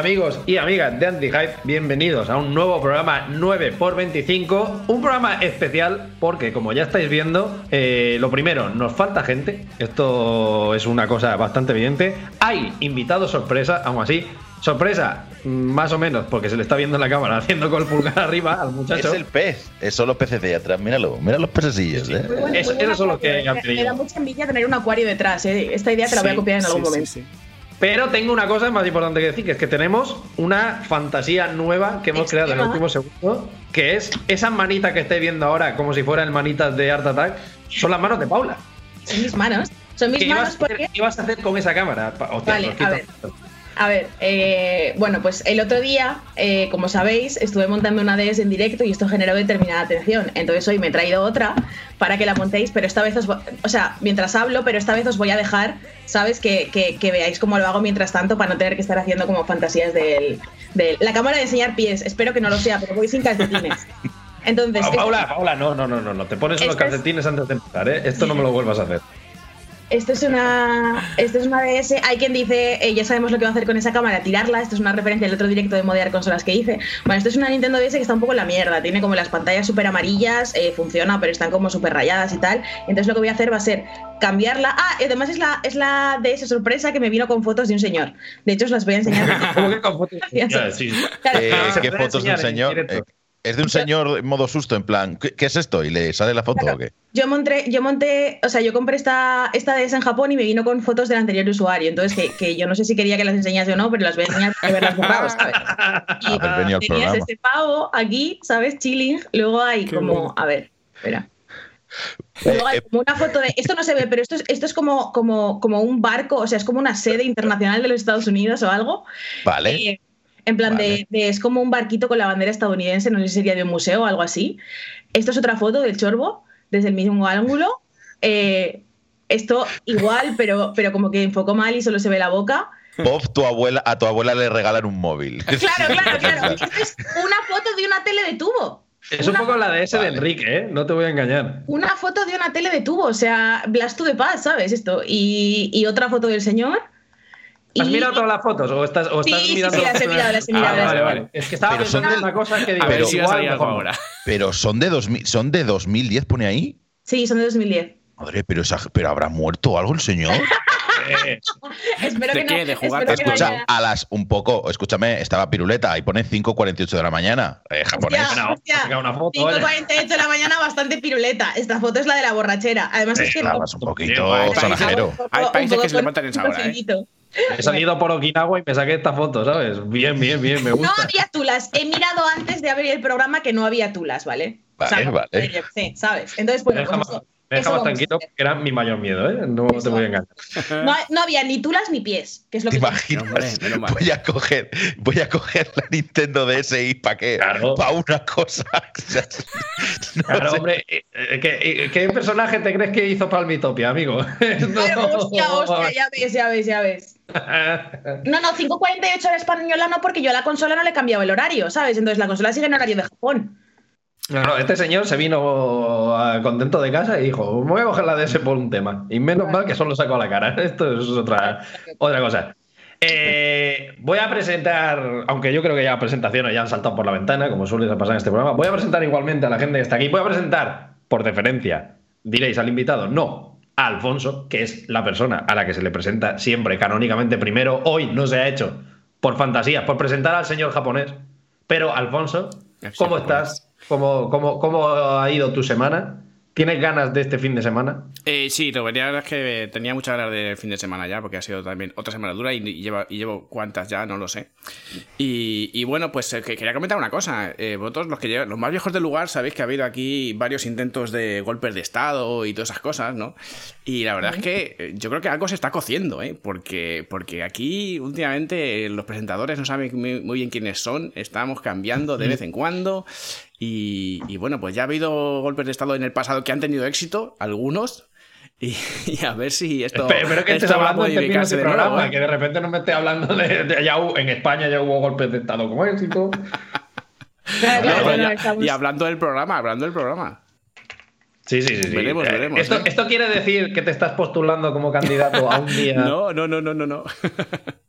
amigos y amigas de Anti-Hype, bienvenidos a un nuevo programa 9x25. Un programa especial porque, como ya estáis viendo, eh, lo primero, nos falta gente. Esto es una cosa bastante evidente. Hay invitados sorpresa, aún así. Sorpresa, más o menos, porque se le está viendo en la cámara haciendo con el pulgar arriba al muchacho. Es el pez, es son los peces de atrás, míralo, mira los pececillos. ¿eh? Eso, eso son los que han Me da mucha envidia tener un acuario detrás, ¿eh? Esta idea te la voy a copiar en algún momento. Pero tengo una cosa más importante que decir, que es que tenemos una fantasía nueva que hemos creado en el último segundo, que es esas manitas que estáis viendo ahora, como si fueran manitas de Art Attack, son las manos de Paula. Son mis manos. Son mis ¿Qué manos ibas, porque... qué ibas a hacer con esa cámara? Hostia, Vale, a ver. A ver, eh, bueno, pues el otro día, eh, como sabéis, estuve montando una DS en directo y esto generó determinada atención. Entonces hoy me he traído otra para que la montéis, pero esta vez os o sea, mientras hablo, pero esta vez os voy a dejar, ¿sabes? Que, que- que veáis cómo lo hago mientras tanto para no tener que estar haciendo como fantasías del, del- La cámara de enseñar pies, espero que no lo sea, pero voy sin calcetines. Entonces, esto- Paula, Paula, no, no, no, no, no. Te pones unos Esto es- calcetines antes de empezar, ¿eh? Esto no me lo vuelvas a hacer. Esto es una, esto es una DS. Hay quien dice, eh, ya sabemos lo que va a hacer con esa cámara, tirarla. Esto es una referencia al otro directo de modear consolas que hice. Bueno, esto es una Nintendo DS que está un poco en la mierda. Tiene como las pantallas súper amarillas, eh, funciona, pero están como súper rayadas y tal. Entonces lo que voy a hacer va a ser cambiarla. Ah, y además es la, es la DS sorpresa que me vino con fotos de un señor. De hecho, os las voy a enseñar. ¿Cómo que con fotos? Gracias. Ya, sí. Claro, Eh, ¿Qué fotos de un señor? Eh, ¿Es de un señor en modo susto, en plan, ¿qué, qué es esto? ¿Y le sale la foto Claro. o qué? Yo monté, yo monté, o sea, yo compré esta, esta DS en Japón y me vino con fotos del anterior usuario. Entonces, que, que yo no sé si quería que las enseñase o no, pero las voy a enseñar para verlas ¿sabes? Y al tenías programa. este pavo aquí, ¿sabes? Chilling. Luego hay como, a ver, espera. Luego hay Eh, como una foto de. Esto no se ve, pero esto es, esto es como, como, como un barco, o sea, es como una sede internacional de los Estados Unidos o algo. Vale. Eh, en plan Vale. de, de- es como un barquito con la bandera estadounidense, no sé si sería de un museo o algo así. Esto es otra foto del chorbo, desde el mismo ángulo. Eh, esto igual, pero, pero como que enfocó mal y solo se ve la boca. Pop, tu abuela, a tu abuela le regalan un móvil. Claro, claro, claro. Esto es una foto de una tele de tubo. Es un poco la de ese de Enrique, ¿eh? No te voy a engañar. Una foto de una tele de tubo, o sea, Blast to the Past, ¿sabes? Esto. Y, y otra foto del señor. ¿Has Y- mirado todas las fotos o estás, o Sí, estás sí, mirando sí, las he mirado, las he mirado, Ah, las vale, vale. Es que estaba Pero son pensando en del- una cosa que digo, A ver Pero- si igual, algo no. ahora. Pero son de, 2000, son de 2010, pone ahí. Sí, son de 2010. Madre, pero, esa- pero habrá muerto algo el señor. Eh, Espero ¿De que qué? no. ¿De jugar? espero que no Escucha, haya- a las un poco, escúchame, estaba piruleta y pone 5.48 de la mañana. Eh, japonés. Hostia. Hostia. una foto, ¿vale? 5.48 de la mañana, bastante piruleta. Esta foto es la de la borrachera. Además es que. Estabas un poquito Hay países- sonajero. Hay un países poco que se levantan en esa hora, ¿eh? He salido por Okinawa y me saqué esta foto, ¿sabes? Bien, bien, bien, me No gusta. había tulas. He mirado antes de abrir el programa que no había tulas, ¿vale? Vale, vale. sé, ¿sabes? Entonces, bueno, pues me deja eso más vamos a tranquilo, que era mi mayor miedo, ¿eh? No te Eso. voy a engañar. no, no había ni tulas ni pies, que es lo ¿Te que. imaginas? Hombre. Voy a coger, voy a coger la Nintendo DS y ¿para qué? Claro. Para una cosa. No Claro, sé. hombre, eh, eh, ¿qué, eh, qué personaje te crees que hizo Palmitopia, amigo? Claro, hostia, hostia, ya ves, ya ves, ya ves. No, no, 5.48 hora española no, porque yo a la consola no le he cambiado el horario, ¿sabes? Entonces la consola sigue en horario de Japón. No, no, este señor se vino ah, contento de casa y dijo, me voy a coger la DS por un tema. Y menos mal que solo sacó la cara. Esto es otra, otra cosa. Eh, voy a presentar, aunque yo creo que ya presentaciones ya han saltado por la ventana, como suele pasar en este programa, voy a presentar igualmente a la gente que está aquí. Voy a presentar, por deferencia, diréis al invitado, no, a Alfonso, que es la persona a la que se le presenta siempre canónicamente primero. Hoy no se ha hecho por fantasía, por presentar al señor japonés. Pero, Alfonso, ¿cómo estás? ¿Cómo, cómo, ¿Cómo ha ido tu semana? ¿Tienes ganas de este fin de semana? Eh, sí, la verdad es que tenía muchas ganas del fin de semana ya, porque ha sido también otra semana dura y, y lleva- y llevo cuántas ya, no lo sé. Y, y bueno, pues eh, que quería comentar una cosa. Eh, vosotros, los, que llevan- los más viejos del lugar, sabéis que ha habido aquí varios intentos de golpes de Estado y todas esas cosas, ¿no? Y la verdad es que eh, yo creo que algo se está cociendo, ¿eh? Porque, porque aquí últimamente eh, los presentadores no saben muy, muy bien quiénes son, estamos cambiando de vez en cuando. Y, y bueno, pues ya ha habido golpes de Estado en el pasado que han tenido éxito, algunos. Y, y a ver si esto. Espero, espero que esto estés hablando en términos de nuevo, programa, ¿eh? que de repente no me esté hablando de, de- ya hubo- en España ya hubo golpes de Estado como éxito. Claro, No, claro, pero no, ya- estamos- Y hablando del programa, hablando del programa. Sí, sí, sí. sí. Veremos, Eh, veremos, Esto, ¿eh? esto quiere decir que te estás postulando como candidato a un día. No, no, no, no, no, no.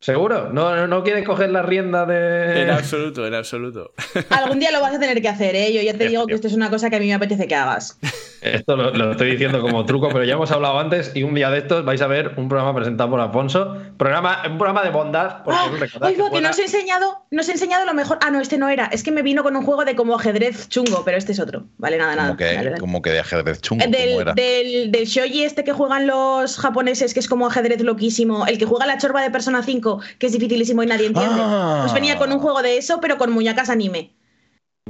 ¿Seguro? ¿No, no, no quieres coger la rienda de...? En absoluto, en absoluto. Algún día lo vas a tener que hacer, ¿eh? Yo ya te digo que esto es una cosa que a mí me apetece que hagas. Esto lo, lo estoy diciendo como truco, pero ya hemos hablado antes y un día de estos vais a ver un programa presentado por Alfonso. Programa, un programa de bondad. Porque ¡Ah! que fuera- nos he enseñado, nos he enseñado lo mejor. Ah, no, este no era. Es que me vino con un juego de como ajedrez chungo, pero este es otro. Vale, nada, nada. Como que, como que de ajedrez chungo. Eh, ¿cómo Del, era? del, del shoji este que juegan los japoneses, que es como ajedrez loquísimo, el que juega la chorba de Persona 5, que es dificilísimo y nadie entiende. Ah. Pues venía con un juego de eso, pero con muñecas anime.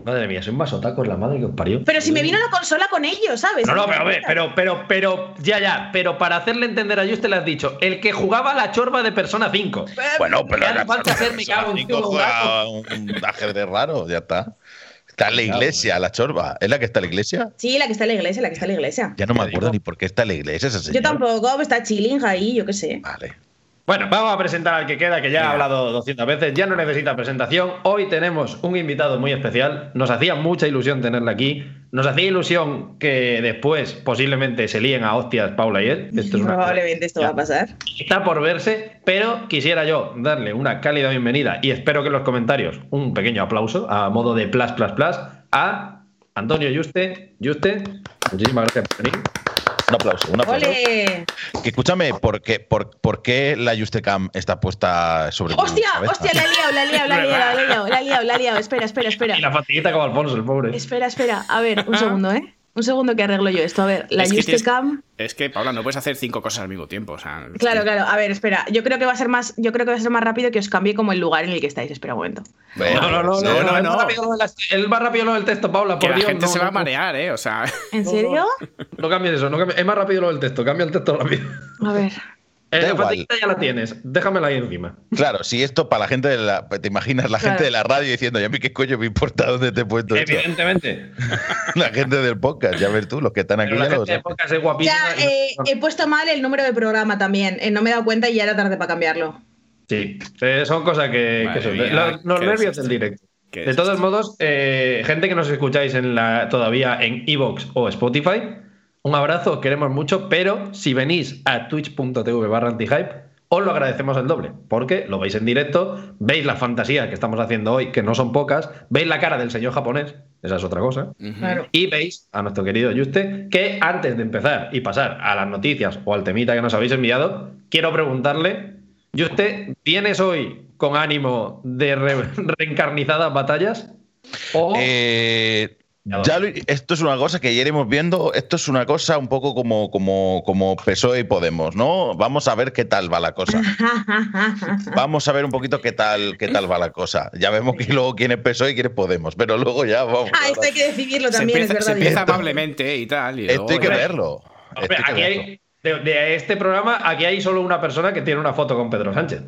Madre mía, soy un vasotacos, la madre que os parió. Pero si me vino la consola con ellos, ¿sabes? No, no, pero a ver, pero, pero, pero, ya, ya, pero para hacerle entender a Juste le has dicho, el que jugaba la chorba de Persona 5. Bueno, pero Ya falta ser me cago en un ajedrez raro, ya está. Está en la iglesia, la chorba. ¿Es la que está en la iglesia? Sí, la que está en la iglesia, la que está en la iglesia. Ya no me Te acuerdo ni por qué está en la iglesia esa señora. Yo tampoco, está chilling ahí, yo qué sé. Vale. Bueno, vamos a presentar al que queda, que ya ha hablado 200 veces, ya no necesita presentación. Hoy tenemos un invitado muy especial. Nos hacía mucha ilusión tenerle aquí. Nos hacía ilusión que después posiblemente se líen a hostias Paula y él. Esto es una Probablemente esto va a pasar. Está por verse, pero quisiera yo darle una cálida bienvenida y espero que en los comentarios un pequeño aplauso a modo de plus plus plus a Antonio Juste. Juste, muchísimas gracias por venir. Un aplauso, un aplauso. ¡Ole! Que escúchame, ¿por qué, por, por qué la Justecam está puesta sobre ¡Hostia! ¡Hostia! La he liado, la he liado, la he liado, la he liado, la he liado, la he liado. Espera, espera, espera. Y la fatiguita como Alfonso, el pobre. Espera, espera. A ver, un segundo, ¿eh? Un segundo que arreglo yo esto. A ver, la Es Justecam. Es que, Paula, no puedes hacer cinco cosas al mismo tiempo. O sea, es Claro, que- claro. A ver, espera. Yo creo que va a ser más, yo creo que va a ser más rápido que os cambie como el lugar en el que estáis. Espera un momento. Bueno, No, no, no, no, no, no, es no. más rápido lo del texto, Paula, Que por la Dios. gente no, se va a marear, ¿eh? O sea, ¿En serio? No cambies eso, no cambies- es más rápido lo del texto, cambia el texto rápido. A ver. Eh, la ya la tienes, déjamela ahí encima. Claro, si esto para la gente de la. ¿Te imaginas la Claro. gente de la radio diciendo, ya a mí qué coño me importa dónde te he puesto esto? Evidentemente. La gente del podcast, ya ves tú, los que están aquí Pero la ya lo gente de saben. podcast es guapísima. Ya, y no- eh, he puesto mal el número de programa también. Eh, no me he dado cuenta y ya era tarde para cambiarlo. Sí, eh, son cosas que, Madre que son. mía, los nervios del directo. De todos modos, eh, gente que nos escucháis en la, todavía en Evox o Spotify, un abrazo, os queremos mucho, pero si venís a twitch.tv barra antihype, os lo agradecemos el doble, porque lo veis en directo, veis las fantasías que estamos haciendo hoy, que no son pocas, veis la cara del señor japonés, esa es otra cosa, y veis a nuestro querido Juste que antes de empezar y pasar a las noticias o al temita que nos habéis enviado, quiero preguntarle, Juste, ¿vienes hoy con ánimo de re- reencarnizadas batallas? O Eh, ya lo- esto es una cosa que ya iremos viendo. Esto es una cosa un poco como, como, como PSOE y Podemos, ¿no? Vamos a ver qué tal va la cosa. Vamos a ver un poquito qué tal, qué tal va la cosa. Ya vemos que luego quién es PSOE y quién es Podemos, pero luego ya vamos. ah, esto hay que decidirlo Se también, empieza, es se verdad. empieza Esto- amablemente y tal. Y Esto hay que verlo. Hombre, Esto hay que aquí verlo. hay, de, de este programa, aquí hay solo una persona que tiene una foto con Pedro Sánchez.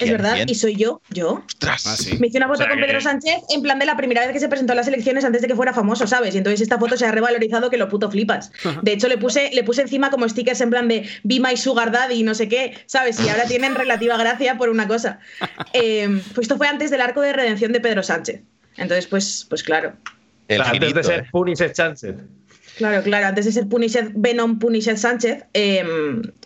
Es ¿Quién, verdad, quién? y soy yo, yo. Ostras. Ah, sí. Me hice una foto O sea con que- Pedro Sánchez en plan de la primera vez que se presentó a las elecciones antes de que fuera famoso, ¿sabes? Y entonces esta foto se ha revalorizado que lo puto flipas. De hecho, le puse, le puse encima como stickers en plan de Be My Sugar Daddy y no sé qué, ¿sabes? Y ahora tienen relativa gracia por una cosa. Eh, pues esto fue antes del arco de redención de Pedro Sánchez. Entonces, pues, pues claro. El antes de ser eh. Punisher Sánchez. Claro, claro, antes de ser Punisher, Venom Punisher Sánchez, eh,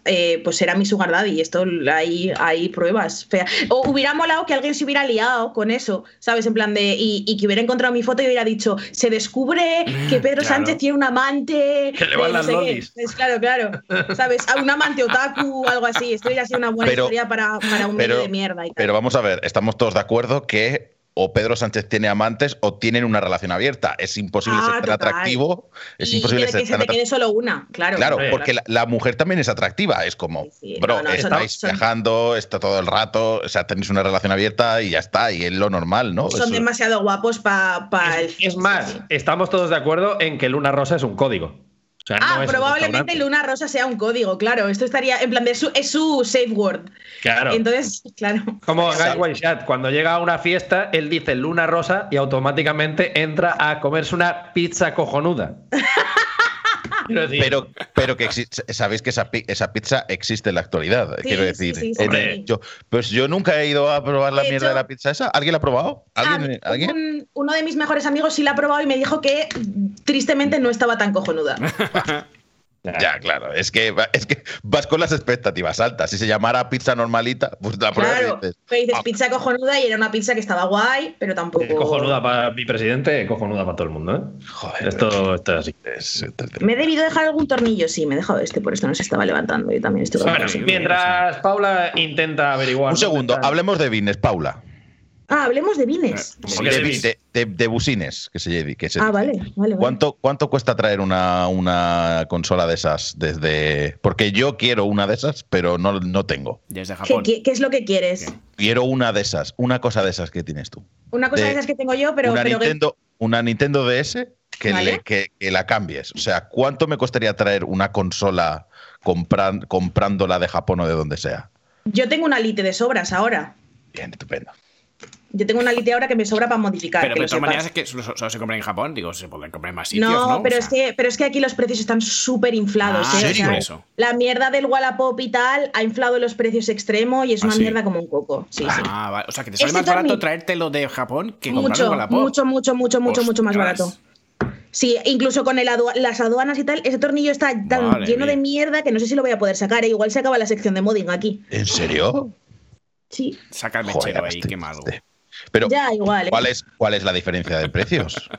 eh, pues era mi sugar daddy y esto hay, hay pruebas feas. O hubiera molado que alguien se hubiera liado con eso, ¿sabes? En plan de, y, y que hubiera encontrado mi foto y hubiera dicho, se descubre que Pedro claro. Sánchez tiene un amante. Que le van no las sé qué". lolis. Es, claro, claro, ¿sabes? A un amante otaku o algo así. Esto hubiera sido una buena Pero- historia para, para un pero- medio de mierda y tal. Pero vamos a ver, estamos todos de acuerdo que o Pedro Sánchez tiene amantes o tienen una relación abierta. Es imposible Ah, ser tan total. atractivo. Es y imposible que, ser que se tan te atractivo. quede solo una, claro. Claro, porque la, la mujer también es atractiva. Es como, Sí, sí. bro, No, estáis son- viajando, está todo el rato, o sea, tenéis una relación abierta y ya está, y es lo normal, ¿no? Son Eso- demasiado guapos para el. Es más, sí. estamos todos de acuerdo en que Luna Rosa es un código. O sea, Ah, no probablemente. Luna Rosa sea un código, claro. Esto estaría en plan de su, es su safe word. Claro. Entonces, claro. Como Guy. Whitechat, cuando llega a una fiesta, él dice Luna Rosa y automáticamente entra a comerse una pizza cojonuda. Pero, pero que sabéis que esa, pi- esa pizza existe en la actualidad. Sí, quiero decir, sí, sí, En sí. el- yo, pues yo nunca he ido a probar la De mierda de la pizza esa. ¿Alguien la ha probado? ¿Alguien? ¿alguien? un- uno de mis mejores amigos sí la ha probado y me dijo que tristemente no estaba tan cojonuda. Ya, claro. Es que, es que vas con las expectativas altas. Si se llamara pizza normalita, pues la prueba Claro, dices. que dices "Ah, pizza cojonuda y era una pizza que estaba guay, pero tampoco. Eh, Cojonuda para mi presidente, cojonuda para todo el mundo, ¿eh? Joder, Esto, esto es así. es- es- Me he debido dejar algún tornillo, sí, me he dejado este, por esto no se estaba levantando. Yo también estoy Bueno, sí. mientras Paula intenta averiguar. Un segundo, hablemos de vines, Paula. Ah, hablemos de vines. ¿Cómo ¿Por qué De? De- de- que se, que se Ah, dice. vale, vale, vale. ¿Cuánto, ¿Cuánto cuesta traer una, una consola de esas desde.? Porque yo quiero una de esas, pero no, no tengo. Desde ¿Qué, Japón. qué- qué es lo que quieres? ¿Qué? Quiero una de esas, una cosa de esas que tienes tú. Una cosa De- de esas que tengo yo, pero. una, pero que- Nintendo, una Nintendo DS que, Vale. le- que, que la cambies. O sea, ¿cuánto me costaría traer una consola compran- comprándola de Japón o de donde sea? Yo tengo una lite de sobras ahora. Bien, estupendo. Yo tengo una lite ahora que me sobra para modificar. Pero que de todas maneras es que solo, solo se compra en Japón. Digo, se pueden comprar en más sitios, No, ¿no? pero, O es que, pero es que aquí los precios están súper inflados. Ah, ¿eh? O ¿en serio? sea, Eso. la mierda del Wallapop y tal ha inflado los precios extremo y es ¿Ah, una sí? mierda como un coco. Sí, sí. Ah, vale. O sea, que te sale Este más barato traértelo de Japón que Mucho, con la pop. mucho, mucho, mucho, mucho, mucho más barato. Sí, incluso con el las aduanas y tal, ese tornillo está tan Madre lleno de mierda que no sé si lo voy a poder sacar. ¿eh? Igual se acaba la sección de modding aquí. ¿En serio? Sí, Saca el Joder, mechero ahí, qué malo. este. Pero, ya igual. ¿eh? ¿cuál, es, ¿cuál es la diferencia de precios?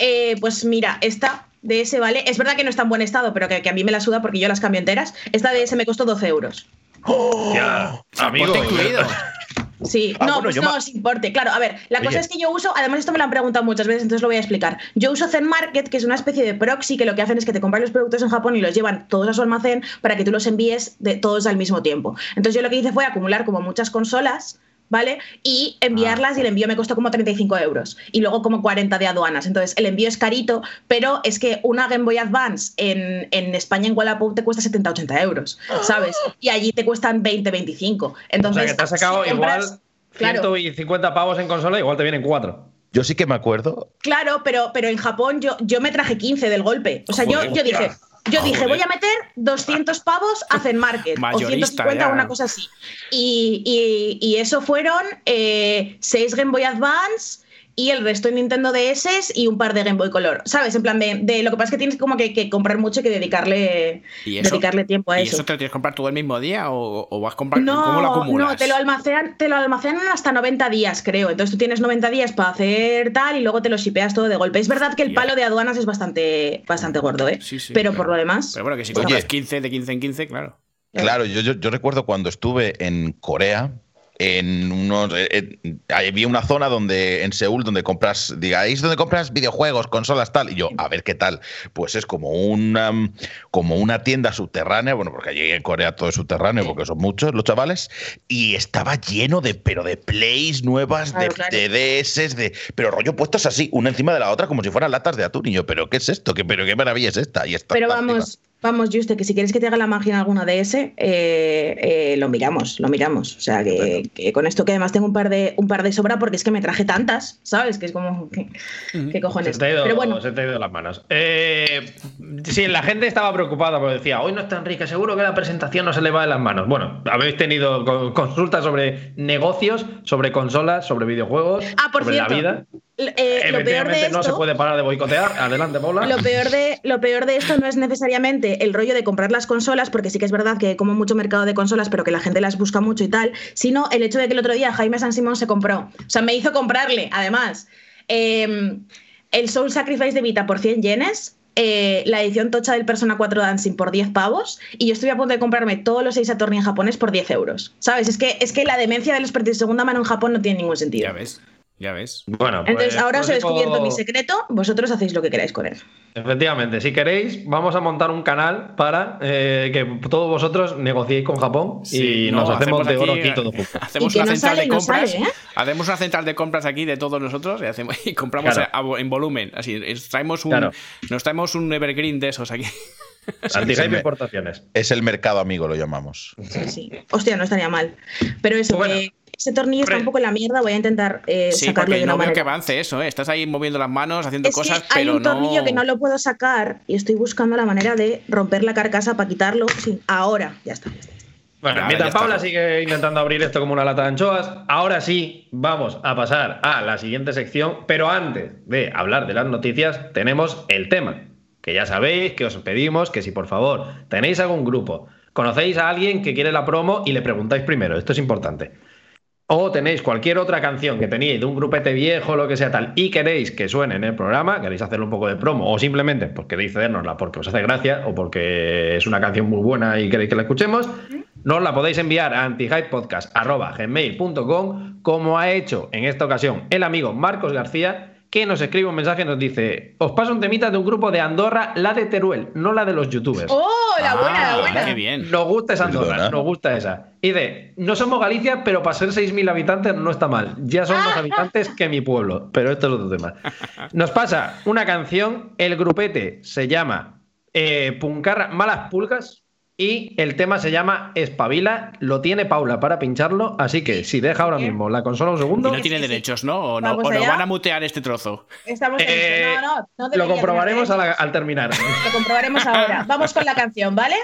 Eh, pues mira, esta DS, ¿vale? Es verdad que no está en buen estado, pero que, que a mí me la suda porque yo las cambio enteras. Esta DS me costó 12 euros. Ya, amigo. Incluido. Sí, Ah, no, bueno, pues no, ma- sin importe. Claro, a ver, la Oye. cosa es que yo uso, además esto me lo han preguntado muchas veces, entonces lo voy a explicar. Yo uso Zen Market, que es una especie de proxy que lo que hacen es que te compran los productos en Japón y los llevan todos a su almacén para que tú los envíes de todos al mismo tiempo. Entonces yo lo que hice fue acumular como muchas consolas. ¿Vale? Y enviarlas y el envío me costó como 35 euros. Y luego como 40 de aduanas. Entonces el envío es carito, pero es que una Game Boy Advance en, en España en Wallapop te cuesta 70-80 euros, ¿sabes? Y allí te cuestan 20-25. O Entonces, sea, que te has sacado si compras- igual Claro. 150 pavos en consola, igual te vienen cuatro. Yo sí que me acuerdo. Claro, pero, pero en Japón yo, yo me traje 15 del golpe. O sea, yo dije, yo dije, voy a meter 200 pavos a Zen Market o Mayorista, 150 ya. una cosa así. Y, y- y eso fueron 6 Game Boy Advance y el resto en Nintendo DS y un par de Game Boy Color. ¿Sabes? En plan de, de lo que pasa es que tienes como que, que comprar mucho y que dedicarle, ¿Y eso? dedicarle tiempo a ¿Y eso. eso te lo tienes que comprar todo el mismo día o, o vas a comprar? ¿Cómo lo No, acumulas? no, te lo almacenan, te lo almacenan hasta 90 días, creo. Entonces tú tienes 90 días para hacer tal y luego te lo shipeas todo de golpe. Es verdad que el palo de aduanas es bastante, bastante gordo, ¿eh? Sí, sí, Pero claro. por lo demás. Pero bueno, que si compras 15 de 15 en 15, claro. Claro, yo, yo, yo recuerdo cuando estuve en Corea, en unos. eh, eh, había una zona donde, en Seúl, donde compras, digáis, donde compras videojuegos, consolas, tal. Y yo, a ver qué tal. Pues es como una, como una tienda subterránea, bueno, porque allí en Corea todo es subterráneo, porque son muchos los chavales, y estaba lleno de, pero de plays nuevas, de, Claro, de DS, de. Pero rollo puestos así, una encima de la otra, como si fueran latas de atún. Y yo, ¿pero qué es esto? ¿Qué, pero qué maravilla es esta? Y esta Pero vamos, vamos, Juste, que si quieres que te haga la magia alguna de ese, eh, eh, lo miramos, lo miramos. O sea, que, que con esto que además tengo un par de un par de sobra porque es que me traje tantas, ¿sabes? Que es como, ¿qué, qué Se cojones? te, ha ido, Pero bueno, se te ha ido las manos. Eh, sí, la gente estaba preocupada porque decía, hoy no está Enrique, seguro que la presentación no se le va de las manos. Bueno, habéis tenido co- consultas sobre negocios, sobre consolas, sobre videojuegos, Ah, por sobre cierto, la vida. Eh, lo peor de esto... no se puede parar de boicotear. Adelante, Paula. Lo peor, de, lo peor de esto no es necesariamente el rollo de comprar las consolas, porque sí que es verdad que hay como mucho mercado de consolas, pero que la gente las busca mucho y tal, sino el hecho de que el otro día Jaime San Simón se compró. O sea, me hizo comprarle, además, eh, el Soul Sacrifice de Vita por 100 yenes. eh, la edición tocha del Persona 4 Dancing por 10 pavos y yo estoy a punto de comprarme todos los 6 Attorney en japonés por 10 euros. ¿Sabes? Es que, es que la demencia de los precios de segunda mano en Japón no tiene ningún sentido. Ya ves, ya ves. Bueno, Entonces, pues, ahora os he descubierto mi secreto, vosotros hacéis lo que queráis con él. Efectivamente, si queréis, vamos a montar un canal para eh, que todos vosotros negociéis con Japón Sí, y no, nos hacemos, de oro aquí, aquí todos juntos. Hacemos una no central sale, de no compras. sale, ¿eh? Hacemos una central de compras aquí de todos nosotros y, hacemos, y compramos Claro. a- a- en volumen. Así, traemos un, Claro. nos traemos un evergreen de esos aquí. Importaciones. Es el mercado amigo, lo llamamos. Sí, sí. Hostia, no estaría mal. Pero eso, Bueno. que ese tornillo está un poco en la mierda, voy a intentar eh, Sí, sacarlo de una no veo que manera. avance eso, ¿eh? Estás ahí moviendo las manos, haciendo Es cosas, que hay pero un tornillo no... que no lo puedo sacar y estoy buscando la manera de romper la carcasa para quitarlo. Sí, ahora, ya está. ya está. Bueno, Ya, mientras ya. Paula sigue intentando abrir esto como una lata de anchoas, ahora sí vamos a pasar a la siguiente sección, pero antes de hablar de las noticias, tenemos el tema, que ya sabéis que os pedimos que si por favor tenéis algún grupo, conocéis a alguien que quiere la promo y le preguntáis primero, esto es importante. O tenéis cualquier otra canción que tenéis de un grupete viejo, lo que sea tal, y queréis que suene en el programa, queréis hacerle un poco de promo, o simplemente pues queréis cedernosla porque os hace gracia, o porque es una canción muy buena y queréis que la escuchemos, nos la podéis enviar a antihypepodcast.gmail.com, como ha hecho en esta ocasión el amigo Marcos García, que nos escribe un mensaje y nos dice: Os paso un temita de un grupo de Andorra, la de Teruel, no la de los youtubers. ¡Oh, la buena, la Ah, buena! qué bien. Nos gusta esa Andorra, Perdona. nos gusta esa. Y de, no somos Galicia, pero para ser 6.000 habitantes no está mal. Ya son más habitantes que mi pueblo, pero esto es otro tema. Nos pasa una canción, el grupete se llama eh, Puncarra Malas Pulgas y el tema se llama Espabila. Lo tiene Paula para pincharlo, así que si deja ahora mismo la consola un Y segundo, no tiene derechos, ¿no? O no, o van a mutear este trozo. Estamos Eh. No, no, no lo comprobaremos tener a la- al terminar. Lo comprobaremos ahora. Vamos con la canción, ¿vale?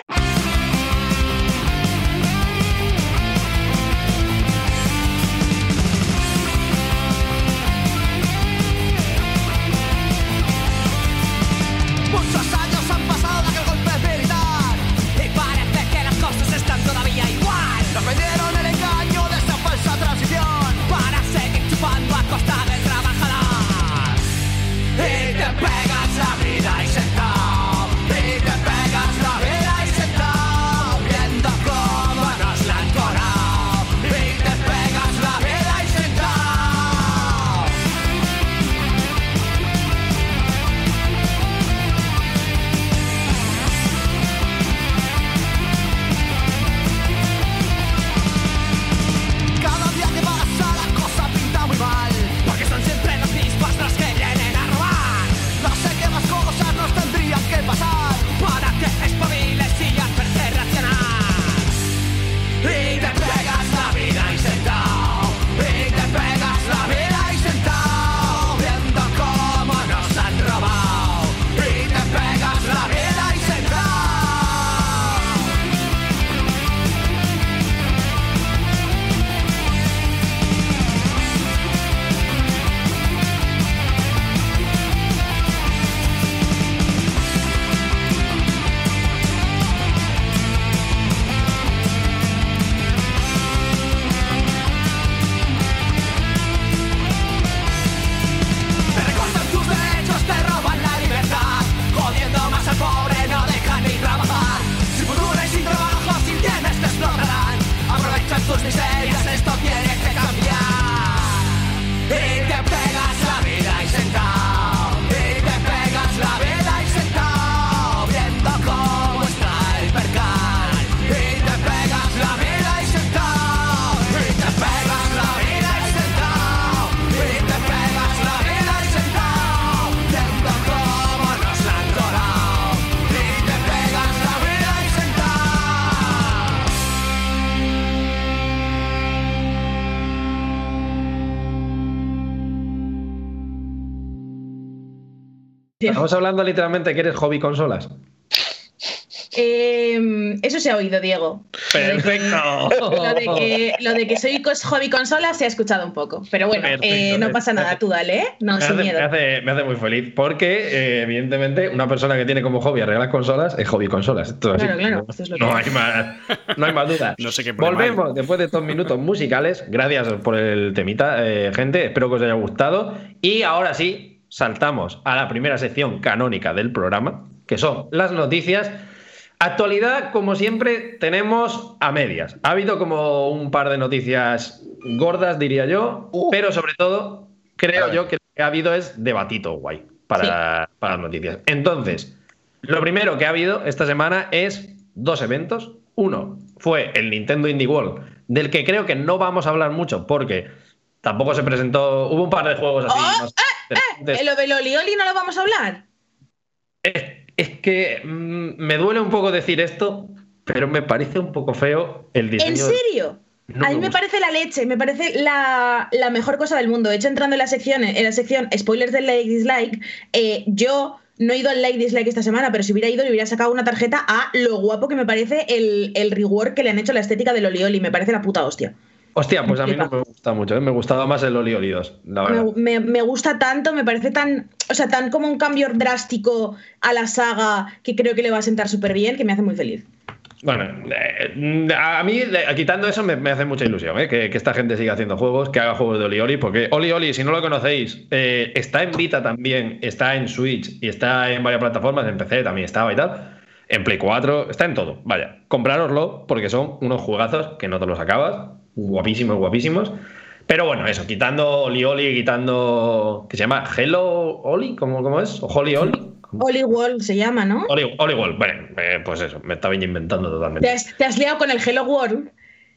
Estamos hablando literalmente que eres hobby consolas. Eh, eso se ha oído, Diego. Perfecto. Lo de que, lo de que soy cos- hobby consola se ha escuchado un poco. Pero bueno, eh, no pasa nada, tú dale, ¿eh? No, Me sin hace, miedo. me hace- me hace muy feliz porque, eh, evidentemente, una persona que tiene como hobby arreglar consolas es hobby consolas. Así. Claro, claro, No- esto es lo no, que hay más, no hay más duda. No sé qué Volvemos después de estos minutos musicales. Gracias por el temita, eh, gente. Espero que os haya gustado. Y ahora sí, saltamos a la primera sección canónica del programa, que son las noticias. Actualidad, como siempre, tenemos a medias. Ha habido como un par de noticias gordas, diría yo, Uh. pero sobre todo, A creo yo que lo que ha habido es debatito guay para, para las noticias. Entonces, lo primero que ha habido esta semana es dos eventos. Uno fue el Nintendo Indie World, del que creo que no vamos a hablar mucho porque tampoco se presentó. Hubo un par de juegos así. ¡Oh! más ¿Eh. ¿Lo de Lolioli no lo vamos a hablar? Es, es que mm, me duele un poco decir esto, pero me parece un poco feo el diseño. ¿En serio? No a mí me parece la leche, me parece la, la mejor cosa del mundo. De hecho, entrando en la sección, en la sección spoilers del like dislike, eh, yo no he ido al like dislike esta semana, pero si hubiera ido le hubiera sacado una tarjeta a lo guapo que me parece el, el rework que le han hecho a la estética del Olioli. Me parece la puta hostia. Hostia, pues a mí no me gusta mucho, ¿eh? me gustaba más el Oli Oli 2, la verdad. Me, me- me gusta tanto, me parece tan, o sea, tan como un cambio drástico a la saga que creo que le va a sentar súper bien, que me hace muy feliz. Bueno, eh, a mí, eh, quitando eso, me, me hace mucha ilusión ¿eh? que, que esta gente siga haciendo juegos, que haga juegos de Oli Oli, porque Oli Oli, si no lo conocéis, eh, está en Vita también, está en Switch y está en varias plataformas, en PC también estaba y tal, en Play 4, está en todo. Vaya, comprároslo porque son unos juegazos que no te los acabas, guapísimos, guapísimos. Pero bueno, eso, quitando Oli Oli, quitando. que se llama Hello Oli? ¿Cómo, cómo es? ¿O Holly Oli? Oli World se llama, ¿no? Oli, Oli World. Bueno, eh, pues eso, me estaba inventando Te totalmente. has, te has liado con el Hello World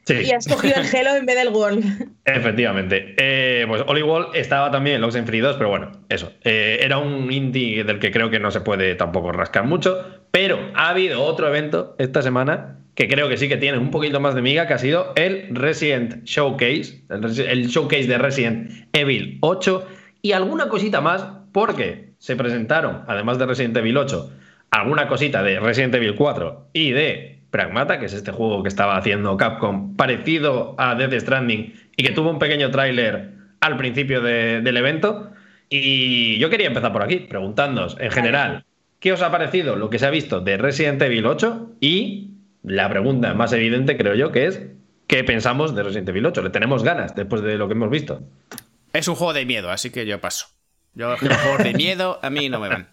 Sí. y has cogido el Hello en vez del World. Efectivamente. Eh, pues Oli Wall estaba también en Lost Free 2, pero bueno, eso. Eh, era un indie del que creo que no se puede tampoco rascar mucho. Pero ha habido otro evento esta semana que creo que sí que tiene un poquito más de miga, que ha sido el Resident Showcase, el, showcase de Resident Evil 8 y alguna cosita más, porque se presentaron, además de Resident Evil 8, alguna cosita de Resident Evil 4 y de Pragmata, que es este juego que estaba haciendo Capcom, parecido a Death Stranding y que tuvo un pequeño tráiler al principio de- del evento. Y yo quería empezar por aquí, preguntándoos en general, ¿qué os ha parecido lo que se ha visto de Resident Evil 8? Y la pregunta más evidente, creo yo, que es, ¿qué pensamos de Resident Evil 8? ¿Le tenemos ganas después de lo que hemos visto? Es un juego de miedo, así que yo paso. Yo los juegos de miedo a mí no me van.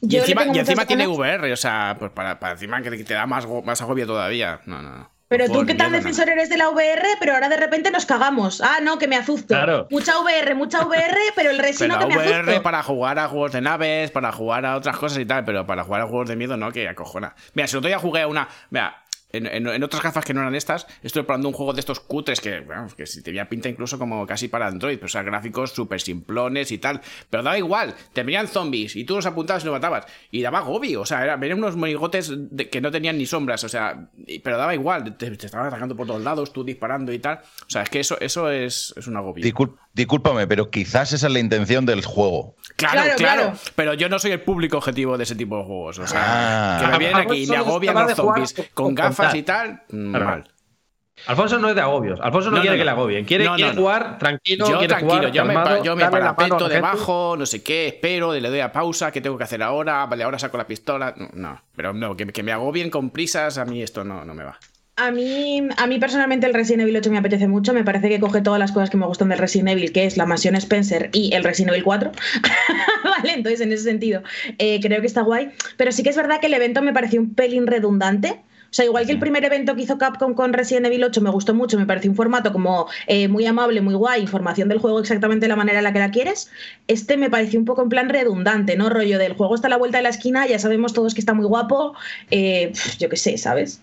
Y Yo encima, y encima tiene ganas, VR, o sea, pues para, para encima que te da más, más agobio todavía. No, no, no. Pero tú, ¿qué tan defensor eres de la VR? Pero ahora de repente nos cagamos. Ah, no, que me asusto. Claro. Mucha VR, mucha VR, pero el resino Pero que me VR asusto. para jugar a juegos de naves, para jugar a otras cosas y tal, pero para jugar a juegos de miedo no, que acojona. Mira, si el otro día jugué a una. Mira, en, en- en otras gafas que no eran estas, estoy probando un juego de estos cutres que, bueno, que si tenía pinta incluso como casi para Android, pero, o sea, gráficos súper simplones y tal. Pero daba igual, te venían zombies y tú los apuntabas y los matabas. Y daba agobio, o sea, era, venían unos monigotes de- que no tenían ni sombras, o sea, y- pero daba igual, te, te estaban atacando por todos lados, tú disparando y tal. O sea, es que eso, eso es, es un agobio. Discul- discúlpame, pero quizás esa es la intención del juego. Claro, Claro, claro, claro. Pero yo no soy el público objetivo de ese tipo de juegos. O sea, Ah. que me vienen aquí y me agobian los zombies con- con gafas y tal. Claro. Mal. Alfonso no es de agobios. Alfonso no, No, quiere no, que le agobien. Quiere, No, quiere no. jugar tranquilo. yo quiere tranquilo, jugar yo me, yo me parapeto debajo, no sé qué, espero, le doy a pausa, ¿qué tengo que hacer ahora? Vale, ahora saco la pistola. No, No, pero no, que, que me agobien con prisas, a mí esto no, no me va. A mí, a mí personalmente el Resident Evil 8 me apetece mucho, me parece que coge todas las cosas que me gustan del Resident Evil, que es la mansión Spencer y el Resident Evil 4. vale, entonces en ese sentido eh, creo que está guay. Pero sí que es verdad que el evento me pareció un pelín redundante. O sea, igual que el primer evento que hizo Capcom con Resident Evil 8 me gustó mucho, me pareció un formato como eh, muy amable, muy guay, información del juego exactamente de la manera en la que la quieres. Este me pareció un poco en plan redundante, ¿no? Rollo del juego está a la vuelta de la esquina, ya sabemos todos que está muy guapo, eh, yo qué sé, ¿sabes?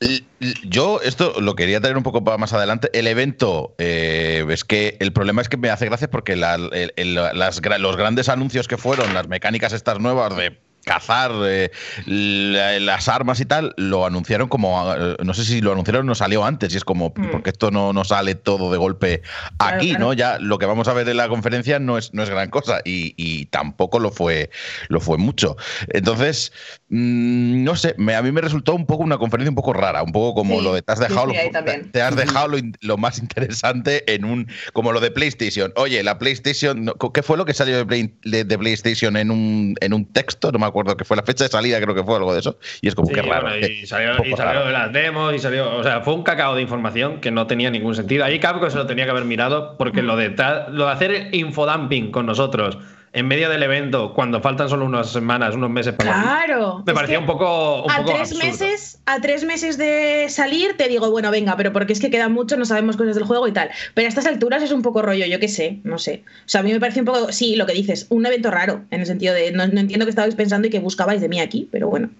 L- Yo esto lo quería traer un poco para más adelante. El evento, eh, es que el problema es que me hace gracia porque la- el- el- las gra- los grandes anuncios que fueron, las mecánicas estas nuevas de cazar eh, la- las armas y tal, lo anunciaron como, eh, no sé si lo anunciaron o no salió antes, y es como, Mm. porque esto no, no sale todo de golpe Claro, aquí, claro. ¿no? Ya lo que vamos a ver en la conferencia no es, no es gran cosa y, y tampoco lo fue, lo fue mucho. Entonces, mm, no sé, me- a mí me resultó un poco una conferencia un poco rara, un poco como Sí, lo de te has dejado, lo, también. te has dejado lo, más interesante en un, como lo de PlayStation. Oye, la PlayStation, ¿qué fue lo que salió de, Play- de- de PlayStation en un, en un texto? No me acuerdo qué fue la fecha de salida, creo que fue algo de eso. Y es como Sí, que raro. bueno, y salió, y salió raro. de las demos y salió. O sea, fue un cacao de información que no tenía ningún sentido. Ahí Capcom se lo tenía que haber mirado porque lo de, lo de hacer infodumping con nosotros en medio del evento, cuando faltan solo unas semanas, unos meses para Claro. me parecía un poco. Un a poco tres absurdo. meses, a tres meses de salir, te digo, bueno, venga, pero porque es que queda mucho, no sabemos cosas del juego y tal. Pero a estas alturas es un poco rollo, yo qué sé, no sé. O sea, a mí me parece un poco, sí, lo que dices, un evento raro, en el sentido de no, no entiendo qué estabais pensando y qué buscabais de mí aquí, pero bueno.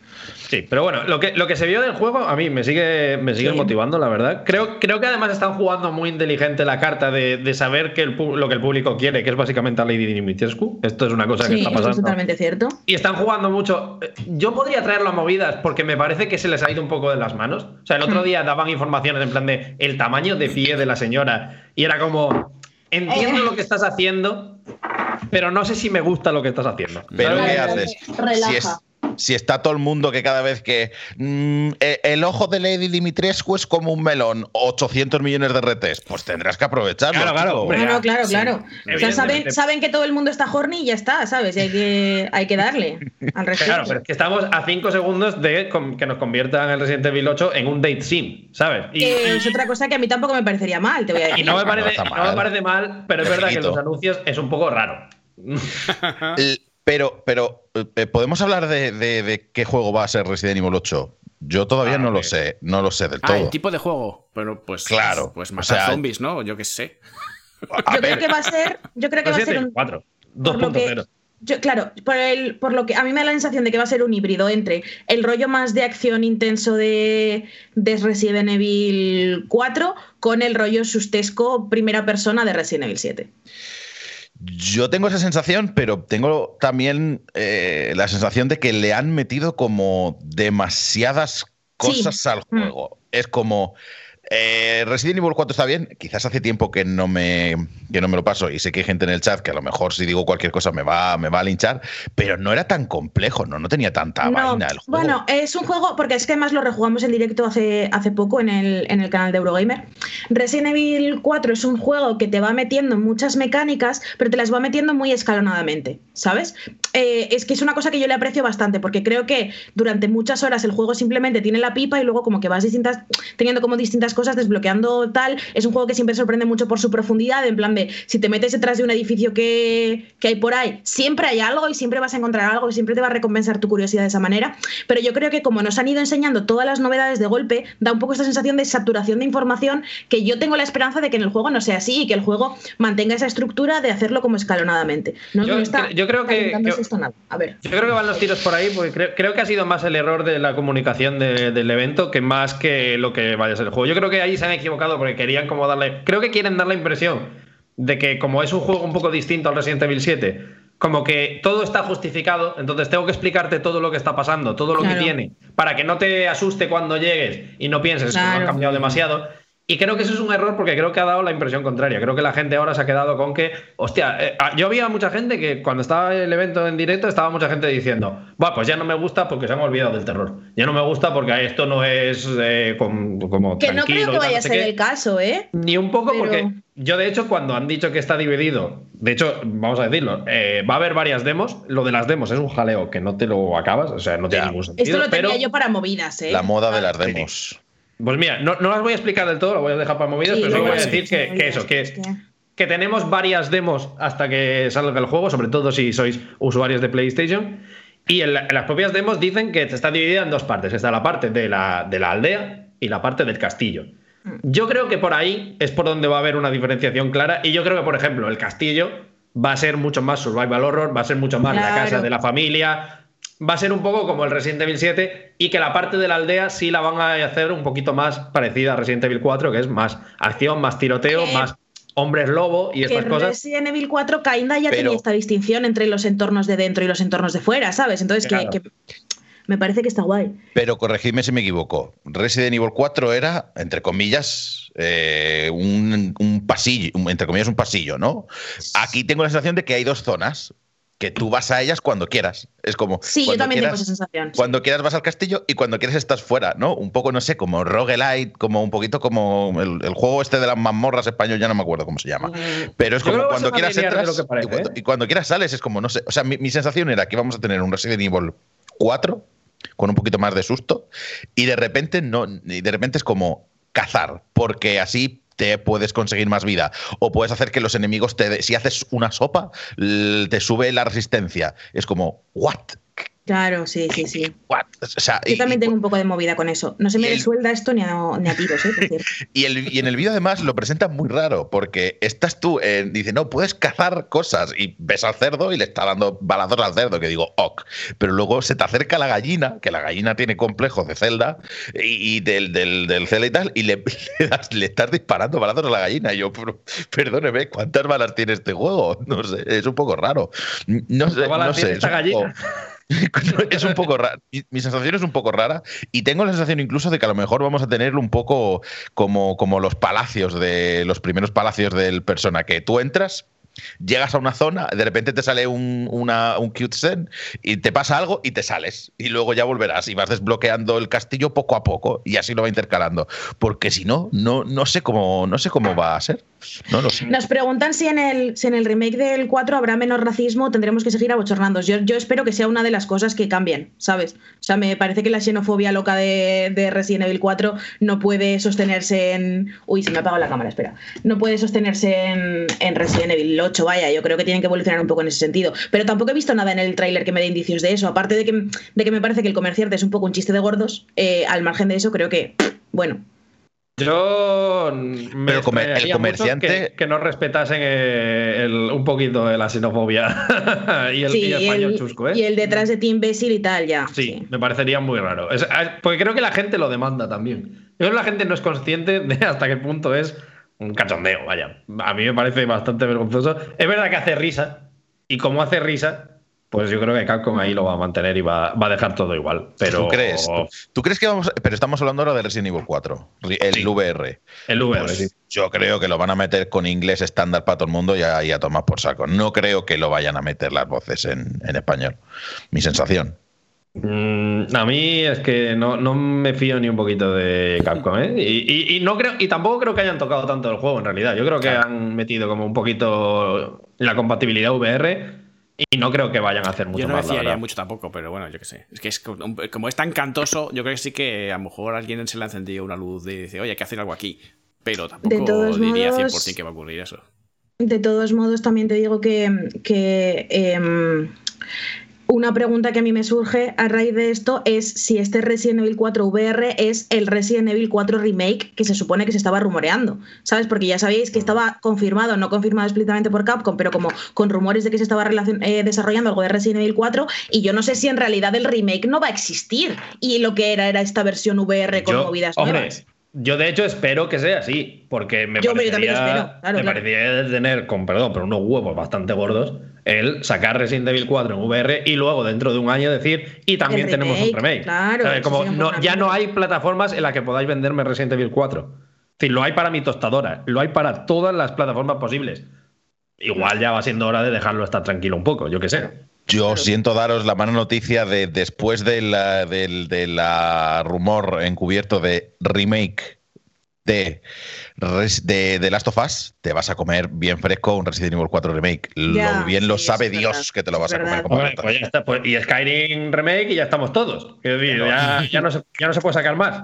Sí, pero bueno, lo que, lo que se vio del juego a mí me sigue, me sigue Sí. motivando, la verdad. Creo, creo que además están jugando muy inteligente la carta de, de saber que el, lo que el público quiere, que es básicamente a Lady Dimitrescu. Esto es una cosa que está eso es pasando. totalmente cierto. Y están jugando mucho. Yo podría traerlo a movidas porque me parece que se les ha ido un poco de las manos. O sea, el otro día daban informaciones en plan de el tamaño de pie de la señora. Y era como. Entiendo Eh. lo que estás haciendo, pero no sé si me gusta lo que estás haciendo. Pero. ¿qué Relaja. haces? Relaja. Si, es- si está todo el mundo que cada vez que mm, e- el ojo de Lady Dimitrescu es como un melón, 800 millones de RTs, pues tendrás que aprovecharlo. Claro, claro, hombre. Claro, ya, claro, sí. claro. O sea, Evidentemente. saben, saben que todo el mundo está horny y ya está, ¿sabes? Y hay que, hay que darle al respecto. Claro, pero es que estamos a 5 segundos de que nos conviertan el Resident Evil 8 en un date sim, ¿sabes? Y, Que es otra cosa que a mí tampoco me parecería mal, te voy a y decir. no me parece, no mal. me parece mal, pero es verdad que los anuncios es un poco raro. Pero, pero eh, ¿podemos hablar de, de- de qué juego va a ser Resident Evil 8? Yo todavía Ah, no lo sé, no lo sé del Ah, todo. el tipo de juego. Pero pues. Claro, Pues o matar sea, zombies, ¿no? Yo qué sé. A Yo creo que va a ser, yo creo que va a ser un, Evil 4, por lo que- 2.0. Yo, claro, por, el, por lo que a mí me da la sensación de que va a ser un híbrido entre el rollo más de acción intenso de, de Resident Evil 4 con el rollo sustesco primera persona de Resident Evil 7. Yo tengo esa sensación, pero tengo también eh, la sensación de que le han metido como demasiadas cosas al Mm. juego. Es como. Eh, Resident Evil 4 está bien, quizás hace tiempo que no, me, que no me lo paso y sé que hay gente en el chat que a lo mejor si digo cualquier cosa me va, me va a linchar, pero no era tan complejo, no, no tenía tanta No, vaina el juego. Bueno, es un juego, porque es que además lo rejugamos en directo hace, hace poco en el, en el canal de Eurogamer. Resident Evil 4 es un juego que te va metiendo muchas mecánicas, pero te las va metiendo muy escalonadamente, ¿sabes? Eh, es que es una cosa que yo le aprecio bastante, porque creo que durante muchas horas el juego simplemente tiene la pipa y luego como que vas distintas, teniendo como distintas cosas, desbloqueando tal. Es un juego que siempre sorprende mucho por su profundidad, en plan de si te metes detrás de un edificio que, que hay por ahí, siempre hay algo y siempre vas a encontrar algo y siempre te va a recompensar tu curiosidad de esa manera. Pero yo creo que como nos han ido enseñando todas las novedades de golpe, da un poco esta sensación de saturación de información que yo tengo la esperanza de que en el juego no sea así y que el juego mantenga esa estructura de hacerlo como escalonadamente. No, Yo no está yo creo que- esto nada. A ver. Yo creo que van los tiros por ahí, porque creo, creo que ha sido más el error de la comunicación de- del evento que más que lo que vaya a ser el juego. Yo creo que ahí se han equivocado porque querían como darle. Creo que quieren dar la impresión de que, como es un juego un poco distinto al Resident Evil 7, como que todo está justificado, entonces tengo que explicarte todo lo que está pasando, todo lo Claro. que tiene, para que no te asuste cuando llegues y no pienses que Claro. han cambiado demasiado. Y creo que eso es un error porque creo que ha dado la impresión contraria. Creo que la gente ahora se ha quedado con que, hostia, eh, ah, yo había mucha gente que cuando estaba el evento en directo estaba mucha gente diciendo, va, pues ya no me gusta porque se han olvidado del terror. Ya no me gusta porque esto no es eh, com- como Que no creo que vaya a ser qué". el caso, ¿eh? Ni un poco, Pero- porque yo, de hecho, cuando han dicho que está dividido, de hecho, vamos a decirlo, eh, va a haber varias demos. Lo de las demos es un jaleo que no te lo acabas, o sea, no tiene Ya. ningún sentido. Esto lo tenía pero, yo para movidas, ¿eh? La moda de las sí. demos. Pues mira, no, no las voy a explicar del todo, lo voy a dejar para movidas, Sí, pero solo voy a sí, decir que, sí, que eso, que, tenemos varias demos hasta que salga el juego, sobre todo si sois usuarios de PlayStation. Y en, la- en las propias demos dicen que está dividida en dos partes. Está la parte de la, de la aldea y la parte del castillo. Mm. Yo creo que por ahí es por donde va a haber una diferenciación clara. Y yo creo que, por ejemplo, el castillo va a ser mucho más survival horror, va a ser mucho más la casa de la familia. Va a ser un poco como el Resident Evil 7 y que la parte de la aldea sí la van a hacer un poquito más parecida a Resident Evil 4, que es más acción, más tiroteo, Que- más hombres lobo y que estas cosas. Resident Evil 4 Kinda ya Pero- tenía esta distinción entre los entornos de dentro y los entornos de fuera, ¿sabes? Entonces, que- que, me parece que está guay. Pero corregidme si me equivoco. Resident Evil 4 era, entre comillas, eh, un, un pasillo, un- entre comillas, un pasillo, ¿no? Aquí tengo la sensación de que hay dos zonas, que tú vas a ellas cuando quieras. Es como. Sí, yo cuando también quieras- tengo esa sensación. sí. Cuando quieras vas al castillo y cuando quieres estás fuera, ¿no? Un poco, no sé, como roguelite, como un poquito como el, el juego este de las mazmorras español, ya no me acuerdo cómo se llama. Pero es Yo como cuando quieras entras lo que parece, y, cuando, ¿eh? y cuando quieras sales, es como, no sé. O sea, mi, mi sensación era que íbamos a tener un Resident Evil 4 con un poquito más de susto y de repente no, y de repente es como cazar, porque así te puedes conseguir más vida o puedes hacer que los enemigos te si haces una sopa te sube la resistencia. Es como what? Claro, sí, sí, sí. What? O sea, Yo y- también y- tengo un poco de movida con eso. No se me resuelda esto ni a, ni a tiros, ¿eh? Por. Y, el- y en el vídeo además lo presentan muy raro, porque estás tú, eh, dice, no, puedes cazar cosas y ves al cerdo y le está dando balazos al cerdo, que digo, ok. Pero luego se te acerca la gallina, que la gallina tiene complejos de celda y, y del, del, del celda y tal, y le, le das- le estás disparando balazos a la gallina. Y yo, pero, perdóneme, ¿cuántas balas tiene este juego? No sé, es un poco raro. No sé, ¿Cuántas balas no tiene sé. esta es un poco- gallina? es un poco raro. Mi, mi sensación es un poco rara y tengo la sensación incluso de que a lo mejor vamos a tener un poco como, como los palacios de los primeros palacios del persona, que tú entras llegas a una zona, de repente te sale un, una, un cutscene y te pasa algo y te sales. Y luego ya volverás y vas desbloqueando el castillo poco a poco y así lo va intercalando. Porque si no, no, no, sé, cómo, no sé cómo va a ser. Nos preguntan si en el, si en el remake del 4 habrá menos racismo o tendremos que seguir abochornando. Yo, yo espero que sea una de las cosas que cambien, ¿sabes? O sea, me parece que la xenofobia loca de, de Resident Evil 4 no puede sostenerse en. Uy, se me ha apagado la cámara, espera. No puede sostenerse en, en Resident Evil 8, vaya. Yo creo que tienen que evolucionar un poco en ese sentido. Pero tampoco he visto nada en el tráiler que me dé indicios de eso. Aparte de que, de que me parece que el comerciante es un poco un chiste de gordos, eh, al margen de eso, creo que. Bueno, Yo me Pero comer- el comerciante- que, que no respetasen eh, el- un poquito de la xenofobia y el, sí, y el y español el, chusco, ¿eh? y el detrás de ti imbécil y tal, ya. Sí, me parecería muy raro. Es- porque creo que la gente lo demanda también. Yo creo que la gente no es consciente de hasta qué punto es un cachondeo, vaya. A mí me parece bastante vergonzoso. Es verdad que hace risa, y como hace risa, pues yo creo que Capcom ahí lo va a mantener y va, va a dejar todo igual. Pero ¿Tú crees? ¿Tú, tú crees que vamos Pero estamos hablando ahora de Resident Evil 4, el Sí. VR. el VR, Pues sí. Yo creo que lo van a meter con inglés estándar para todo el mundo y a, y a tomar por saco. No creo que lo vayan a meter las voces en, en español. Mi sensación. Mm, a mí es que no, no me fío ni un poquito de Capcom, ¿eh? Y, y- y no creo, y tampoco creo que hayan tocado tanto el juego en realidad. Yo creo que han metido como un poquito la compatibilidad VR y no creo que vayan a hacer mucho Yo no más, decía verdad. mucho tampoco, pero bueno, yo qué sé. Es que es como, como es tan cantoso, yo creo que sí que a lo mejor a alguien se le ha encendido una luz de dice, oye, hay que hacer algo aquí. Pero tampoco De todos diría modos- 100% que va a ocurrir eso. De todos modos, también te digo que, que, em, una pregunta que a mí me surge a raíz de esto es si este Resident Evil 4 VR es el Resident Evil 4 Remake que se supone que se estaba rumoreando, ¿sabes? Porque ya sabéis que estaba confirmado, no confirmado explícitamente por Capcom, pero como con rumores de que se estaba eh, desarrollando algo de Resident Evil 4 y yo no sé si en realidad el remake no va a existir y lo que era era esta versión VR con Yo- movidas hombre, nuevas. Yo de hecho espero que sea así, porque me Yo, parecería, espero, claro, me claro. parecería tener, con perdón, pero unos huevos bastante gordos, el sacar Resident Evil 4 en VR y luego dentro de un año decir, y también tenemos un remake, claro, ¿Sabes? Como no- ya no hay plataformas en las que podáis venderme Resident Evil 4. Es decir, lo hay para mi tostadora, lo hay para todas las plataformas posibles. Igual ya va siendo hora de dejarlo estar tranquilo un poco, yo qué sé. Yo siento daros la mala noticia de después de la, del de la rumor encubierto de remake de, de, de Last of Us, te vas a comer bien fresco un Resident Evil 4 remake. Ya, lo bien lo sí, sabe eso es Dios verdad, que te lo vas a comer como Hombre, pues ya está, pues- y Skyrim Remake y ya estamos todos. Ya, ya no se, ya no se puede sacar más.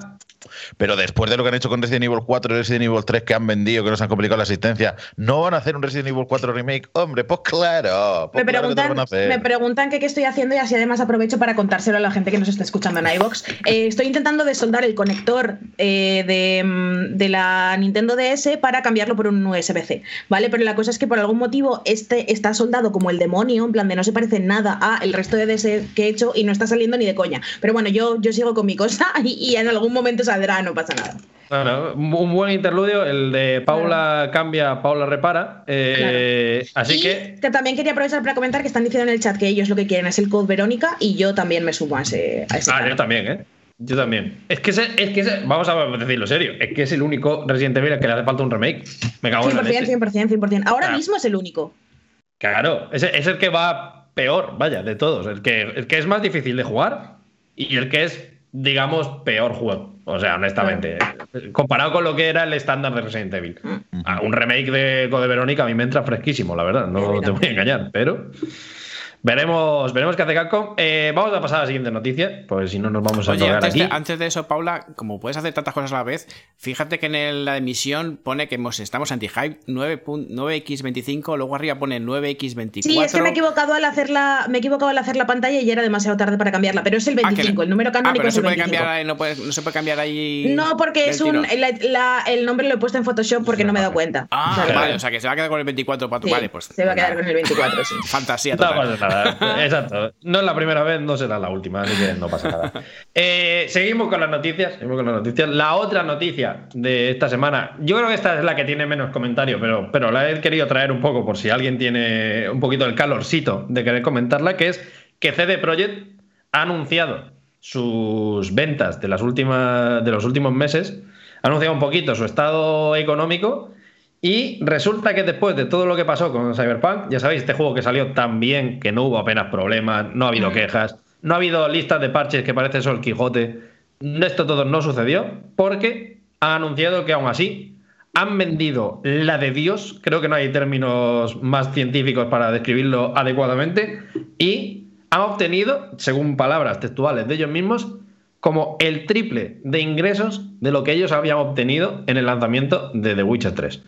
Pero después de lo que han hecho con Resident Evil 4 y Resident Evil 3 que han vendido, que nos han complicado la asistencia, ¿no van a hacer un Resident Evil 4 remake? Hombre, pues claro. pues Me claro preguntan, me preguntan que qué estoy haciendo y así además aprovecho para contárselo a la gente que nos está escuchando en iVoox. Eh, estoy intentando desoldar el conector eh, de, mm, de la Nintendo DS para cambiarlo por un USB-C, ¿vale? Pero la cosa es que por algún motivo este está soldado como el demonio, en plan de no se parece nada a el resto de DS que he hecho y no está saliendo ni de coña. Pero bueno, yo, yo sigo con mi cosa y, y en algún momento saldrá, no pasa nada. Bueno, un buen interludio, el de Paula cambia, Paula repara. Eh, Así y que también quería aprovechar para comentar que están diciendo en el chat que ellos lo que quieren es el code Verónica y yo también me sumo a ese, a ese Ah, yo también, ¿eh? Yo también. Es que, ese- es que ese- vamos a decirlo serio, es que es el único Resident Evil al que le hace falta un remake. Me cago en la 100%, leche. 100%, 100%. Ahora Ah. mismo es el único. Claro, es, es el que va peor, vaya, de todos. El que, el que es más difícil de jugar y el que es, digamos, peor juego. O sea, honestamente. Comparado con lo que era el estándar de Resident Evil. Ah, un remake de Code Verónica a mí me entra fresquísimo, la verdad. No te voy a engañar, pero. Veremos, veremos qué hace Capcom. Eh, vamos a pasar a la siguiente noticia, pues si no nos vamos a Oye, antes aquí. de, antes de eso, Paula, como puedes hacer tantas cosas a la vez, fíjate que en el- la emisión pone que hemos- estamos anti-hype 9 pun- 9x25, luego arriba pone 9x24. Sí, es que me he equivocado al hacer la, me he equivocado al hacer la pantalla y ya era demasiado tarde para cambiarla, pero es el Ah, que 25, no- el número Ah, canónico pero no es se, el puede 25. cambiar, no, puede- no se puede cambiar ahí. No, porque es un tirón. la- la- el nombre lo he puesto en Photoshop porque no me he dado cuenta. Ah, ¿sabes? vale, o sea que se va a quedar con el 24 para tu. Sí, Vale, pues. se va a quedar con el 24, sí. Fantasía No total. pasa nada. Exacto. No es la primera vez, no será la última, así que no pasa nada. Eh, seguimos con las noticias. Seguimos con las noticias. La otra noticia de esta semana, yo creo que esta es la que tiene menos comentario, pero, pero la he querido traer un poco por si alguien tiene un poquito el calorcito de querer comentarla, que es que CD Projekt ha anunciado sus ventas de las últimas de los últimos meses, ha anunciado un poquito su estado económico Y resulta que después de todo lo que pasó con Cyberpunk, ya sabéis, este juego que salió tan bien que no hubo apenas problemas, no ha habido Mm. quejas, no ha habido listas de parches que parece eso el Quijote. Esto todo no sucedió porque han anunciado que aún así han vendido la de Dios, creo que no hay términos más científicos para describirlo adecuadamente, y han obtenido, según palabras textuales de ellos mismos, como el triple de ingresos de lo que ellos habían obtenido en el lanzamiento de The Witcher 3.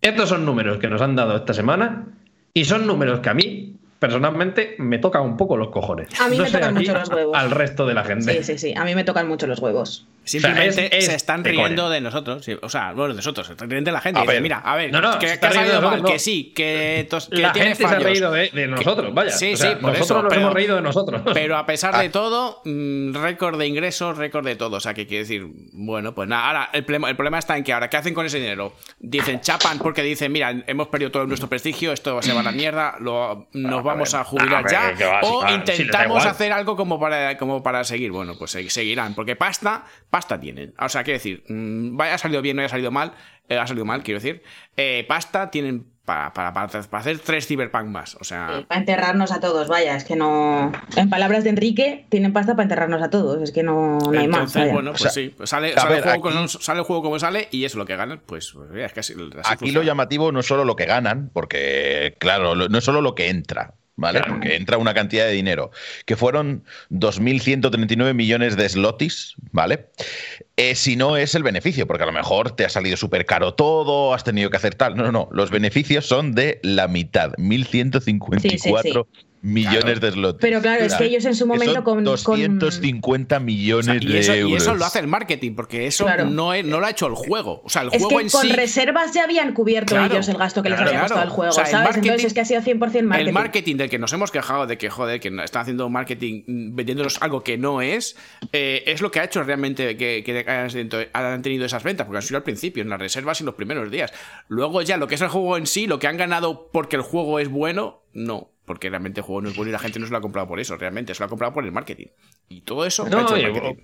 Estos son números que nos han dado esta semana y son números que a mí, personalmente, me tocan un poco los cojones. A mí No me tocan mucho los huevos. Al resto de la gente. Sí, sí, sí. A mí me tocan mucho los huevos. Simplemente O sea, es- se es están de riendo coña. de nosotros. sí, O sea, bueno, de nosotros, se están riendo de la gente. A Dice, ver. mira, a ver, No, no, que, ha salido mal, que sí, que, tos- que La tiene gente se ha fallos. reído de, de nosotros, vaya. Sí, O sea, sí, por nosotros eso, nos pero- hemos reído de nosotros. Pero a pesar de todo, mm, récord de ingresos, récord de todo. O sea, que quiere decir, bueno, pues nada. Ahora, el problema, el problema está en que ahora, ¿qué hacen con ese dinero? Dicen, chapan porque dicen, mira, hemos perdido todo nuestro prestigio, esto se va a la mierda, lo- nos vamos a, jubilar a ya. o intentamos hacer algo como para, como para seguir. Bueno, pues se- seguirán, porque pasta, pasta tienen. O sea, quiere decir, mm, vaya salido bien, no haya salido mal, eh, ha salido mal, quiero decir, eh, pasta tienen para, para, para, para hacer tres Cyberpunk más. O sea, Para enterrarnos a todos, vaya, es que no. En palabras de Enrique, tienen pasta para enterrarnos a todos, es que no, no hay más. Vaya. bueno, pues O sea, sí, pues sale, sale, ver, el juego aquí- sale el juego como sale y eso es lo que ganan, pues, pues, es que así, así Aquí lo llamativo no es solo lo que ganan, porque, claro, no es solo lo que entra, ¿vale? Claro. Porque entra una cantidad de dinero, que fueron 2.139 millones de slotis, ¿vale? Eh, si no es el beneficio, porque a lo mejor te ha salido súper caro todo, has tenido que hacer tal. No, no, no. Los beneficios son de la mitad, 1.154 millones Claro. de slotis. Pero claro, es que ellos en su momento son con- con- 250 millones O sea, y, eso, de y euros. eso lo hace el marketing, porque eso Claro. no, es- no lo ha hecho el juego. O sea, el Es juego que en con sí. reservas ya habían cubierto Claro, ellos el gasto que les claro, había costado el juego, O sea, el ¿sabes? Entonces es que ha sido 100% marketing. El marketing del que nos hemos quejado de que, joder, que están haciendo marketing mm, vendiéndonos algo que no es, eh, es lo que ha hecho realmente que, que hayan tenido esas ventas, porque han sido al principio, en las reservas y en los primeros días. Luego ya lo que es el juego en sí, lo que han ganado porque el juego es bueno, no. Porque realmente el juego no es bueno y la gente no se lo ha comprado por eso, realmente, se lo ha comprado por el marketing. Y todo eso lo ha No, hecho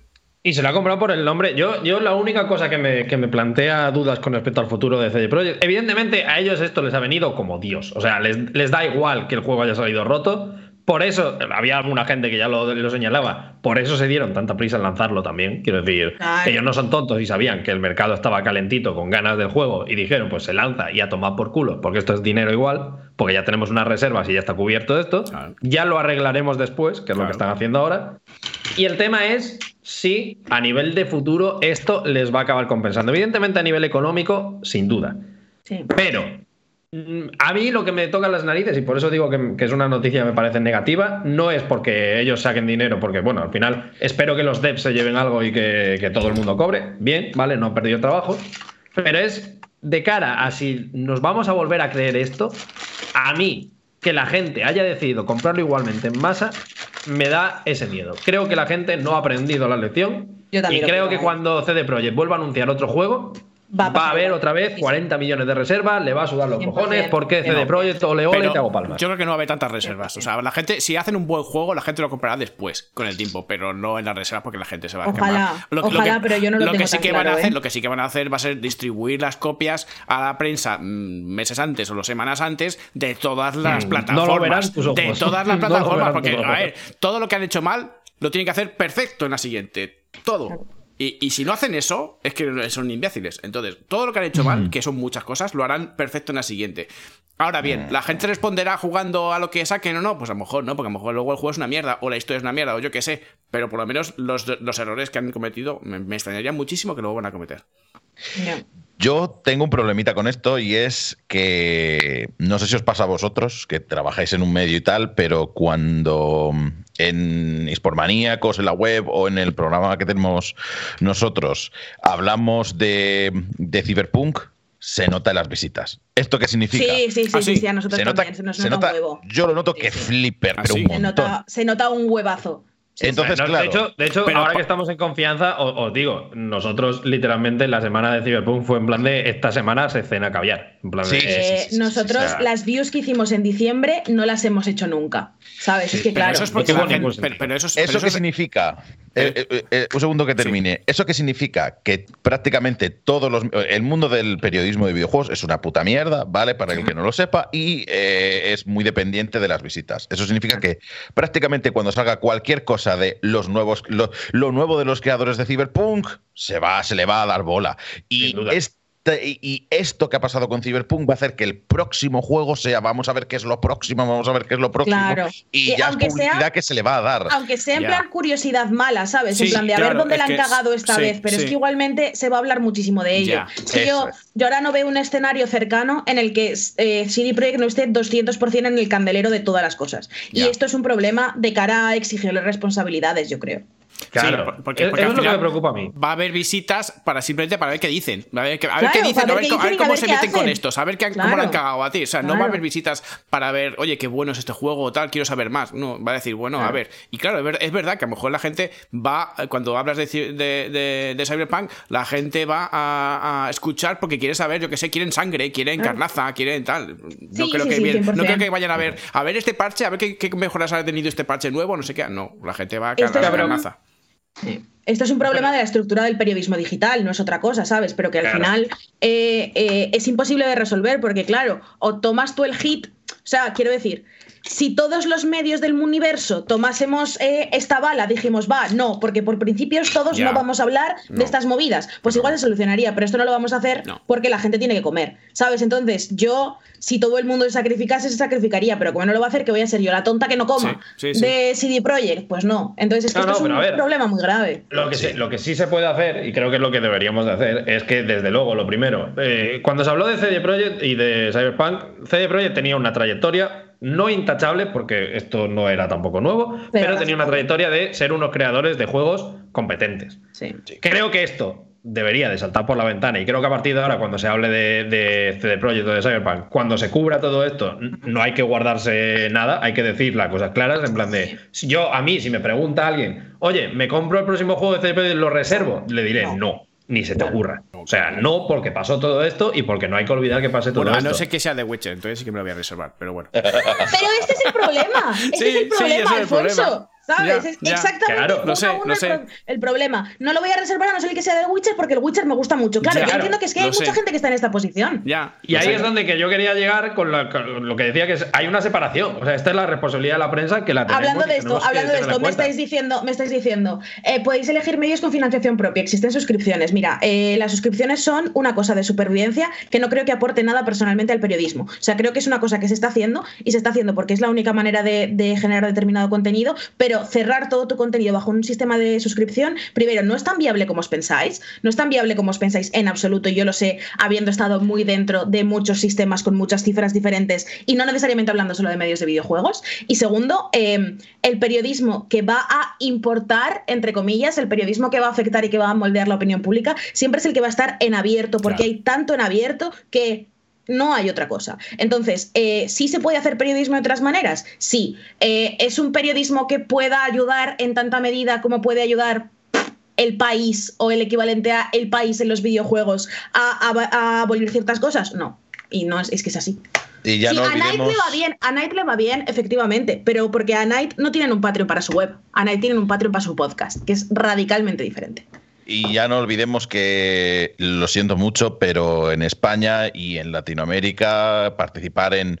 y, se la ha comprado por el nombre. Yo, yo la única cosa que me, que me plantea dudas con respecto al futuro de CD Projekt, evidentemente a ellos esto les ha venido como Dios. O sea, les, les da igual que el juego haya salido roto. Por eso, había alguna gente que ya lo, lo señalaba, por eso se dieron tanta prisa en lanzarlo también. Quiero decir, Claro. que ellos no son tontos y sabían que el mercado estaba calentito con ganas del juego y dijeron, pues se lanza y a tomar por culo, porque esto es dinero igual, porque ya tenemos unas reservas y ya está cubierto esto. Claro. Ya lo arreglaremos después, que es lo que están haciendo ahora. Y el tema es si a nivel de futuro esto les va a acabar compensando. Evidentemente a nivel económico, sin duda. Sí. Pero a mí lo que me toca las narices, y por eso digo que, que es una noticia que me parece negativa, no es porque ellos saquen dinero, porque bueno, al final espero que los devs se lleven algo y que, que todo el mundo cobre. Bien, vale, no han perdido trabajo. Pero es de cara a si nos vamos a volver a creer esto, a mí que la gente haya decidido comprarlo igualmente en masa, me da ese miedo. Creo que la gente no ha aprendido la lección. Yo y creo creo, que ¿eh? cuando CD Projekt vuelva a anunciar otro juego, Va va a haber otra vez Sí, sí. 40 millones de reservas, le va a sudar los 100%. cojones, porque Que CD no. Projekt ole ole te hago palmas. Yo creo que no va a haber tantas reservas. O sea, la gente, si hacen un buen juego, la gente lo comprará después, con el tiempo, pero no en las reservas porque la gente se va a Ojalá, quemar. ojalá, pero yo no lo que tengo sí tan que van a claro, hacer, ¿eh? Lo que sí que van a hacer va a ser distribuir las copias a la prensa mm, meses antes o las semanas antes de todas las Mm, plataformas. no lo verán tus ojos. De todas las No lo plataformas. verán porque, a ver, todo lo que han hecho mal lo tienen que hacer perfecto en la siguiente. Todo. Y, y si no hacen eso, es que son imbéciles. Entonces, todo lo que han hecho mal, que son muchas cosas, lo harán perfecto en la siguiente. Ahora bien, ¿la gente responderá jugando a lo que saquen o no? Pues a lo mejor no, porque a lo mejor luego el juego es una mierda, o la historia es una mierda, o yo qué sé. Pero por lo menos los, los errores que han cometido me, me extrañaría muchísimo que luego van a cometer. Yo tengo un problemita con esto y es que no sé si os pasa a vosotros, que trabajáis en un medio y tal, pero cuando en Hispormaníacos, en la web o en el programa que tenemos nosotros hablamos de, de Cyberpunk, se nota en las visitas. ¿Esto qué significa? Sí, sí, sí, Ah, sí, sí. sí, a nosotros se nota, también se nos se nota, nota- un huevo. yo lo noto Sí, que sí. flipper, ¿Ah, pero sí? un Se nota, se nota un huevazo. Sí, Entonces, No, claro. De hecho, de hecho Pero ahora que estamos en confianza, os, os digo, nosotros literalmente la semana de Cyberpunk fue en plan de esta semana se cena caviar. En plan Sí, de, Eh, sí, sí, nosotros o sea- las views que hicimos en diciembre no las hemos hecho nunca. ¿Sabes? es que Pero claro. eso es porque no la tuvo gente. ningún Pero, eso es, ¿Eso pero qué es- significa? Eh, eh, un segundo que termine. ¿Eso qué significa? Que prácticamente todos los. El mundo del periodismo de videojuegos es una puta mierda, ¿vale? Para el que no lo sepa, y es muy dependiente de las visitas. Eso significa que prácticamente cuando salga cualquier cosa de los nuevos. Lo, nuevo de los creadores de Cyberpunk, se va, se le va a dar bola. Y es y esto que ha pasado con Cyberpunk va a hacer que el próximo juego sea vamos a ver qué es lo próximo, vamos a ver qué es lo próximo. Y, ya es publicidad que se le va a dar. Aunque sea en plan curiosidad mala, ¿sabes? en plan de a ver dónde la han cagado esta vez, pero es que igualmente se va a hablar muchísimo de ello. yo, yo, ahora no veo un escenario cercano en el que eh, CD Projekt no esté 200% en el candelero de todas las cosas. Y esto es un problema de cara a exigirle responsabilidades, yo creo. Claro, porque, porque es lo que me preocupa a mí. Va a haber visitas para simplemente para ver qué dicen. A ver, qué, dicen, a ver, cómo se meten con esto, a ver qué, cómo lo han cagado a ti. O sea, no va a haber visitas para ver, oye, qué bueno es este juego o tal, quiero saber más. No, va a decir, bueno, a ver. Y claro, es verdad que a lo mejor la gente va, cuando hablas de, de, Cyberpunk, la gente va a, escuchar porque quiere saber, yo que sé, quieren sangre, quieren carnaza, quieren tal. No, creo, que no creo que vayan a ver, a ver este parche, a ver qué, mejoras ha tenido este parche nuevo, no sé qué. No, la gente va a carnaza. Esto es un problema de la estructura del periodismo digital, no es otra cosa, ¿sabes? Pero que al final eh, eh, es imposible de resolver porque, claro, o tomas tú el hit, o sea, quiero decir, si todos los medios del universo tomásemos eh, esta bala, dijimos, va, no, porque por principios todos no vamos a hablar de estas movidas, pues igual se solucionaría, pero esto no lo vamos a hacer porque la gente tiene que comer, ¿sabes? Entonces, yo, si todo el mundo se sacrificase, se sacrificaría, pero como no lo va a hacer, que voy a ser yo la tonta que no coma de CD Projekt, pues no. Entonces, esto es un problema muy grave. Lo que, sí. lo que sí se puede hacer, y creo que es lo que deberíamos de hacer, es que, desde luego, lo primero, eh, cuando se habló de CD Projekt y de Cyberpunk, CD Projekt tenía una trayectoria no intachable, porque esto no era tampoco nuevo, pero, tenía una trayectoria de ser unos creadores de juegos competentes. Creo que esto debería de saltar por la ventana y creo que a partir de ahora, cuando se hable de, de CD Projekt o de Cyberpunk, cuando se cubra todo esto, no hay que guardarse nada, hay que decir las cosas claras, en plan de, si yo a mí, si me pregunta alguien, oye, ¿me compro el próximo juego de CD Projekt y lo reservo? Le diré no ni se te ocurra. O sea, no porque pasó todo esto y porque no hay que olvidar que pase todo bueno, esto. no sé que sea de Witcher, entonces sí que me lo voy a reservar, pero bueno. Pero este es el problema. Este es el problema, Alfonso. ¿Sabes? es exactamente El, problema. No lo voy a reservar a no ser que sea del Witcher porque el Witcher me gusta mucho. Claro, yo entiendo que es que hay mucha gente que está en esta posición. Ya. Y ahí es donde que yo quería llegar con, lo que decía que hay una separación. O sea, esta es la responsabilidad de la prensa que la tenemos. Hablando de esto, hablando de esto, me estáis diciendo, me estáis diciendo, eh, podéis elegir medios con financiación propia. Existen suscripciones. Mira, eh, las suscripciones son una cosa de supervivencia que no creo que aporte nada personalmente al periodismo. O sea, creo que es una cosa que se está haciendo y se está haciendo porque es la única manera de, de generar determinado contenido, pero cerrar todo tu contenido bajo un sistema de suscripción, primero, no es tan viable como os pensáis, no es tan viable como os pensáis en absoluto, yo lo sé, habiendo estado muy dentro de muchos sistemas con muchas cifras diferentes y no necesariamente hablando solo de medios de videojuegos. Y segundo, em, el periodismo que va a importar, entre comillas, el periodismo que va a afectar y que va a moldear la opinión pública, siempre es el que va a estar en abierto, porque hay tanto en abierto que no hay otra cosa. Entonces, eh, ¿sí se puede hacer periodismo de otras maneras? Sí. Eh, ¿Es un periodismo que pueda ayudar en tanta medida como puede ayudar el país o el equivalente a el país en los videojuegos a, abolir ciertas cosas? No. Y no es, que es así. Y ya a Night le va bien, a Night le va bien, efectivamente, pero porque a Night no tienen un Patreon para su web, a Night tienen un Patreon para su podcast, que es radicalmente diferente. Y ya no olvidemos que, lo siento mucho, pero en España y en Latinoamérica participar en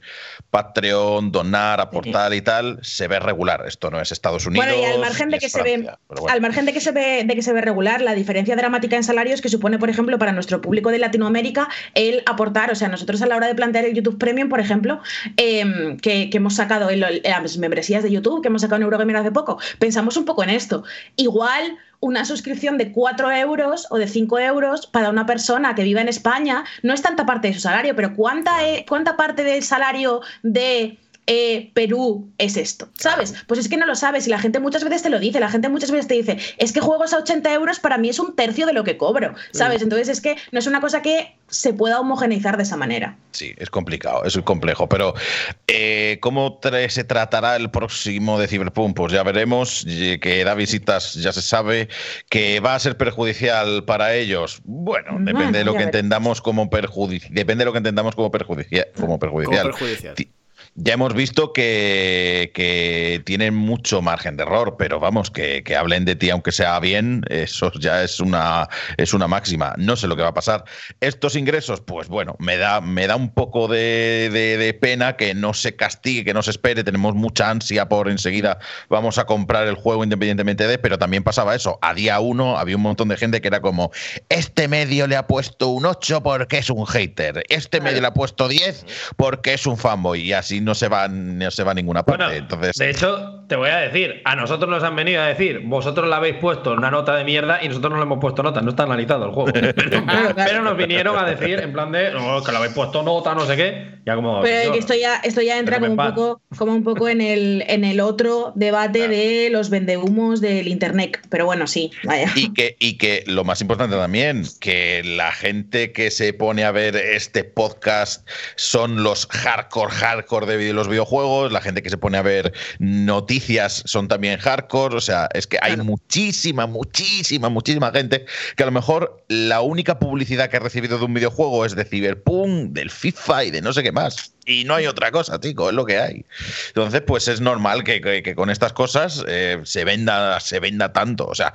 Patreon, donar, aportar y tal, se ve regular. Esto no es Estados Unidos. Bueno, y al margen de que se ve, al margen de que se ve, de que se ve regular, la diferencia dramática en salarios que supone, por ejemplo, para nuestro público de Latinoamérica, el aportar, o sea, nosotros a la hora de plantear el YouTube Premium, por ejemplo, em, que, hemos sacado en, las membresías de YouTube, que hemos sacado en Eurogamer hace poco, pensamos un poco en esto. Igual una suscripción de 4 euros o de 5 euros para una persona que vive en España. No es tanta parte de su salario, pero ¿cuánta, cuánta parte del salario de eh, Perú es esto, ¿sabes? Pues es que no lo sabes y la gente muchas veces te lo dice, la gente muchas veces te dice, es que juegos a 80 euros para mí es un tercio de lo que cobro, ¿sabes? Entonces es que no es una cosa que se pueda homogeneizar de esa manera. Sí, es complicado, es complejo, pero eh, ¿cómo se tratará el próximo de Cyberpunk? Pues ya veremos, que da visitas, ya se sabe, que va a ser perjudicial para ellos. Bueno, depende de lo que entendamos como perjudicial. Depende de lo que entendamos como, perjudicial. Como perjudicial. Ya hemos visto que, tienen mucho margen de error, pero vamos, que, hablen de ti aunque sea bien, eso ya es una, es una máxima. No sé lo que va a pasar. Estos ingresos, pues bueno, me da, me da un poco de, de, de pena que no se castigue, que no se espere. Tenemos mucha ansia por enseguida vamos a comprar el juego independientemente de, pero también pasaba eso. A día uno había un montón de gente que era como, este medio le ha puesto un 8 porque es un hater, este medio le ha puesto 10 porque es un fanboy y así no se va, no se va a ninguna parte. Entonces, de hecho, te voy a decir, a nosotros nos han venido a decir, vosotros le habéis puesto una nota de mierda y nosotros no le hemos puesto nota, no está analizado el juego. pero, nos vinieron a decir en plan de, no, que le habéis puesto nota, no sé qué, ya como... Pero esto ya, esto ya entra como un, poco, como un poco en el, en el otro debate de los vendehumos del internet. Pero bueno, sí, vaya. Y que, y que lo más importante también, que la gente que se pone a ver este podcast son los hardcore, hardcore de los videojuegos, la gente que se pone a ver noticias son también hardcore, o sea, es que hay muchísima, muchísima, muchísima gente que a lo mejor la única publicidad que ha recibido de un videojuego es de Cyberpunk, del FIFA y de no sé qué más. Y no hay otra cosa, chico, es lo que hay. Entonces, pues es normal que, que, con estas cosas eh, se, venda, se venda tanto. O sea,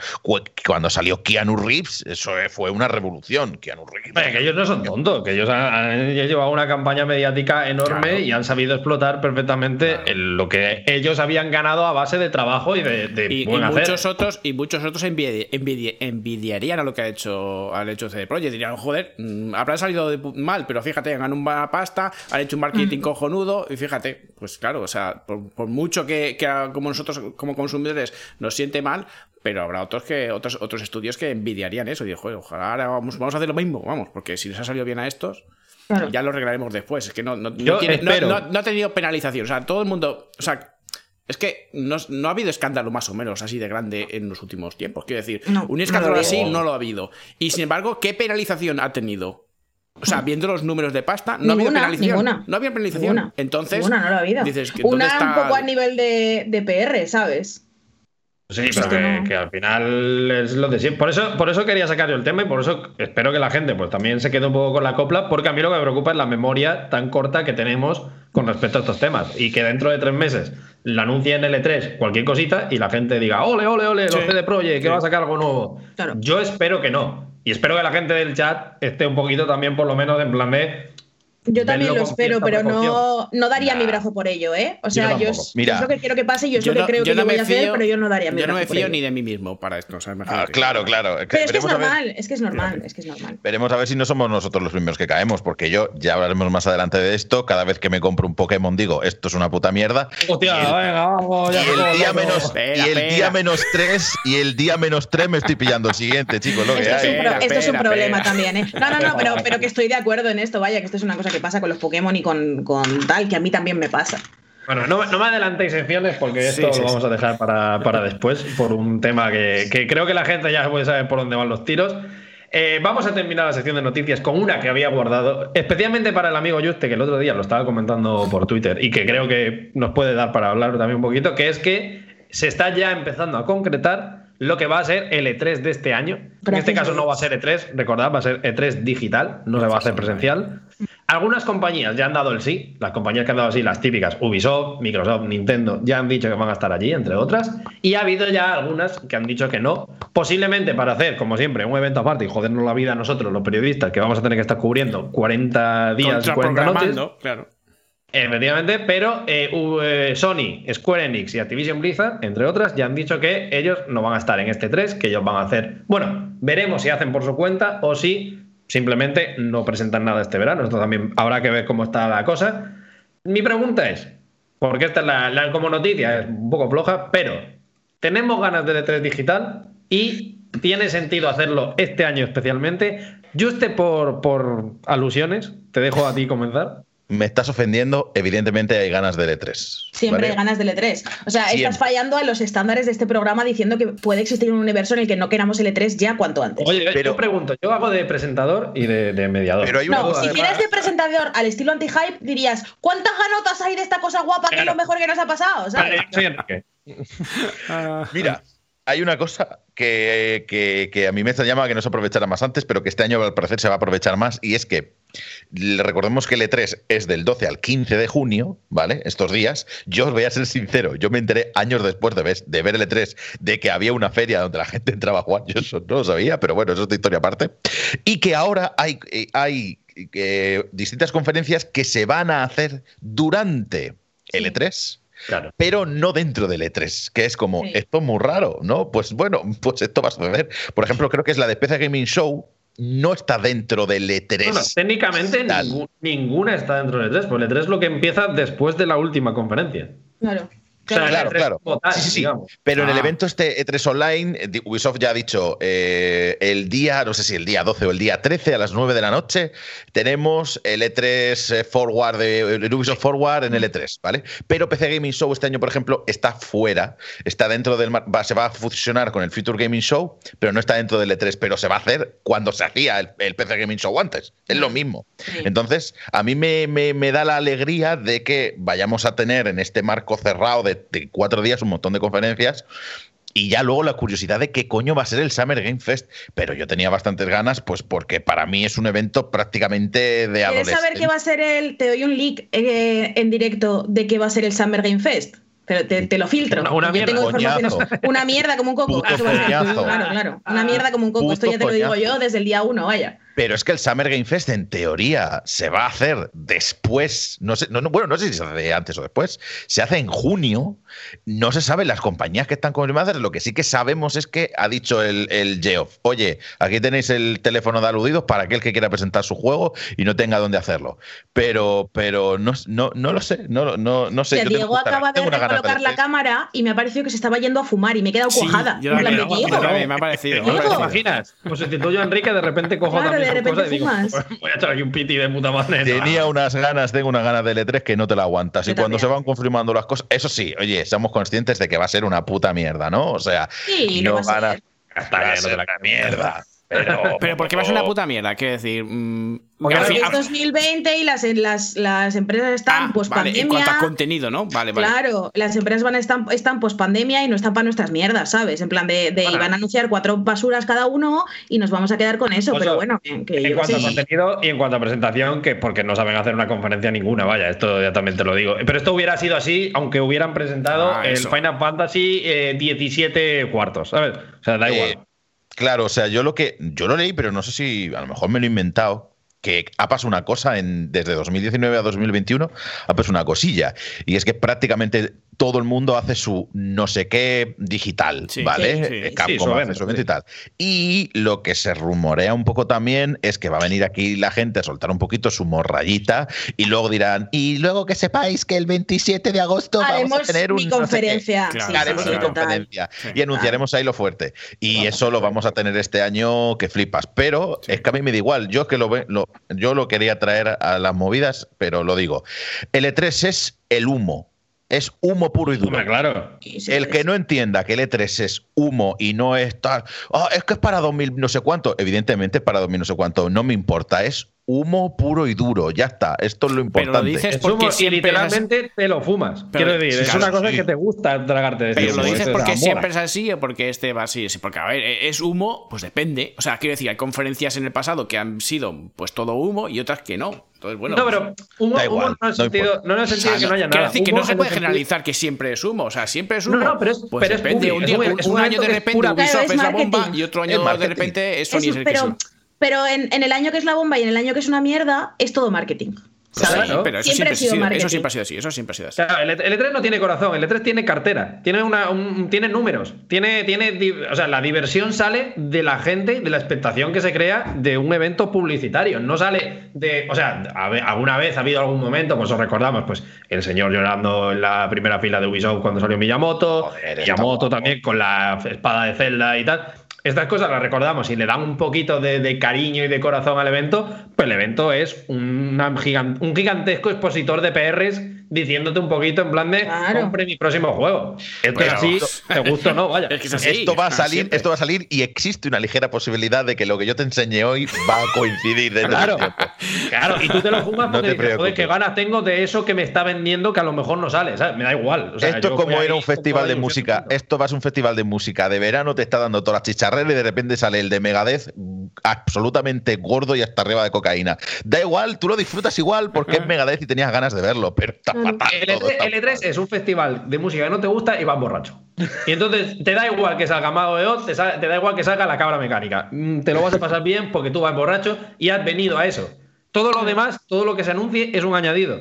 cuando salió Keanu Reeves, eso fue una revolución. Keanu Reeves. que ellos no son tontos, que ellos han, llevado una campaña mediática enorme y han sabido explotar perfectamente lo que ellos habían ganado a base de trabajo y de, de y, muchos otros Y muchos otros envidiarían a lo que ha hecho, ha hecho CD Projekt. Dirían, joder, mm, habrá salido mal, pero fíjate, han ganado una pasta, han hecho un marketing marketing cojonudo y fíjate, pues claro, o sea, por, mucho que, como nosotros como consumidores nos siente mal, pero habrá otros que otros otros estudios que envidiarían eso y digo, ojalá ahora vamos, vamos a hacer lo mismo, vamos, porque si les ha salido bien a estos, ya lo arreglaremos después. Es que no, no, ha tenido penalización, o sea, todo el mundo, o sea, es que no, ha habido escándalo más o menos así de grande en los últimos tiempos. Quiero decir, un escándalo así no lo ha habido. Y sin embargo, ¿qué penalización ha tenido? O sea, viendo los números de pasta, no había penalización. No había penalización. Entonces, no lo ha habido. Dices, una un poco a nivel de, de PR, ¿sabes? Sí, pero que, al final es lo de siempre. Por eso, por eso quería sacar yo el tema y por eso espero que la gente pues también se quede un poco con la copla, porque a mí lo que me preocupa es la memoria tan corta que tenemos con respecto a estos temas. Y que dentro de tres meses la anuncie en L3 cualquier cosita y la gente diga, ole, ole, ole, los CD Projekt, que va a sacar algo nuevo. Yo espero que no. Y espero que la gente del chat esté un poquito también, por lo menos, en plan de. Yo también lo espero, pero no, no daría mi brazo por ello, ¿eh? O sea, yo, es, lo que quiero que pase y yo es lo que creo que yo voy a hacer, pero yo no daría mi brazo. Yo no me fío ni de mí mismo para esto. O sea, ah, claro, claro. Pero es que es normal, es que es normal, es que es normal. Veremos a ver si no somos nosotros los primeros que caemos, porque yo ya hablaremos más adelante de esto. Cada vez que me compro un Pokémon digo, esto es una puta mierda. Hostia, venga, vamos, ya y el día menos, y el día menos 3 y el día menos 3 me estoy pillando el siguiente, chicos. Esto. Es un, problema también, ¿eh? No, no, no, pero, pero que estoy de acuerdo en esto, vaya, que esto es una cosa que pasa con los Pokémon y con, tal, que a mí también me pasa. Bueno, no, me adelantéis secciones porque esto lo vamos a dejar para, después, por un tema que, creo que la gente ya puede saber por dónde van los tiros. Eh, vamos a terminar la sección de noticias con una que había guardado, especialmente para el amigo Juste, que el otro día lo estaba comentando por Twitter y que creo que nos puede dar para hablar también un poquito, que es que se está ya empezando a concretar lo que va a ser el E3 de este año. En este caso no va a ser E3, recordad, va a ser E3 digital, no se va a hacer presencial. Algunas compañías ya han dado el sí, las compañías que han dado el sí, las típicas, Ubisoft, Microsoft, Nintendo, ya han dicho que van a estar allí, entre otras, y ha habido ya algunas que han dicho que no, posiblemente para hacer, como siempre, un evento aparte y jodernos la vida a nosotros, los periodistas, que vamos a tener que estar cubriendo 40 días, y 40 noches. Claro. Efectivamente, pero eh, eh, Sony, Square Enix y Activision Blizzard, entre otras, ya han dicho que ellos no van a estar en este 3, que ellos van a hacer. Bueno, veremos si hacen por su cuenta o si Simplemente no presentan nada este verano. Esto también habrá que ver cómo está la cosa. Mi pregunta es, porque esta es la, como noticia, es un poco floja, pero tenemos ganas de E3 digital y tiene sentido hacerlo este año especialmente. Yo esté por, por alusiones, te dejo a ti comenzar me estás ofendiendo, evidentemente hay ganas de L3. Siempre hay ganas de L3. O sea, estás fallando a los estándares de este programa diciendo que puede existir un universo en el que no queramos L3 ya cuanto antes. Oye, pero, yo pregunto, yo hago de presentador y de, mediador. Pero no, si quieres de presentador al estilo anti-hype, dirías, ¿cuántas ganotas hay de esta cosa guapa que es lo mejor que nos ha pasado? Mira, hay una cosa que, que, a mí me llama que no se aprovechara más antes, pero que este año al parecer se va a aprovechar más, y es que recordemos que el E3 es del 12 al 15 de junio, ¿vale? Estos días. Yo os voy a ser sincero, yo me enteré años después de ver, de ver el E3 de que había una feria donde la gente entraba a jugar. Yo eso no lo sabía, pero bueno, eso es otra historia aparte. Y que ahora hay, eh, hay eh, distintas conferencias que se van a hacer durante el E3. Claro. Pero no dentro del E3, que es como, Sí. esto es muy raro, ¿no? Pues bueno, pues esto va a suceder. Por ejemplo, creo que es la de PC Gaming Show, no está dentro del E E3. Bueno, técnicamente Tal. ningú- ninguna está dentro del E3, porque el E3 es lo que empieza después de la última conferencia. Claro. Claro, E3 claro. Sí, sí. Pero en el Ah. evento este E3 Online, Ubisoft ya ha dicho eh, el día, no sé si el día 12 o el día 13 a las 9 de la noche, tenemos el E3 eh, Forward, de, el Ubisoft Forward en el E3, ¿vale? Pero PC Gaming Show este año, por ejemplo, está fuera, está dentro del. va- se va a fusionar con el Future Gaming Show, pero no está dentro del E3, pero se va a hacer cuando se hacía el, el PC Gaming Show antes. Es lo mismo. Sí. Entonces, a mí me, me- me da la alegría de que vayamos a tener en este marco cerrado de, de cuatro días un montón de conferencias. Y ya luego la curiosidad de qué coño va a ser el Summer Game Fest. Pero yo tenía bastantes ganas, pues porque para mí es un evento prácticamente de ¿Quieres adolescentes. saber qué va a ser el.? Te doy un leak eh, en directo de qué va a ser el Summer Game Fest. Te, te- te lo filtro. Una- una mierda. tengo. Una mierda como un coco. Puto Eso va a ser. coñazo. Claro, claro. Una mierda como un coco. Esto Puto ya te lo digo coñazo. yo desde el día uno, vaya. Pero es que el Summer Game Fest, en teoría, se va a hacer después. No sé, no, no, bueno, no sé si se hace antes o después. Se hace en junio. No se sabe las compañías que están confirmadas. Lo que sí que sabemos es que ha dicho el, el Geoff: Oye, aquí tenéis el teléfono de aludidos para aquel que quiera presentar su juego y no tenga dónde hacerlo. Pero, pero no, no, no lo sé. No, no, no sé. Que yo tengo Diego acaba de recolocar de- la cámara y me ha parecido que se estaba yendo a fumar y me he quedado Sí, cuajada. yo de, yo también, me ha parecido. me ha Diego. ¿Te parecido. imaginas? Pues sustituyo a Enrique, de repente cojo Claro, también de repente fumas. "Pues voy a echar aquí un piti de puta madre. Tenía unas ganas, tengo unas ganas de L3 que no te la aguantas. Yo y cuando también. se van confirmando las cosas, eso sí, oye, somos conscientes de que va a ser una puta mierda, ¿no? O sea, Sí, no van a, Está va a bien, no te la mierda. Pero, Pero ¿por qué va a ser una puta mierda? Quiero decir. mm, Porque al al fin- Es al- 2020 y las, las, las empresas están Ah, pues vale, en pandemia. cuanto a contenido, ¿no? Vale, vale. Claro, las empresas van a estar, están post pandemia y no están para nuestras mierdas, ¿sabes? En plan de, de Bueno. van a anunciar cuatro basuras cada uno y nos vamos a quedar con eso, pero bueno, que, que en cuanto a contenido y en cuanto a presentación, que porque no saben hacer una conferencia ninguna, vaya, esto ya también te lo digo. Pero esto hubiera sido así, aunque hubieran presentado Ah, el. Final Fantasy eh, 17 cuartos, ¿sabes? O sea, da Eh, igual. Claro, o sea, yo lo que. Yo lo leí, pero no sé si a lo mejor me lo he inventado. Que ha pasado una cosa en, desde 2019 a 2021, ha pasado una cosilla. Y es que prácticamente todo el mundo hace su no sé qué digital, Sí, ¿vale? sí, sí. Eh, Capcom Sí, su hace su sí. y tal. Y lo que se rumorea un poco también es que va a venir aquí la gente a soltar un poquito su morrayita y luego dirán, y luego que sepáis que el 27 de agosto vamos a Haremos tener un mi no sé qué". conferencia. Claro, sí, sí, haremos una conferencia Sí. y anunciaremos ahí lo fuerte. Y eso lo vamos a tener este año que flipas. Pero es que a mí me da igual. Yo que lo, lo- yo lo quería traer a las movidas, pero lo digo. El E3 es el humo. Es humo puro y duro. Hombre, claro. El que no entienda que el E3 es humo y no es tal, "Ah, es que es para 2000 no sé cuánto, evidentemente es para 2000 no sé cuánto, no me importa, es humo puro y duro, ya está, esto es lo Pero importante. lo dices Es porque humo es literalmente te lo fumas. Pero- Quiero decir, es claro, una cosa sí. que te gusta tragarte de Pero lo humo, dices es porque siempre es así o porque este va así. Sí, Porque, a ver, es humo, pues depende. O sea, quiero decir, hay conferencias en el pasado que han sido pues todo humo y otras que no. Entonces, bueno. no, pues- pero humo, Da igual, humo no no sentido, no en el sentido o de sea, que no haya quiero nada. decir que no Humo se puede sentido- generalizar que siempre es humo. O sea, siempre es No, humo. no, pero es- pues pero es depende. un es día, un- un, es un año de repente Ubisoft es es la bomba y otro Es año de repente es Eso, Sony es el que pero en, en el año que es la bomba y en el año que es una mierda, es todo marketing. ¿sabes? sí, pero eso Siempre siempre, ha sido sido, marketing. eso siempre ha sido así. Eso siempre ha sido así. Claro, el, E- el E3 no tiene corazón, el E3 tiene cartera, tiene una, un- tiene números, tiene, tiene, o sea, la diversión sale de la gente, de la expectación que se crea de un evento publicitario, no sale de, o sea, alguna vez ha habido algún momento, pues os recordamos, pues el señor llorando en la primera fila de Ubisoft cuando salió Miyamoto, Joder, Miyamoto también con la espada de Zelda y tal. Estas cosas las recordamos y le dan un poquito de, de cariño y de corazón al evento, pues el evento es gigan- un gigantesco expositor de PRs diciéndote un poquito en plan de Claro. compre mi próximo juego. Esto Pero- es así, te gusta o no, vaya. Es que es así. esto va a salir, siempre. esto va a salir y existe una ligera posibilidad de que lo que yo te enseñe hoy va a coincidir dentro Claro, del tiempo. claro, y tú te lo fumas No porque te dices, joder, qué ganas tengo de eso que me está vendiendo que a lo mejor no sale, ¿sabes? Me da igual. o sea, esto como voy ir a ahí un festival de música. Esto va a ser un festival de música de verano, te está dando todas las chicharreras y de repente sale el de Megadeth mm, absolutamente gordo y hasta arriba de cocaína. Da igual, tú lo disfrutas igual porque es Megadeth y tenías ganas de verlo, pero está Claro. El todo, E3, está el E3 fatal. es un festival de música que no te gusta y vas borracho. Y entonces te da igual que salga Mago de Oz, te, te da igual que salga la cabra mecánica. Mm, Te lo vas a pasar bien porque tú vas borracho y has venido a eso. Todo lo demás, todo lo que se anuncie es un añadido.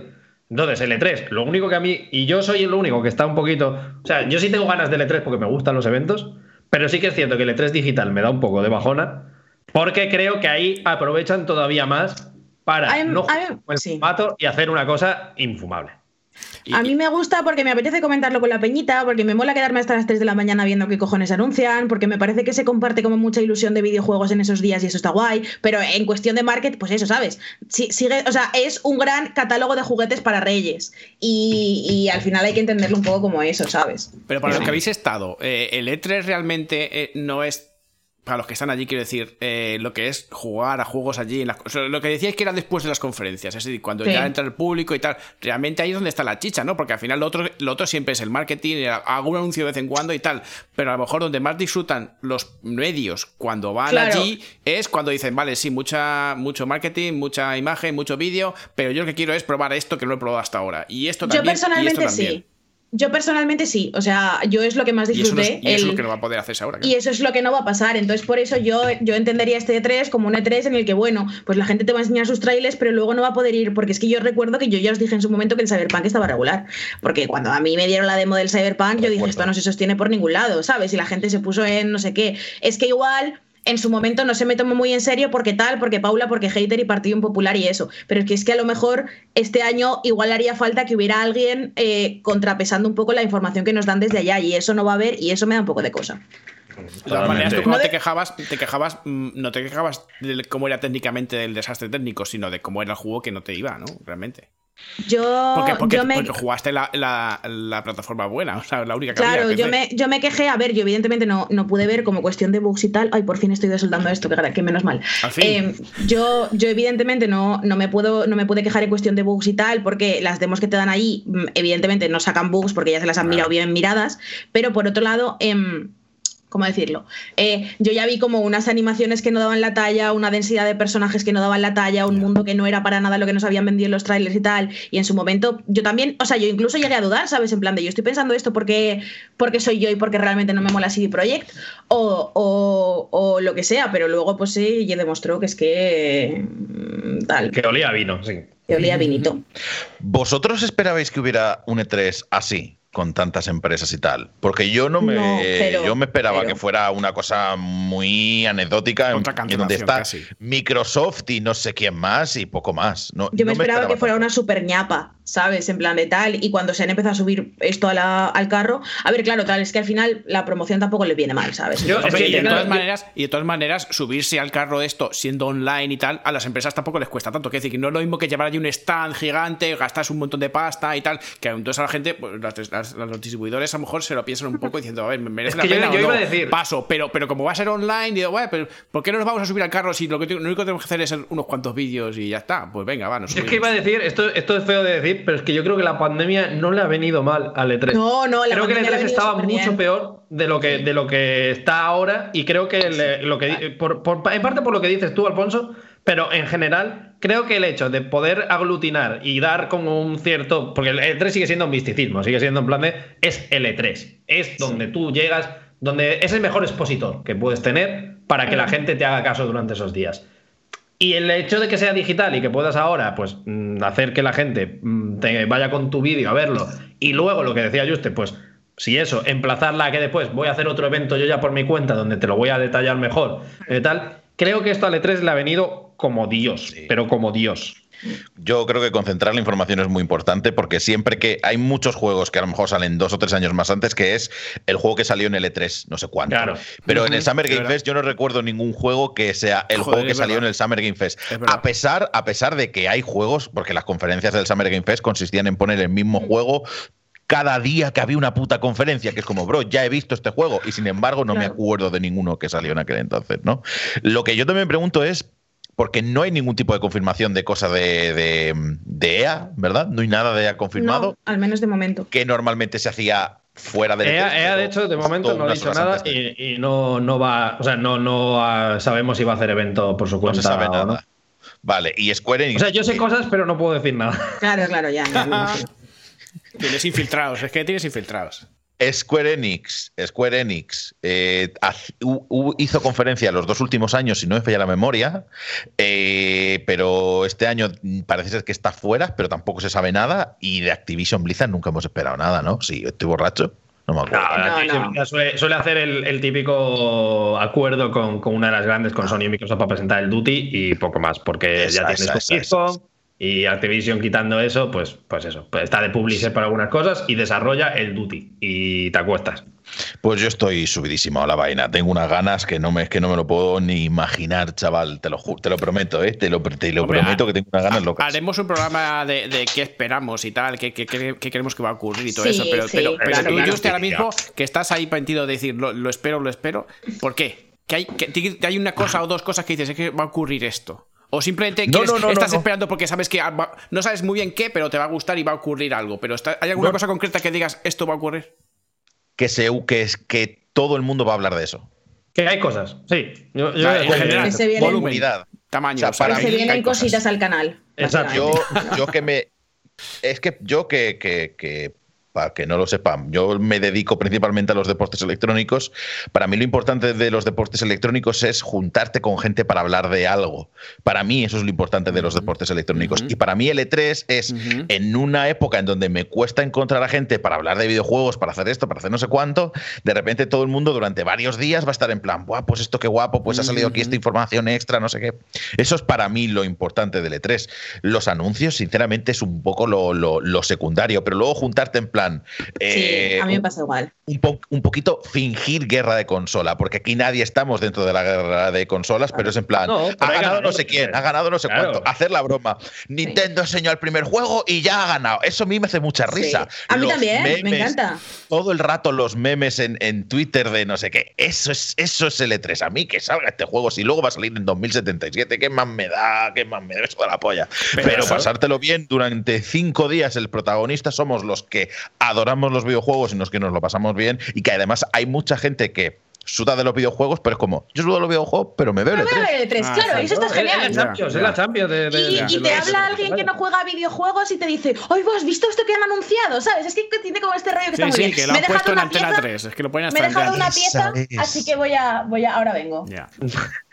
Entonces, el E3, lo único que a mí, y yo soy el único que está un poquito. O sea, yo sí tengo ganas del E3 porque me gustan los eventos, pero sí que es cierto que el E3 digital me da un poco de bajona, porque creo que ahí aprovechan todavía más para no jugar con el sí. formato y hacer una cosa infumable. Y- A mí me gusta porque me apetece comentarlo con la peñita, porque me mola quedarme hasta las 3 de la mañana viendo qué cojones anuncian, porque me parece que se comparte como mucha ilusión de videojuegos en esos días y eso está guay, pero en cuestión de market, pues eso, ¿sabes? Si- sigue, o sea, es un gran catálogo de juguetes para reyes y, y al final hay que entenderlo un poco como eso, ¿sabes? Pero para los que habéis estado, eh, el E3 realmente eh, no es. Para los que están allí, quiero decir, eh, lo que es jugar a juegos allí. En las- o sea, lo que decíais que era después de las conferencias, es decir, cuando Sí. ya entra el público y tal. Realmente ahí es donde está la chicha, ¿no? Porque al final lo otro, lo otro siempre es el marketing, eh, algún anuncio de vez en cuando y tal. Pero a lo mejor donde más disfrutan los medios cuando van Claro. allí es cuando dicen, vale, sí, mucha, mucho marketing, mucha imagen, mucho vídeo, pero yo lo que quiero es probar esto que no he probado hasta ahora. Y esto Yo también. y esto personalmente también. sí. Yo personalmente sí. O sea, yo es lo que más Y eso, no es, disfruté. y eso es lo que no va a poder hacerse ahora. Y eso es lo que no va a pasar. Entonces, por eso yo, yo entendería este E3 como un E3 en el que, bueno, pues la gente te va a enseñar sus trailers, pero luego no va a poder ir. Porque es que yo recuerdo que yo ya os dije en su momento que el Cyberpunk estaba regular. Porque cuando a mí me dieron la demo del Cyberpunk, yo dije, esto no se sostiene por ningún lado, ¿sabes? Y la gente se puso en no sé qué. Es que igual. En su momento no se me tomó muy en serio porque tal, porque Paula, porque hater y partido impopular y eso. Pero es que es que a lo mejor este año igual haría falta que hubiera alguien eh, contrapesando un poco la información que nos dan desde allá y eso no va a haber y eso me da un poco de cosa. De todas maneras, tú cuando te quejabas, te quejabas, mm, no te quejabas de cómo era técnicamente el desastre técnico, sino de cómo era el juego que no te iba, ¿no? Realmente. Yo, Porque, porque, yo me, porque jugaste la, la- la plataforma buena, o sea, la única que claro, había. yo me, yo me quejé, a ver, yo evidentemente no, no pude ver como cuestión de bugs y tal. Ay, por fin estoy desoldando esto, que, que menos mal. Eh, yo, yo evidentemente no, no, me puedo, no me pude quejar en cuestión de bugs y tal, porque las demos que te dan ahí, mm, evidentemente no sacan bugs porque ya se las han mirado bien miradas, pero por otro lado, em, ¿cómo decirlo? Eh, yo ya vi como unas animaciones que no daban la talla, una densidad de personajes que no daban la talla, un mundo que no era para nada lo que nos habían vendido en los trailers y tal. Y en su momento, yo también, o sea, yo incluso llegué a dudar, ¿sabes? En plan de yo estoy pensando esto porque, porque soy yo y porque realmente no me mola CD Projekt o, o, o lo que sea, pero luego, pues sí, ya demostró que es que. mm, tal, Que olía a vino, sí. que olía a vinito. ¿Vosotros esperabais que hubiera un E3 así? Con tantas empresas y tal. Porque yo no me, No, yo me esperaba que fuera una cosa muy anecdótica en, donde está casi. Microsoft y no sé quién más y poco más. No, Yo me no esperaba que fuera tanto. una super ñapa, ¿sabes? En plan de tal. Y cuando se han empezado a subir esto a la- al carro. A ver, claro, tal, es que al final la promoción tampoco les viene mal, ¿sabes? Yo- Hombre, Es que y, de todas yo- maneras, y de todas maneras, subirse al carro esto siendo online y tal, a las empresas tampoco les cuesta tanto. Quiere decir que no es lo mismo que llevar allí un stand gigante, gastas un montón de pasta y tal, que entonces a la gente, pues, las- las- los distribuidores a lo mejor se lo piensan un poco diciendo, a ver, ¿me merece Es la que pena yo o iba no? a decir- Paso, pero, pero como va a ser online, digo, bueno, pero ¿por qué no nos vamos a subir al carro si lo, que, lo único que tenemos que hacer es unos cuantos vídeos y ya está? Pues venga, va, nos Es que iba a decir, esto, esto es feo de decir, pero es que yo creo que la pandemia no le ha venido mal al E3. No, no, la creo que el pandemia le ha E3 venido estaba mucho peor de lo que, de lo que está ahora y creo que le- lo que por- por- en parte por lo que dices tú, Alfonso, pero en general creo que el hecho de poder aglutinar y dar como un cierto, porque el E3 sigue siendo un misticismo, sigue siendo en plan de es el E3, es donde tú llegas, donde es el mejor expositor que puedes tener para que la gente te haga caso durante esos días. Y el hecho de que sea digital y que puedas ahora pues mm, hacer que la gente mm, te vaya con tu vídeo a verlo y luego lo que decía Juste, pues si eso, emplazarla a que después voy a hacer otro evento yo ya por mi cuenta donde te lo voy a detallar mejor y tal, creo que esto al E3 le ha venido como Dios, pero como Dios. Yo creo que concentrar la información es muy importante porque siempre que hay muchos juegos que a lo mejor salen dos o tres años más antes, que es el juego que salió en el E3, no sé cuánto. Claro. Pero en el Summer Game. Fest yo no recuerdo ningún juego que sea el Joder, juego que salió verdad. en el Summer Game Fest. A pesar, a pesar de que hay juegos, porque las conferencias del Summer Game Fest consistían en poner el mismo juego cada día que había una puta conferencia, que es como, bro, ya he visto este juego y sin embargo no me acuerdo de ninguno que salió en aquel entonces, ¿no? Lo que yo también me pregunto es, porque no hay ningún tipo de confirmación de cosa de, de, de EA, ¿verdad? No hay nada de EA confirmado, No, al menos de momento. que normalmente se hacía fuera del EA, E3, EA, de pero hecho, de momento no ha dicho nada de- y, y no, no va, o sea, no, no ah, sabemos si va a hacer evento por su No cuenta se sabe nada. no. Vale, y Square Enix. O sea, yo sé cosas, pero no puedo decir nada. Claro, claro, ya. Tienes infiltrados, es que tienes infiltrados. Square Enix, Square Enix eh, hizo conferencia los dos últimos años, si no me falla la memoria, eh, pero este año parece ser que está fuera, pero tampoco se sabe nada. Y de Activision Blizzard nunca hemos esperado nada, ¿no? Sí, estoy borracho. No me acuerdo. No, No. Suele, suele hacer el, el típico acuerdo con, con una de las grandes, con Sony y Microsoft, para presentar el Duty y poco más, porque Esa, ya tienes esa, tu esa, disco esa. Y Activision quitando eso, pues, pues eso, pues está de publisher para algunas cosas y desarrolla el Duty y te acuestas. Pues yo estoy subidísimo a la vaina. Tengo unas ganas que no me, que no me lo puedo ni imaginar, chaval. Te lo, te lo prometo, ¿eh? Te lo, te lo Hombre, prometo ha- que tengo unas ganas locas. Haremos un programa de, de qué esperamos y tal, qué, qué- qué- qué creemos que va a ocurrir y todo Sí, eso. Pero, sí, pero, pero tú, claro. Juste, ahora mismo, que estás ahí metido de decir lo, lo espero, lo espero, ¿por qué? Que hay, que que hay una cosa o dos cosas que dices, es que va a ocurrir esto. O simplemente No, quieres- no, no, estás no, no. esperando porque sabes que ah, va- no sabes muy bien qué, pero te va a gustar y va a ocurrir algo. Pero está- ¿hay alguna No. cosa concreta que digas esto va a ocurrir? Que, se, que, es, que todo el mundo va a hablar de eso. Que hay cosas, sí. Yo- yo- Vale, en general, Que se vienen- volumen, Comunidad. tamaño. O sea, ¿sabes? para Que se vienen cosas. cositas al canal. Exacto. Yo, que me. Es que yo que, que, que- para que no lo sepan, yo me dedico principalmente a los deportes electrónicos. Para mí lo importante de los deportes electrónicos es juntarte con gente para hablar de algo. Para mí eso es lo importante de los deportes electrónicos. Ujú. Y para mí el E3 es Ujú. en una época en donde me cuesta encontrar a gente para hablar de videojuegos, para hacer esto, para hacer no sé cuánto, de repente todo el mundo durante varios días va a estar en plan, Buah, pues esto qué guapo, pues ha salido aquí esta información extra, no sé qué. Eso es para mí lo importante del E3. Los anuncios, sinceramente, es un poco lo, lo- lo secundario, pero luego juntarte en plan... Sí, eh, a mí me pasa igual. un, po- un poquito fingir guerra de consola, porque aquí nadie estamos dentro de la guerra de consolas, pero es en plan, No, ha ganado no sé quién, ha ganado no sé Claro. cuánto, hacer la broma. Nintendo enseñó el primer juego y ya ha ganado. Eso a mí me hace mucha Sí. risa. A mí Los también, me encanta. Todo el rato los memes en, en Twitter de no sé qué. Eso es, eso es el E3. A mí que salga este juego, si luego va a salir en 2077, ¿qué más me da? ¿Qué más me da? Eso de la polla. Pero pasártelo bien durante cinco días, el protagonista somos los que adoramos los videojuegos y los que nos lo pasamos bien. Y que además hay mucha gente que suda de los videojuegos, pero es como, yo sudo de los videojuegos, pero me veo el Pero voy a E3. ver el 3, Ah, claro, eso está Es la genial. Champions, es la. Champions de, de- Y, de- y te habla alguien que no juega a videojuegos y te dice, oye, ¿vos has visto esto que han anunciado? ¿Sabes? Es que tiene como este rollo que Sí, está muy sí, bien. que lo me he han dejado puesto en una Antena pieza, 3. Es que lo ponen me he hasta dejado una pieza, así que voy a, voy a, ahora vengo. Ya.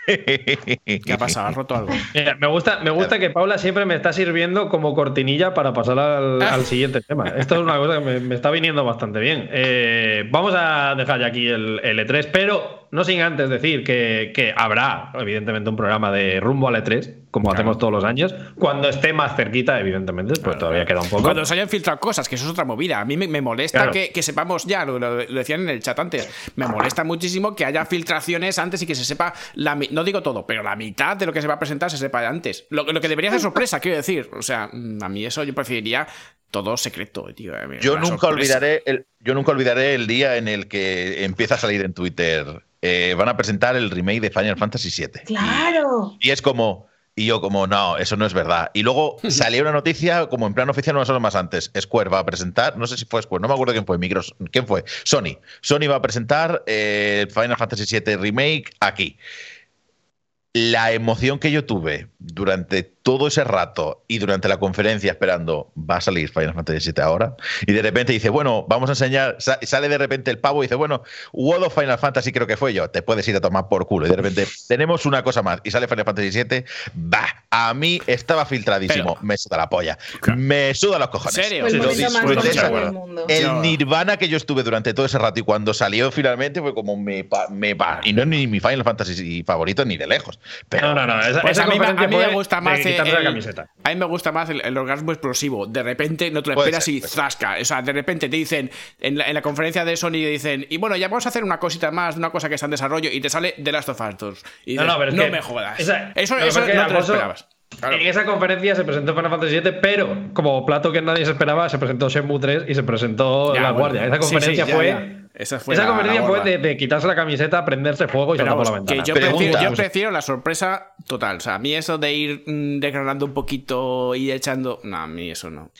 ¿Qué ha pasado? ¿Has roto algo? Mira, me gusta, me gusta que Paula siempre me está sirviendo como cortinilla para pasar al, Ah. al siguiente tema. Esto es una cosa que me, me está viniendo bastante bien. Eh, vamos a dejar ya aquí el, el E3, pero no sin antes decir que, que habrá, evidentemente, un programa de rumbo al E3, como Claro. hacemos todos los años, cuando esté más cerquita, evidentemente, pues todavía queda un poco. Cuando se hayan filtrado cosas, que eso es otra movida. A mí me, me molesta Claro. que, que sepamos ya, lo, decían en el chat antes, me molesta muchísimo que haya filtraciones antes y que se sepa, la, no digo todo, pero la mitad de lo que se va a presentar se sepa antes. Lo, lo que debería ser sorpresa, quiero decir. O sea, mm, a mí eso yo preferiría todo secreto, tío. Yo nunca sorpresa. olvidaré el, yo nunca olvidaré el día en el que empieza a salir en Twitter. eh, van a presentar el remake de Final Fantasy VII. Claro. Y es como. Y yo, como, no, eso no es verdad. Y luego salió una noticia, como en plan oficial, unas horas más antes. Square va a presentar, no sé si fue Square, no me acuerdo quién fue, Micros, ¿quién fue? Sony. Sony va a presentar eh, Final Fantasy VII Remake aquí. La emoción que yo tuve durante todo ese rato y durante la conferencia esperando, va a salir Final Fantasy VII ahora, y de repente dice, bueno, vamos a enseñar, sale de repente el pavo y dice, bueno, World of Final Fantasy creo que fue yo, te puedes ir a tomar por culo, y de repente tenemos una cosa más, y sale Final Fantasy VII, va, a mí estaba filtradísimo, me suda la polla, me suda los cojones. ¿Serio? el nirvana que yo estuve durante todo ese rato y cuando salió finalmente fue como me, me y no es ni mi Final Fantasy favorito ni de lejos. Pero, no, no, no, esa, pues a mí, me gusta más la camiseta. A mí me gusta más el, orgasmo explosivo. De repente no te lo esperas y zasca. O sea, de repente te dicen en la, conferencia de Sony dicen, y bueno, ya vamos a hacer una cosita más, una cosa que está en desarrollo y te sale The Last of Us 2. Y no, no, pero no me jodas. eso eso no te lo esperabas. En esa conferencia se presentó Final Fantasy VII, pero como plato que nadie se esperaba, se presentó Shenmue 3 y se presentó La Guardia. Esa conferencia fue. Esa, conferencia fue de, quitarse la camiseta, prenderse fuego y saltar por la ventana. yo, prefiero, yo, prefiero, la sorpresa total. O sea, a mí eso de ir mm, un poquito y echando. No, a mí eso no.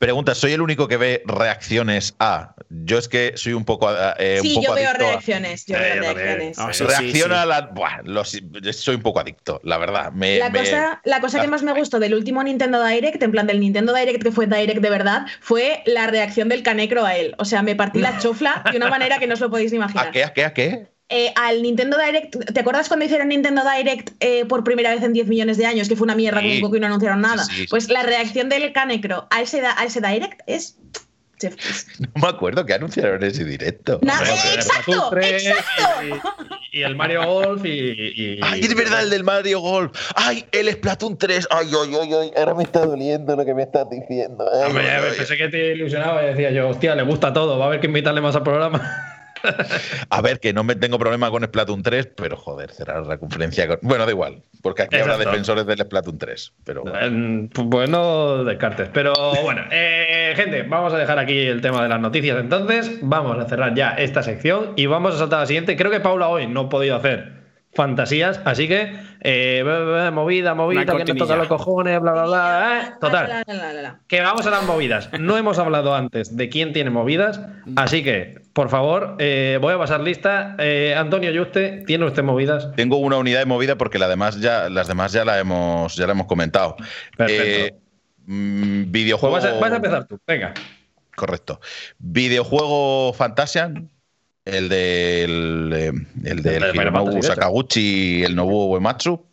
Pregunta, ¿soy el único que ve reacciones a? Yo es que soy un poco. Eh, sí, un poco yo veo reacciones. Yo veo reacciones. Ah, Reacciona a la. Buah, soy un poco adicto, la verdad. la, Cosa, la cosa que más me gustó del último Nintendo Direct, en plan del Nintendo Direct que fue Direct de verdad, fue la reacción del canecro a él. O sea, me partí la chofla de una manera que no os lo podéis ni imaginar. ¿A qué? ¿A qué? ¿A qué? Eh, al Nintendo Direct, ¿te acuerdas cuando hicieron Nintendo Direct eh, por primera vez en 10 millones de años? Que fue una mierda con un poco y no anunciaron nada. pues la reacción del Canecro a ese, a ese Direct es. No me acuerdo que anunciaron ese directo. exacto, Y, el Mario Golf y, Ay, es verdad, el del Mario Golf. Ay, el Splatoon 3. Ay, ay, ay, ay. Ahora me está doliendo lo que me estás diciendo. pensé que te ilusionaba y decía yo, hostia, le gusta todo. Va a haber que invitarle más al programa. A ver, que no me tengo problema con Splatoon 3, pero joder, cerrar la conferencia con... Bueno, da igual, porque aquí habrá defensores del Splatoon 3. Pero... Bueno, descartes. Pero bueno, eh, gente, vamos a dejar aquí el tema de las noticias entonces. Vamos a cerrar ya esta sección y vamos a saltar a la siguiente. Creo que Paula hoy no ha podido hacer fantasías, así que eh, movida, movida, que nos toca los cojones, bla, bla, bla. Eh. Total. Que vamos a las movidas. No hemos hablado antes de quién tiene movidas, así que, por favor, eh, voy a pasar lista. Antonio, ¿y usted tiene usted movidas? Tengo una unidad de movida porque la demás ya, las demás ya la hemos, ya la hemos comentado. Perfecto. Mm, videojuego. Pues vas, a, empezar tú, venga. Correcto. Videojuego Fantasian el del, eh, el el Sakaguchi y el Nobuo Uematsu.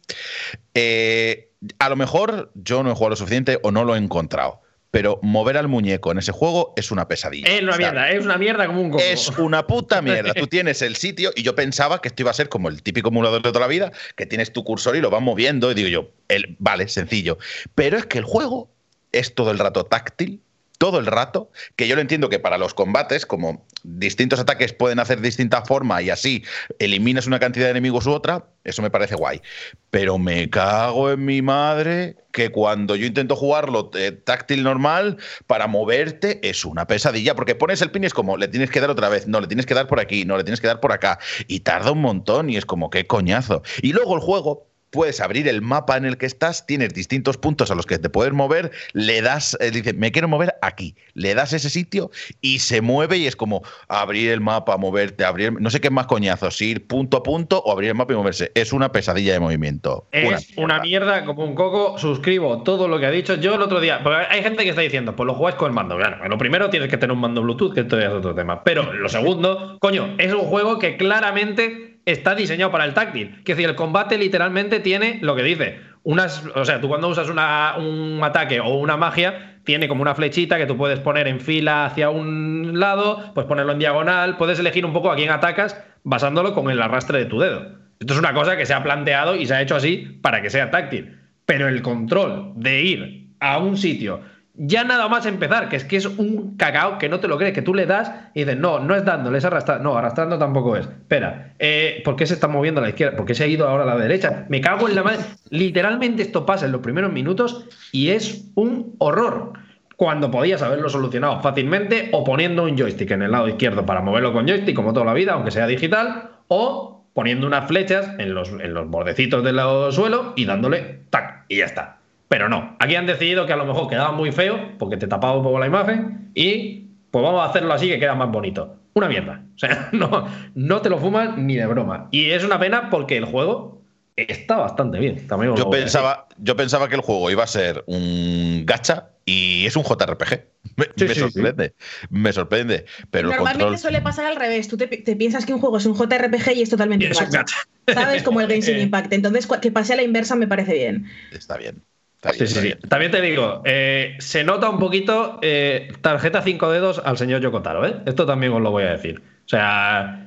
Eh, a lo mejor yo no he jugado lo suficiente o no lo he encontrado. Pero mover al muñeco en ese juego es una pesadilla. Es una mierda, es una mierda como un coco. Es una puta mierda. Tú tienes el sitio y yo pensaba que esto iba a ser como el típico emulador de toda la vida, que tienes tu cursor y lo vas moviendo. Y digo yo, el, vale, sencillo. Pero es que el juego es todo el rato táctil, todo el rato, que yo lo entiendo que para los combates, como distintos ataques pueden hacer distinta forma y así eliminas una cantidad de enemigos u otra, eso me parece guay. Pero me cago en mi madre que cuando yo intento jugarlo eh, táctil normal, para moverte es una pesadilla, porque pones el pin y es como, le tienes que dar otra vez, no, le tienes que dar por aquí, no, le tienes que dar por acá, y tarda un montón y es como, qué coñazo. Y luego el juego puedes abrir el mapa en el que estás, tienes distintos puntos a los que te puedes mover, le das, eh, dice, me quiero mover aquí, le das ese sitio y se mueve y es como abrir el mapa, moverte, abrir, no sé qué más coñazos, ir punto a punto o abrir el mapa y moverse. Es una pesadilla de movimiento. Es una mierda, como un coco, suscribo todo lo que ha dicho. Yo el otro día, porque hay gente que está diciendo, pues lo jugáis con el mando. Bueno, lo primero tienes que tener un mando Bluetooth, que esto es otro tema. Pero lo segundo, coño, es un juego que claramente está diseñado para el táctil. Que decir, el combate literalmente tiene lo que dice. Unas, o sea, tú cuando usas un ataque o una magia, tiene como una flechita que tú puedes poner en fila hacia un lado, puedes ponerlo en diagonal, puedes elegir un poco a quién atacas basándolo con el arrastre de tu dedo. Esto es una cosa que se ha planteado y se ha hecho así para que sea táctil. Pero el control de ir a un sitio ya nada más empezar, que es que es un cacao que no te lo crees, que tú le das y dices, no, no es dándole, es arrastrando. No, arrastrando tampoco es. Espera, eh, ¿por qué se está moviendo a la izquierda? ¿Por qué se ha ido ahora a la derecha? Me cago en la madre. Literalmente esto pasa en los primeros minutos y es un horror. Cuando podías haberlo solucionado fácilmente o poniendo un joystick en el lado izquierdo para moverlo con joystick, como toda la vida, aunque sea digital, o poniendo unas flechas en los, en los bordecitos del suelo y dándole tac, y ya está. Pero no, aquí han decidido que a lo mejor quedaba muy feo porque te tapaba un poco la imagen y pues vamos a hacerlo así que queda más bonito. Una mierda. O sea, no, no te lo fumas ni de broma. Y es una pena porque el juego está bastante bien. También Yo pensaba, yo pensaba que el juego iba a ser un gacha y es un JRPG. Me, Sí, me sí, sorprende, me sorprende. Pero Normalmente control. suele pasar al revés. Tú te, te piensas que un juego es un JRPG y es totalmente Y es un gacha. gacha. ¿Sabes? Como el Genshin Impact. Entonces, que pase a la inversa me parece bien. Está bien. Está bien, Sí, sí, está sí. bien. También te digo, eh, se nota un poquito eh, tarjeta 5 dedos al señor Yokotaro, ¿eh? Esto también os lo voy a decir. O sea,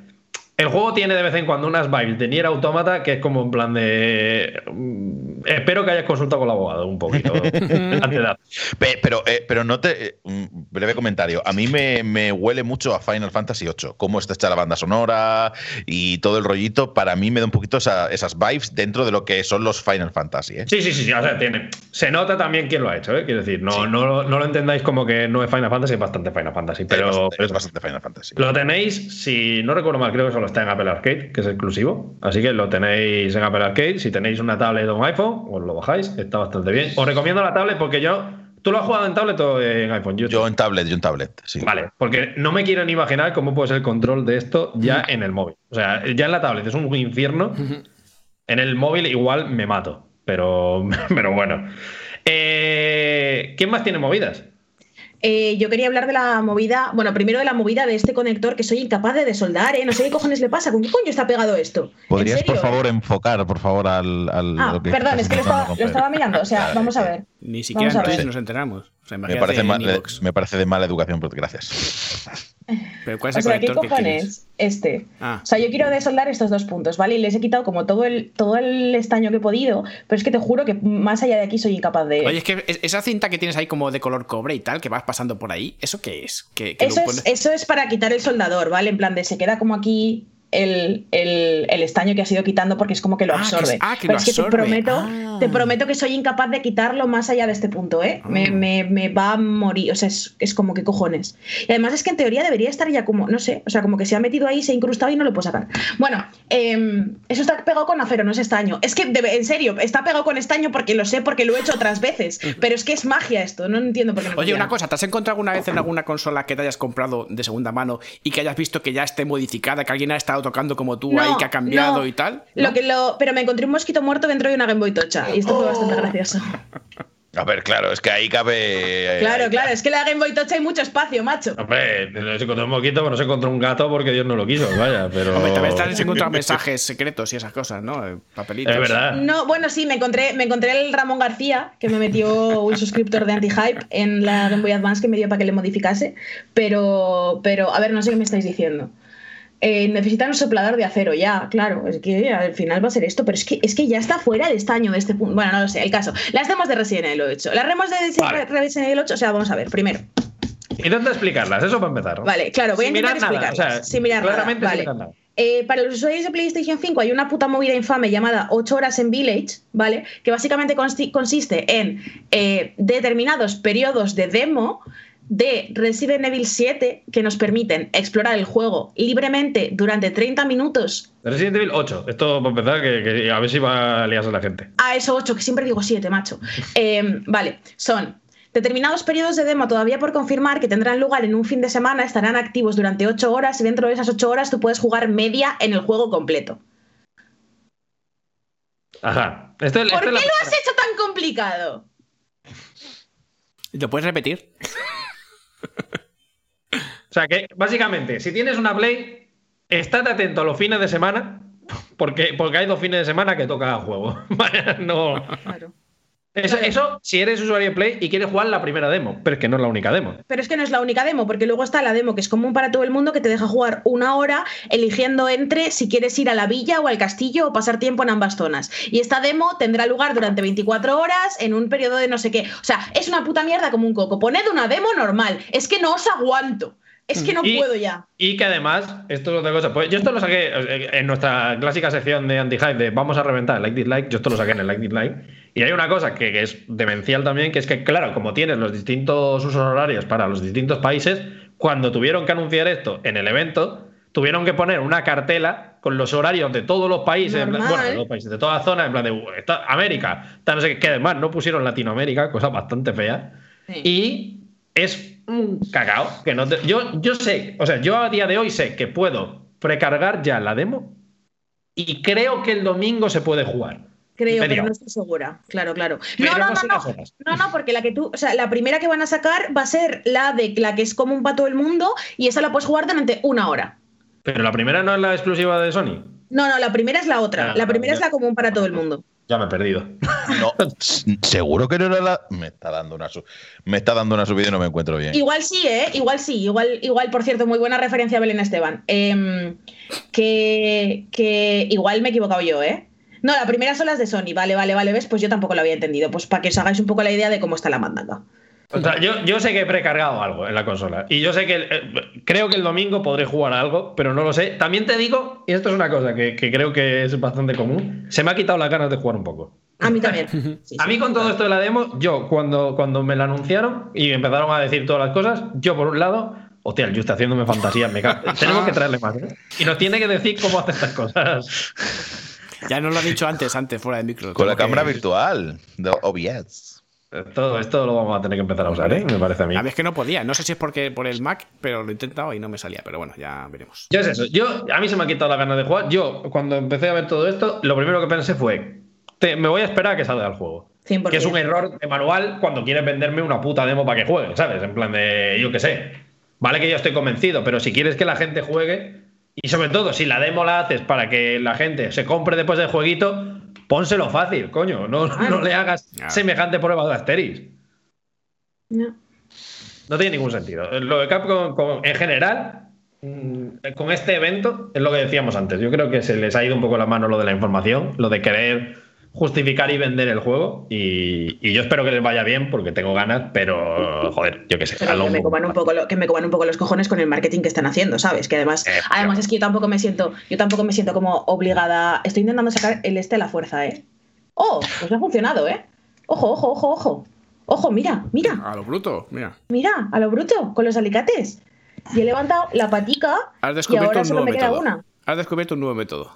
el juego tiene de vez en cuando unas vibes de Nier Automata que es como en plan de. mm, Espero que hayas consultado con el abogado un poquito. antes de- Pe- Pero, eh, pero no te. eh, un breve comentario. A mí me, me huele mucho a Final Fantasy VIII. Cómo está hecha la banda sonora y todo el rollito. Para mí me da un poquito esa- esas vibes dentro de lo que son los Final Fantasy. ¿eh? Sí, sí, sí, sí. O sea, tiene. Se nota también quién lo ha hecho, ¿eh? Quiero decir, no, no, no lo entendáis como que no es Final Fantasy, es bastante Final Fantasy. Pero, es, bastante, es bastante Final Fantasy. Lo tenéis, si no recuerdo mal, creo que solo está en Apple Arcade, que es exclusivo. Así que lo tenéis en Apple Arcade. Si tenéis una tablet o un iPhone, os lo bajáis, está bastante bien. Os recomiendo la tablet porque yo. ¿Tú lo has jugado en tablet o en iPhone? Yo en tablet, yo en tablet. Sí. Vale, porque no me quiero ni imaginar cómo puede ser el control de esto ya en el móvil. O sea, ya en la tablet es un infierno. En el móvil igual me mato. Pero, pero bueno. Eh, ¿Quién más tiene movidas? Eh, yo quería hablar de la movida, bueno, primero de la movida de este conector que soy incapaz de desoldar, ¿eh? No sé qué cojones le pasa, ¿con qué coño está pegado esto? ¿En ¿Podrías, por favor, enfocar, por favor, al. al- Ah, lo que perdón, es que lo estaba, lo estaba mirando, o sea, vamos a ver. Ni siquiera Vamos en a ver. Twitch nos enteramos. O sea, Me parece, mal, iVoox. me parece de mala educación, pero gracias. Pero ¿cuál es O el sea, ¿qué conector que cojones? Este. Ah. O sea, yo quiero desoldar estos dos puntos, ¿vale? Y les he quitado como todo el, todo el estaño que he podido, pero es que te juro que más allá de aquí soy incapaz de. Oye, es que es- esa cinta que tienes ahí como de color cobre y tal, que vas pasando por ahí, ¿eso qué es? ¿Que, que lo Eso es, pones- eso es para quitar el soldador, ¿vale? En plan de se queda como aquí el, el- el estaño que has ido quitando porque es como que lo Ah, que absorbe. ah, que Pero lo es que te prometo, Ah. te prometo que soy incapaz de quitarlo más allá de este punto, ¿eh? Me, Ah. me- me va a morir. O sea, es, es como que cojones. Y además es que en teoría debería estar ya como, no sé, o sea, como que se ha metido ahí, se ha incrustado y no lo puedo sacar. Bueno, em, eso está pegado con acero, no es estaño. Es que, debe- en serio, está pegado con estaño porque lo sé, porque lo he hecho otras veces. Pero es que es magia esto, no entiendo por qué no Oye, una cosa, ¿te has encontrado alguna vez en alguna consola que te hayas comprado de segunda mano y que hayas visto que ya esté modificada, que alguien ha estado tocando como tú ahí, que ha cambiado no. y tal? Lo ¿No? que lo, pero me encontré un mosquito muerto dentro de una Game Boy Tocha y esto fue bastante gracioso. A ver, claro, es que ahí cabe. Claro, ahí- claro, es que en la Game Boy Tocha hay mucho espacio, macho. Hombre, se encontró un moquito, pero no se encontró un gato porque Dios no lo quiso, vaya. Pero... Hombre, también te has encontrado mensajes secretos y esas cosas, ¿no? Eh, Papelitos. Es verdad. No, bueno, sí, me encontré, me encontré el Ramón García, que me metió un suscriptor de Anti-Hype en la Game Boy Advance que me dio para que le modificase. Pero, pero, a ver, no sé qué me estáis diciendo. Eh, necesitan un soplador de acero, ya, claro. Es que al final va a ser esto, pero es que, es que ya está fuera de estaño de este punto. Bueno, no lo sé, el caso. Las demos de Resident Evil 8. Las demos de Vale. Resident Evil 8, o sea, vamos a ver, primero. Intenta explicarlas, eso para empezar. ¿no? Vale, claro, voy Sin a intentar mirar nada, explicarlas. o sea, sin mirar nada, claramente sin vale. mirar nada. Eh, para los usuarios de PlayStation 5 hay una puta movida infame llamada 8 horas en Village, ¿vale? Que básicamente consiste en eh, determinados periodos de demo de Resident Evil 7 que nos permiten explorar el juego libremente durante 30 minutos. Resident Evil 8. Esto para empezar, que, que a ver si va a liarse la gente. A eso 8, que siempre digo 7, macho. Eh, vale, son determinados periodos de demo todavía por confirmar que tendrán lugar en un fin de semana, estarán activos durante 8 horas y dentro de esas 8 horas tú puedes jugar media en el juego completo. Ajá. Esto, ¿Por esto qué lo has hecho tan complicado? ¿Lo puedes repetir? O sea que, básicamente, si tienes una Play, estate atento a los fines de semana, porque, porque hay dos fines de semana que toca juego. No. Claro. Eso, eso si eres usuario de Play y quieres jugar la primera demo, pero es que no es la única demo. Pero es que no es la única demo, porque luego está la demo que es común para todo el mundo, que te deja jugar una hora eligiendo entre si quieres ir a la villa o al castillo o pasar tiempo en ambas zonas. Y esta demo tendrá lugar durante 24 horas en un periodo de no sé qué. O sea, es una puta mierda como un coco. Poned una demo normal. Es que no os aguanto. Es que no Y- puedo ya. Y que además, esto es otra cosa. Pues yo esto lo saqué eh, en nuestra clásica sección de anti-hype de vamos a reventar el like dislike. Yo esto lo saqué en el like dislike. Y hay una cosa que, que es demencial también, que es que, claro, como tienes los distintos usos horarios para los distintos países, cuando tuvieron que anunciar esto en el evento, tuvieron que poner una cartela con los horarios de todos los países, Normal. bueno, de los países, de todas las zonas, en plan de "Uh, esta- América, tal, no sé qué, que además no pusieron Latinoamérica, cosa bastante fea. Sí. Y es un cagao. Que no te- yo, yo sé, o sea, yo a día de hoy sé que puedo precargar ya la demo y creo que el domingo se puede jugar. Creo, pero no estoy segura. Claro, claro. No, no, no no, no. No, porque la que tú, o sea, la primera que van a sacar va a ser la de la que es común para todo el mundo y esa la puedes jugar durante una hora. Pero la primera no es la exclusiva de Sony. No, no, la primera es la otra. Ah, la primera es la común para todo el mundo. Ya me he perdido. No, seguro que no era la. Me está dando una, su- me está dando una subida y no me encuentro bien. Igual sí, ¿eh? Igual sí. Igual, igual por cierto, muy buena referencia a Belén Esteban. Em, que, que igual me he equivocado yo, ¿eh? No, la primera son las de Sony. Vale, vale, vale. ¿Ves? Pues yo tampoco lo había entendido. Pues para que os hagáis un poco la idea de cómo está la mandanga. O sea, yo, yo sé que he precargado algo en la consola. Y yo sé que eh, creo que el domingo podré jugar a algo, pero no lo sé. También te digo, y esto es una cosa que, que creo que es bastante común, se me ha quitado las ganas de jugar un poco. A mí también. Sí, A sí. mí con todo esto de la demo, yo cuando, cuando me la anunciaron y empezaron a decir todas las cosas, yo por un lado, hostia, el Just haciéndome fantasía, me cago. Tenemos que traerle más. ¿eh? Y nos tiene que decir cómo hace estas cosas. Ya nos lo ha dicho antes, antes, fuera de micro. Con la que- cámara virtual de OBS. Todo esto lo vamos a tener que empezar a usar, ¿eh? me parece a mí. A mí es que no podía. No sé si es porque por el Mac, pero lo he intentado y no me salía. Pero bueno, ya veremos. Yo es eso. Yo, a mí se me ha quitado la ganas de jugar. Yo, cuando empecé a ver todo esto, lo primero que pensé fue: te- me voy a esperar a que salga el juego. 100%. Que es un error de manual cuando quieres venderme una puta demo para que juegue, ¿sabes? En plan de, yo qué sé. Vale que yo estoy convencido, pero si quieres que la gente juegue, y sobre todo si la demo la haces para que la gente se compre después del jueguito, pónselo fácil, coño. No, no le hagas Claro. semejante prueba de Asteris. No. No tiene ningún sentido. Lo de Capcom con- en general, mm, con este evento, es lo que decíamos antes. Yo creo que se les ha ido un poco la mano lo de la información, lo de querer justificar y vender el juego. Y, y yo espero que les vaya bien porque tengo ganas, pero joder, yo qué sé. Pero que me, coman un poco lo- que me coman un poco los cojones con el marketing que están haciendo, ¿sabes? Que además, Eh, además es que yo tampoco me siento, yo tampoco me siento como obligada. Estoy intentando sacar el este a la fuerza, ¿eh? Oh, pues ha funcionado, ¿eh? Ojo, ojo, ojo, ojo. Ojo, mira, mira, A lo bruto, mira. mira, a lo bruto, con los alicates. Y he levantado la patica Has y descubierto ahora un solo nuevo me queda método. una. Has descubierto un nuevo método.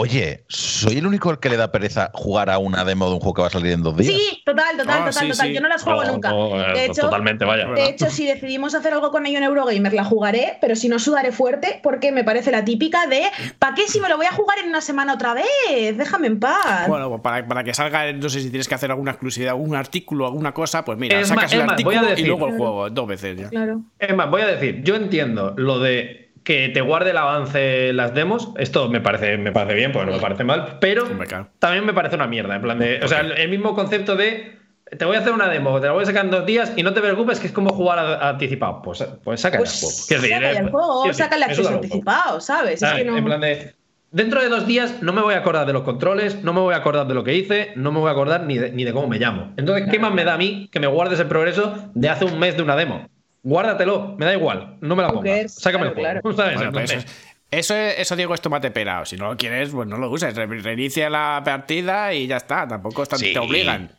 Oye, ¿soy el único al que le da pereza jugar a una demo de un juego que va a salir en dos días? Sí, total, total, Ah, total, sí, total. sí. Yo no las juego No, nunca. no, de hecho, totalmente, vaya. De hecho, si decidimos hacer algo con ello en Eurogamer, la jugaré, pero si no sudaré fuerte, porque me parece la típica de ¿para qué si me lo voy a jugar en una semana otra vez? Déjame en paz. Bueno, pues para, para que salga, no sé si tienes que hacer alguna exclusividad, algún artículo, alguna cosa, pues mira, Es sacas más- el artículo y luego el juego, dos veces ya. Claro. Es más, voy a decir, yo entiendo lo de que te guarde el avance las demos. Esto me parece, me parece bien, pues no me parece mal, pero también me parece una mierda. En plan de. O sea, el, mismo concepto de. Te voy a hacer una demo, te la voy a sacar en dos días y no te preocupes, que es como jugar a- a anticipado. Pues, pues saca Pues el juego. Saca el juego, saca el acceso anticipado, ¿sabes? Es ¿Sabes? que no... En plan de. Dentro de dos días no me voy a acordar de los controles, no me voy a acordar de lo que hice, no me voy a acordar ni de, ni de cómo me llamo. Entonces, ¿qué más me da a mí que me guardes el progreso de hace un mes de una demo? Guárdatelo, me da igual, no me la pongas. Sácame Claro, el juego. ¿sabes? Bueno, pues Entonces, eso, es- eso, es- eso digo es tomate pera. Si no lo quieres, pues no lo uses. Re- Reinicia la partida y ya está. Tampoco es Sí. te obligan.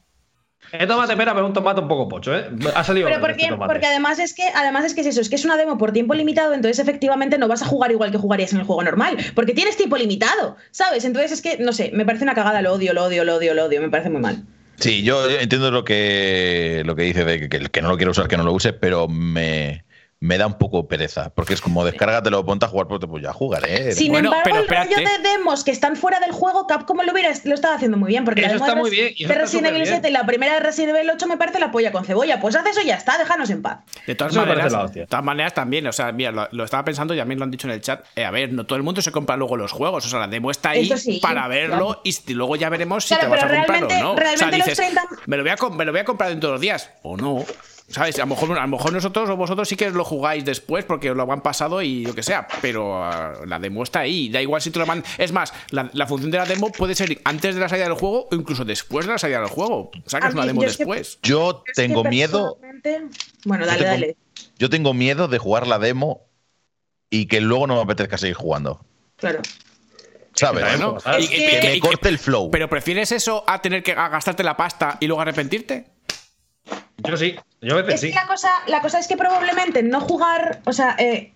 El tomate pera, pero un tomate un poco pocho, ¿eh? Ha salido Pero porque, este porque además es que además es que es eso, es que es una demo por tiempo limitado, entonces efectivamente no vas a jugar igual que jugarías en el juego normal, porque tienes tiempo limitado, ¿sabes? Entonces es que, no sé, me parece una cagada, lo odio, lo odio, lo odio, lo odio, me parece muy mal. Sí, yo entiendo lo que, lo que dice de que que no lo quiere usar, que no lo use, pero me, me da un poco pereza. Porque es como descárgatelo, ponte a jugar, pues, pues ya jugaré. Sin Bueno, embargo, pero el rollo espérate. de demos que están fuera del juego, Capcom lo hubiera lo estaba haciendo muy bien, porque la Eso demo está de muy bien, de Resident Evil superbién. 7 y la primera de Resident Evil 8 me parece la polla con cebolla, pues haz eso y ya está, déjanos en paz. De todas Eso maneras, la de todas maneras también, o sea, mira, lo, lo estaba pensando y también lo han dicho en el chat. eh, a ver, no todo el mundo se compra luego los juegos. O sea, la demo está ahí sí, para verlo claro. y luego ya veremos si Claro, te vas a comprar o realmente- no. o sea, realmente los dices, 30 me, lo voy a, me lo voy a comprar dentro de dos días o no. ¿Sabes? A lo, mejor, a lo mejor nosotros o vosotros sí que lo jugáis después porque os lo han pasado y lo que sea, pero ah, la demo está ahí. Da igual si te lo mandan. Es más, la, la función de la demo puede ser antes de la salida del juego o incluso después de la salida del juego. Sacas una demo yo es que- después. Yo tengo miedo. Bueno, yo dale, tengo- dale. Yo tengo miedo de jugar la demo y que luego no me apetezca seguir jugando. Claro. ¿Sabes? Bueno, Bueno, ¿sabes? y- y- que- me y- corte el flow. ¿Pero prefieres eso a tener que a gastarte la pasta y luego arrepentirte? Yo sí, yo a veces Es sí. que la cosa, la cosa es que probablemente no jugar, o sea, eh,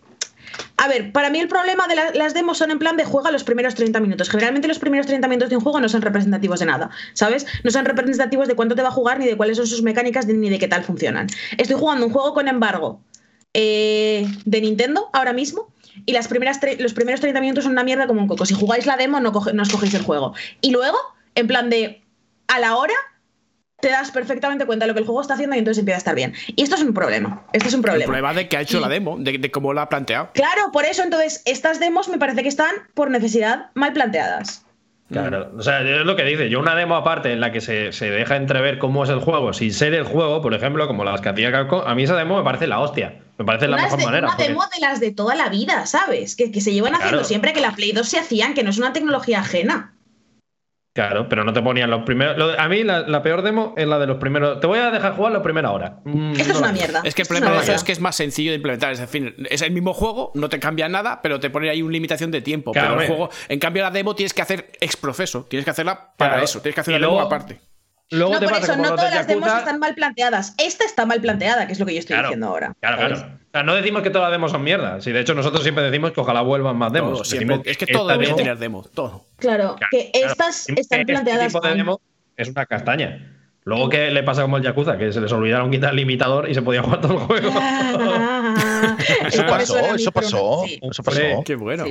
a ver, para mí el problema de la- las demos son en plan de juega los primeros 30 minutos. Generalmente los primeros 30 minutos de un juego no son representativos de nada, ¿sabes? No son representativos de cuánto te va a jugar, ni de cuáles son sus mecánicas, ni de qué tal funcionan. Estoy jugando un juego con embargo eh, de Nintendo ahora mismo y las primeras los primeros 30 minutos son una mierda como un coco. Si jugáis la demo, no, no os cogéis el juego. Y luego, en plan de a la hora, te das perfectamente cuenta de lo que el juego está haciendo y entonces empieza a estar bien. Y esto es un problema. Esto es un problema. El problema de que ha hecho la demo, de, cómo la ha planteado. Claro, por eso entonces estas demos me parece que están por necesidad mal planteadas. Claro, o sea, es lo que dice. Yo una demo aparte en la que se, deja entrever cómo es el juego sin ser el juego, por ejemplo, como las que hacía Capcom, a mí esa demo me parece la hostia. Me parece la mejor manera. Una demo de las de toda la vida, ¿sabes? Que, se llevan haciendo siempre que la Play 2 se hacían, que no es una tecnología ajena. Claro, pero no te ponían los primeros. a mí la, peor demo es la de los primeros. Te voy a dejar jugar la primera hora. Mm, Esto es una mierda. Es que el problema de eso es que es más sencillo de implementar. Es decir, es el mismo juego, no te cambia nada, pero te pone ahí una limitación de tiempo. pero el juego, en cambio, la demo tienes que hacer ex profeso. Tienes que hacerla para eso. Tienes que hacer la demo aparte no, por eso, no todas las demos están mal planteadas. Esta está mal planteada, que es lo que yo estoy diciendo ahora. Claro, claro. O sea, no decimos que todas las demos son mierda. Si de hecho nosotros siempre decimos que ojalá vuelvan más demos. es que todo debería tener demos, todo. Claro, que estas están este planteadas. Este tipo de demo es una castaña. Luego, ¿qué le pasa como el Yakuza? Que se les olvidaron quitar el limitador y se podía jugar todo el juego. eso pasó, eso pasó. Eso pasó. Qué bueno.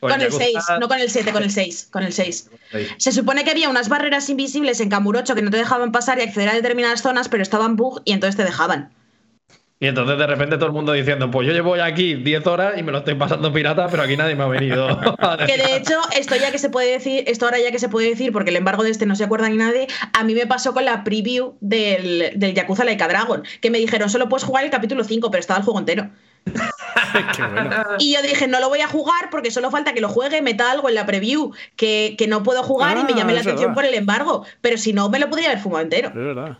Con el 6, no con el 7, con el 6, con el 6. Se supone que había unas barreras invisibles en Kamurocho que no te dejaban pasar y acceder a determinadas zonas, pero estaban bug y entonces te dejaban. Y entonces de repente todo el mundo diciendo, pues yo llevo aquí 10 horas y me lo estoy pasando pirata, pero aquí nadie me ha venido. que de hecho, esto ya que se puede decir, esto ahora ya que se puede decir, porque el embargo de este no se acuerda ni nadie, a mí me pasó con la preview del, del Yakuza Laika Dragon, que me dijeron, solo puedes jugar el capítulo 5, pero estaba el juego entero. Y yo dije, no lo voy a jugar porque solo falta que lo juegue, meta algo en la preview que, no puedo jugar y me ah, llame la atención por el embargo. Pero si no, me lo podría haber fumado entero. Es verdad.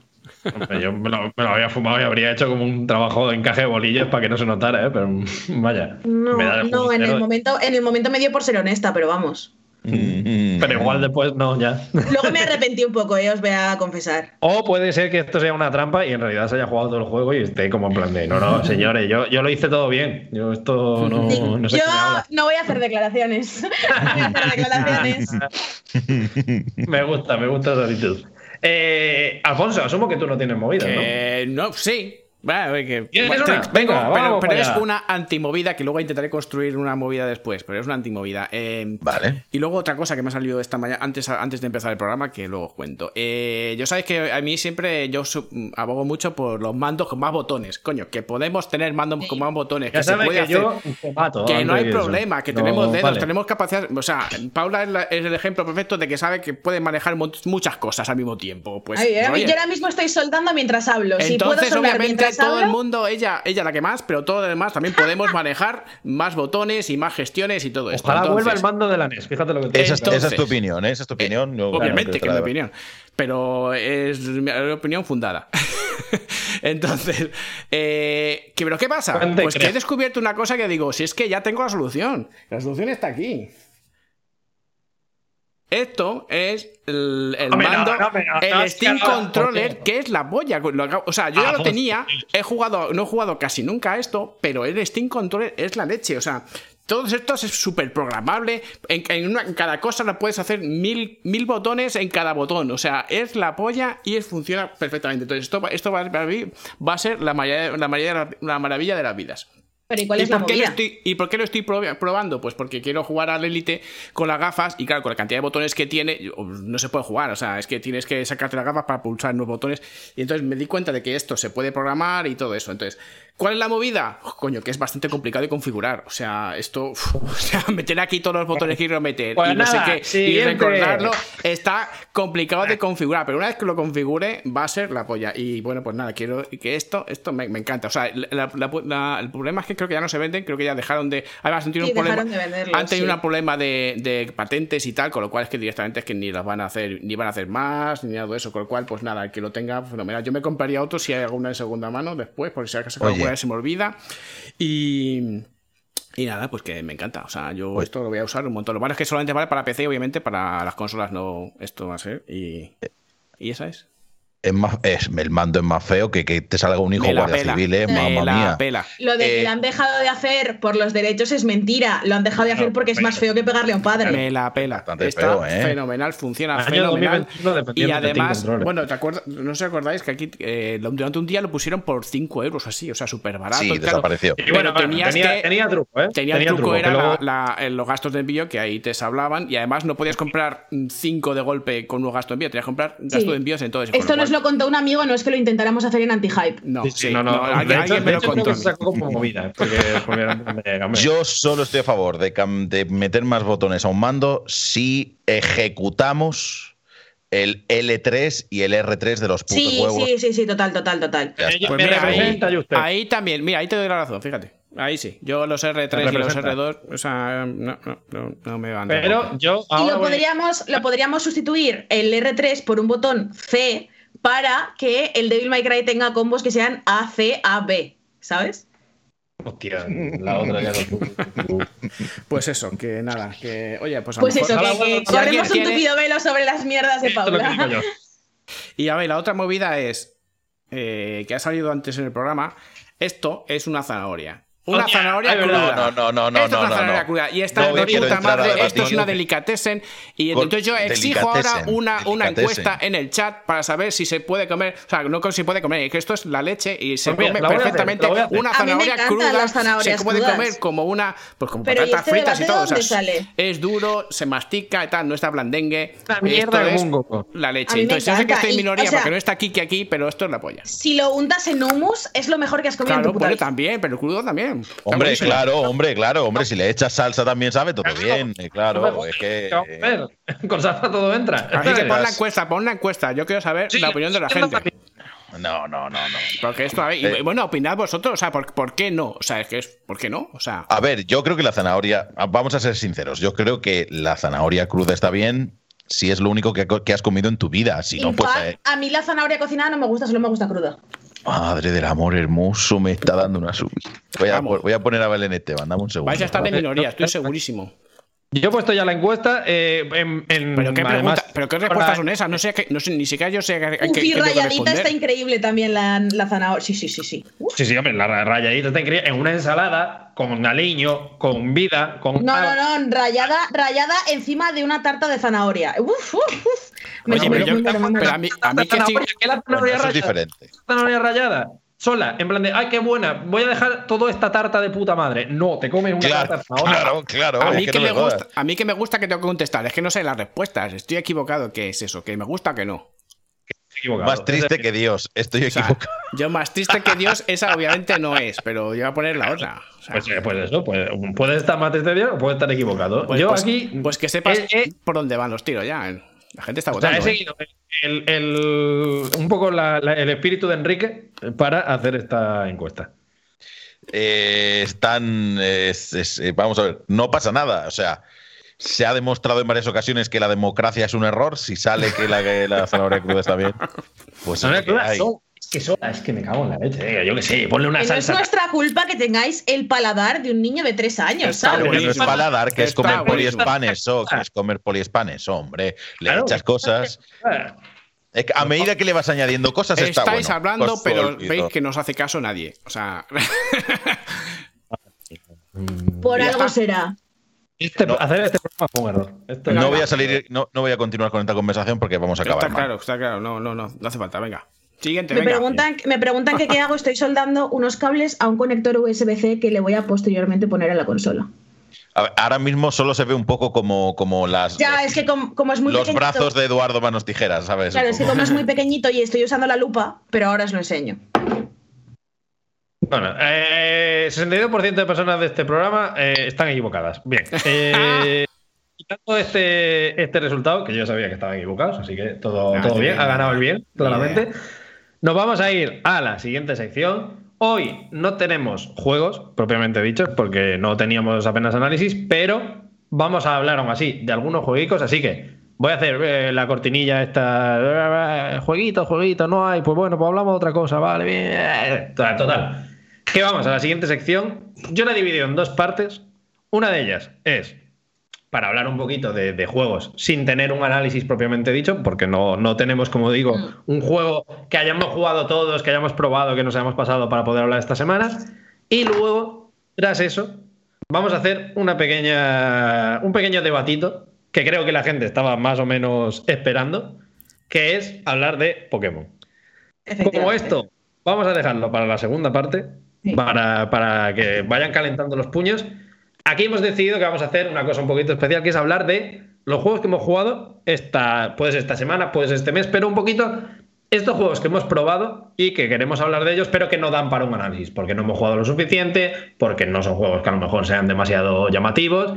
yo me lo, había fumado y habría hecho como un trabajo de encaje de bolillos para que no se notara, ¿eh? pero vaya. No, no en, el momento, en el momento me dio por ser honesta, pero vamos. Mm. Pero igual después no, ya. Luego me arrepentí un poco, eh, os voy a confesar. O puede ser que esto sea una trampa y en realidad se haya jugado todo el juego y esté como en plan de, no, no, señores, yo, yo lo hice todo bien. Yo esto no, no sé Yo no voy a hacer declaraciones. no voy a hacer declaraciones. me gusta, me gusta esa actitud. Eh, Alfonso, asumo que tú no tienes movida, ¿no? No, sí, venga, pero, es una antimovida que luego intentaré construir una movida después, pero es una antimovida. Eh, vale. Y luego otra cosa que me ha salido esta mañana, antes, antes de empezar el programa, que luego cuento. Eh, yo sabéis que a mí siempre yo abogo mucho por los mandos con más botones. Coño, que podemos tener mandos con más botones. Que se puede hacer. que no hay problema, que tenemos dedos, tenemos capacidad. O sea, Paula es, el ejemplo perfecto de que sabe que puede manejar muchas cosas al mismo tiempo. Pues, yo ahora mismo estoy soldando mientras hablo. Entonces, si obviamente, todo el mundo, ella, ella la que más, pero todo lo demás también podemos manejar más botones y más gestiones y todo esto. Ojalá vuelva el mando de la NES, fíjate lo que te esa, esa, es tu opinión, ¿eh? esa es tu opinión. obviamente que es mi opinión, pero es mi opinión fundada. Entonces, eh, ¿pero qué pasa? Pues que he descubierto una cosa que digo, si es que ya tengo la solución, la solución está aquí. Esto es el, mando, el Steam Controller, que es la polla. O sea, yo ya lo tenía, he jugado, no he jugado casi nunca a esto, pero el Steam Controller es la leche. O sea, todo esto es súper programable. En, cada cosa la puedes hacer mil, mil, botones en cada botón. O sea, es la polla y funciona perfectamente. Entonces, esto, esto va, para mí va a ser la, la, la maravilla de las vidas. Pero ¿y cuál es la por, qué estoy, ¿Y por qué lo estoy probando? Pues porque quiero jugar al Elite con las gafas y claro, con la cantidad de botones que tiene, no se puede jugar. O sea, es que tienes que sacarte las gafas para pulsar los botones. Y entonces me di cuenta de que esto se puede programar y todo eso. Entonces, ¿Cuál es la movida? coño, que es bastante complicado de configurar. O sea, esto. o sea, meter aquí todos los botones que quiero meter pues y no sé qué. Y recordarlo está complicado de configurar. Pero una vez que lo configure, va a ser la polla. Y bueno, pues nada, quiero que esto, esto me, encanta. O sea, el problema es que creo que ya no se venden, creo que ya dejaron de. Además, han tenido un problema. han tenido un problema de, patentes y tal, con lo cual es que directamente es que ni las van a hacer, ni van a hacer más, ni nada de eso. Con lo cual, pues nada, el que lo tenga, fenomenal. Yo me compraría otro si hay alguna de segunda mano después, porque si hay sacar se me olvida. Y. Y nada, pues que me encanta. O sea, yo pues esto lo voy a usar un montón. Lo malo es que solamente vale para PC, obviamente, para las consolas no. Esto va a ser. Y. Y esa es. Es más, es, el mando es más feo que que te salga un hijo guardia pela. civil, ¿eh? Mamma mía. pela. Lo de que Eh, lo han dejado de hacer por los derechos es mentira. Lo han dejado de hacer No, porque es más feo que pegarle a un padre. Me la pela. Bastante Está feo, ¿eh? fenomenal, funciona Año fenomenal. 2021 Y además, bueno, ¿te acuerdas? no os acordáis que aquí eh, durante un día lo pusieron por 5 euros así, o sea, súper barato. Sí, claro. desapareció. Y bueno, Pero tenías tenía, que- tenía truco, ¿eh? Tenía, truco, era luego- la- la- los gastos de envío que ahí te hablaban y además no podías comprar 5 de golpe con un gasto de envío, tenías que comprar gasto Sí. de envíos en todo ese Esto nos lo contó un amigo, no es que lo intentáramos hacer en anti-hype. No, Sí, sí, sí, no, no. alguien, de hecho, alguien me lo contó. como movida. Porque, porque me- Yo solo estoy a favor de, de meter más botones a un mando si ejecutamos el L3 y el R3 de los putos Sí, huevos. sí, sí, sí, total, total, total. Pues me mira, ahí, usted. también, mira, ahí te doy la razón, fíjate. Ahí sí. Yo los R3 Me y los representa. R2, o sea, no, no, no, no me van Pero yo Y lo voy- podríamos, lo podríamos sustituir el R3 por un botón C para que el Devil May Cry tenga combos que sean A, C, A, B, ¿sabes? Hostia, la otra ya no. Pues eso, que nada, que. Oye, pues a Pues mejor- eso, que, corremos un tupido velo sobre las mierdas de Paula. Y a ver, la otra movida es. eh, que ha salido antes en el programa. Esto es una zanahoria. Una zanahoria es cruda. No, no, no, no, Esto es no, una no, zanahoria no. cruda. Y esta No es de puta madre. Esto es una delicatessen. Y entonces yo exijo ahora una, una encuesta en el chat para saber si se puede comer. O sea, no si puede comer. Que esto es la leche y se come perfectamente hacer. una A mí me zanahoria cruda. se puede crudas. comer como una. Pues como Pero ¿y patatas este fritas y todo. o sea, sale? Es duro, se mastica y tal, no está blandengue. La mierda Esto es la leche. Entonces, yo sé que estoy en Y, minoría porque no está Kiki aquí, pero esto es la polla. Si lo untas en hummus, es lo mejor que has comido Claro, bueno, también, pero crudo también. Hombre, buenísimo. claro, hombre, claro, hombre, si le echas salsa también sabe todo bien, eh, claro, es que... ¿Qué vamos a hacer? Con salsa todo entra. Así que pon la encuesta, pon la encuesta. Yo quiero saber Sí, la opinión de la gente. No, no, no, no. Porque esto, a ver, y, Eh. bueno, opinad vosotros, o sea, ¿por, por qué no? O sea, es que es, ¿por qué no? O sea, A ver, yo creo que la zanahoria, ah, vamos a ser sinceros, yo creo que la zanahoria cruda está bien si es lo único que, que has comido en tu vida, si no, pues... eh, a mí la zanahoria cocinada no me gusta, solo me gusta cruda. Madre del amor hermoso, me está dando una subida. Voy a, Vamos. voy a poner a Belén Esteban, dame un segundo. vais a estar en minoría, estoy segurísimo. Yo he puesto ya la encuesta. eh, en, en- Pero qué, además, pero qué respuestas para- son esas, no sé, qué- no sé ni siquiera yo sé qué, qué- Uf, qué y debo rayadita responder. está increíble también la, la zanahoria. Sí, sí, sí, sí. Uf. Sí, sí, hombre, la ra- rayadita está increíble. En una ensalada, con aliño, con vida, con. No, no, no, rayada, rayada encima de una tarta de zanahoria. Uf, uf, uf. Oye, pero yo- a mí, a mí que sí- ¿qué la zanahoria eso es rayada? diferente. Zanahoria rayada. Sola, en plan de, ay, qué buena, voy a dejar toda esta tarta de puta madre. No, te comes una Claro, tarta zanahoria. claro, claro. a, es mí que que no me jodas. gusta, a mí que me gusta que tengo que contestar, es que no sé las respuestas, estoy equivocado, ¿qué es eso? ¿Que me gusta o que no? Equivocado. Más triste Es que Dios, estoy O sea, equivocado. yo más triste que Dios, esa obviamente no es, pero yo voy a poner la otra. O sea, Pues, eh, pues eso, pues, puede estar más triste de Dios o puede estar equivocado. pues, Yo pues- aquí. pues que sepas eh, eh, por dónde van los tiros ya. La gente está o sea, votando. he eh. seguido el, el- un poco la- la- el espíritu de Enrique para hacer esta encuesta. Eh, están. es- es- eh, vamos a ver, no pasa nada. O sea, se ha demostrado en varias ocasiones que la democracia es un error. Si sale que la, que la zanahoria cruda está bien, pues es Zanahoria cruda son- que sola, es que me cago en la leche. eh, Yo qué sé, ponle una Que no es salsa. nuestra culpa que tengáis el paladar de un niño de tres años, Está ¿sabes? No es paladar, que es comer buenísimo. poliespanes, o que es comer poliespanes, hombre. Le Claro. echas cosas. Es que a medida que le vas añadiendo cosas, está Estáis bueno. hablando, pero olvido. veis que no os hace caso nadie. O sea, Por algo está. será. Este- No. Hacer este programa fue un error. Esto No voy a salir, no, no voy a continuar con esta conversación porque vamos a acabar. está mal. claro, está claro. No, no, no, no hace falta. Venga. Siguiente, Me venga. preguntan, me preguntan que qué hago. Estoy soldando unos cables a un conector USB-C que le voy a posteriormente poner a la consola. A ver, ahora mismo solo se ve un poco como, como las, Ya, los, es que com- como, es muy los pequeñito. brazos de Eduardo Manos Tijeras, ¿sabes? Claro, es que como es muy pequeñito y estoy usando la lupa, pero ahora os lo enseño. Bueno, eh, 62% de personas de este programa eh, están equivocadas. Bien. Eh, quitando este, este resultado, que yo sabía que estaban equivocados, así que todo, Ah, todo bien, bien. ha ganado el bien, claramente. Nos vamos a ir a la siguiente sección. Hoy no tenemos juegos, propiamente dichos, porque no teníamos apenas análisis, pero vamos a hablar aún así de algunos jueguicos, así que voy a hacer eh, la cortinilla esta. Jueguito, jueguito, no hay. Pues bueno, pues hablamos de otra cosa, vale, bien. Total, total. Que vamos a la siguiente sección. Yo la he dividido en dos partes. Una de ellas es para hablar un poquito de, juegos sin tener un análisis propiamente dicho, porque no, no tenemos, como digo, mm. un juego que hayamos jugado todos, que hayamos probado, que nos hayamos pasado para poder hablar esta semana. Y luego, tras eso, vamos a hacer una pequeña, un pequeño debatito que creo que la gente estaba más o menos esperando, que es hablar de Pokémon. Como esto, vamos a dejarlo para la segunda parte, para, para que vayan calentando los puños. Aquí hemos decidido que vamos a hacer una cosa un poquito especial, que es hablar de los juegos que hemos jugado, esta, puede ser esta semana, puede ser este mes, pero un poquito estos juegos que hemos probado y que queremos hablar de ellos, pero que no dan para un análisis, porque no hemos jugado lo suficiente, porque no son juegos que a lo mejor sean demasiado llamativos.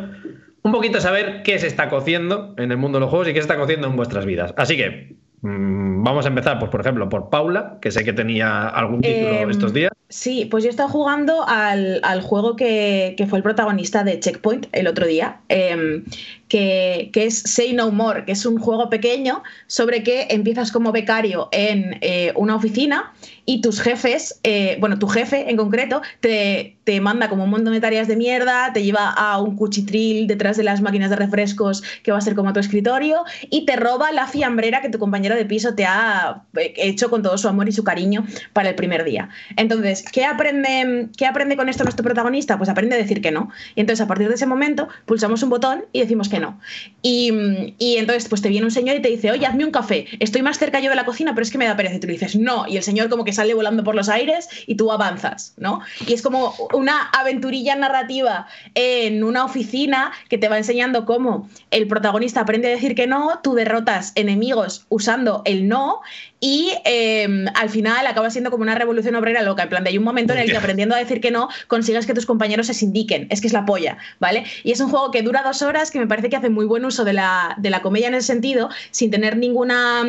Un poquito saber qué se está cociendo en el mundo de los juegos y qué se está cociendo en vuestras vidas. Así que vamos a empezar, pues, por ejemplo, por Paula, que sé que tenía algún título em, estos días. Sí, pues yo he estado jugando al, juego que, fue el protagonista de Checkpoint el otro día, em, que, es Say No More, que es un juego pequeño sobre que empiezas como becario en eh, una oficina y tus jefes, eh, bueno, tu jefe en concreto, te, te, manda como un montón de tareas de mierda, te lleva a un cuchitril detrás de las máquinas de refrescos que va a ser como tu escritorio y te roba la fiambrera que tu compañero de piso te ha eh, hecho con todo su amor y su cariño para el primer día. Entonces, ¿qué aprende, ¿qué aprende con esto nuestro protagonista? Pues aprende a decir que no. Y entonces, a partir de ese momento, pulsamos un botón y decimos que no. Y, entonces, pues te viene un señor y te dice, oye, hazme un café, estoy más cerca yo de la cocina, pero es que me da pereza. Y tú le dices, no. Y el señor como que sale volando por los aires y tú avanzas, ¿no? Y es como una aventurilla narrativa en una oficina que te va enseñando cómo el protagonista aprende a decir que no, tú derrotas enemigos usando el no y em, al final acaba siendo como una revolución obrera loca. En plan, de hay un momento en el que aprendiendo a decir que no, consigues que tus compañeros se sindiquen. Es que es la polla, ¿vale? Y es un juego que dura dos horas, que me parece que hace muy buen uso de la, de la comedia en ese sentido, sin tener ninguna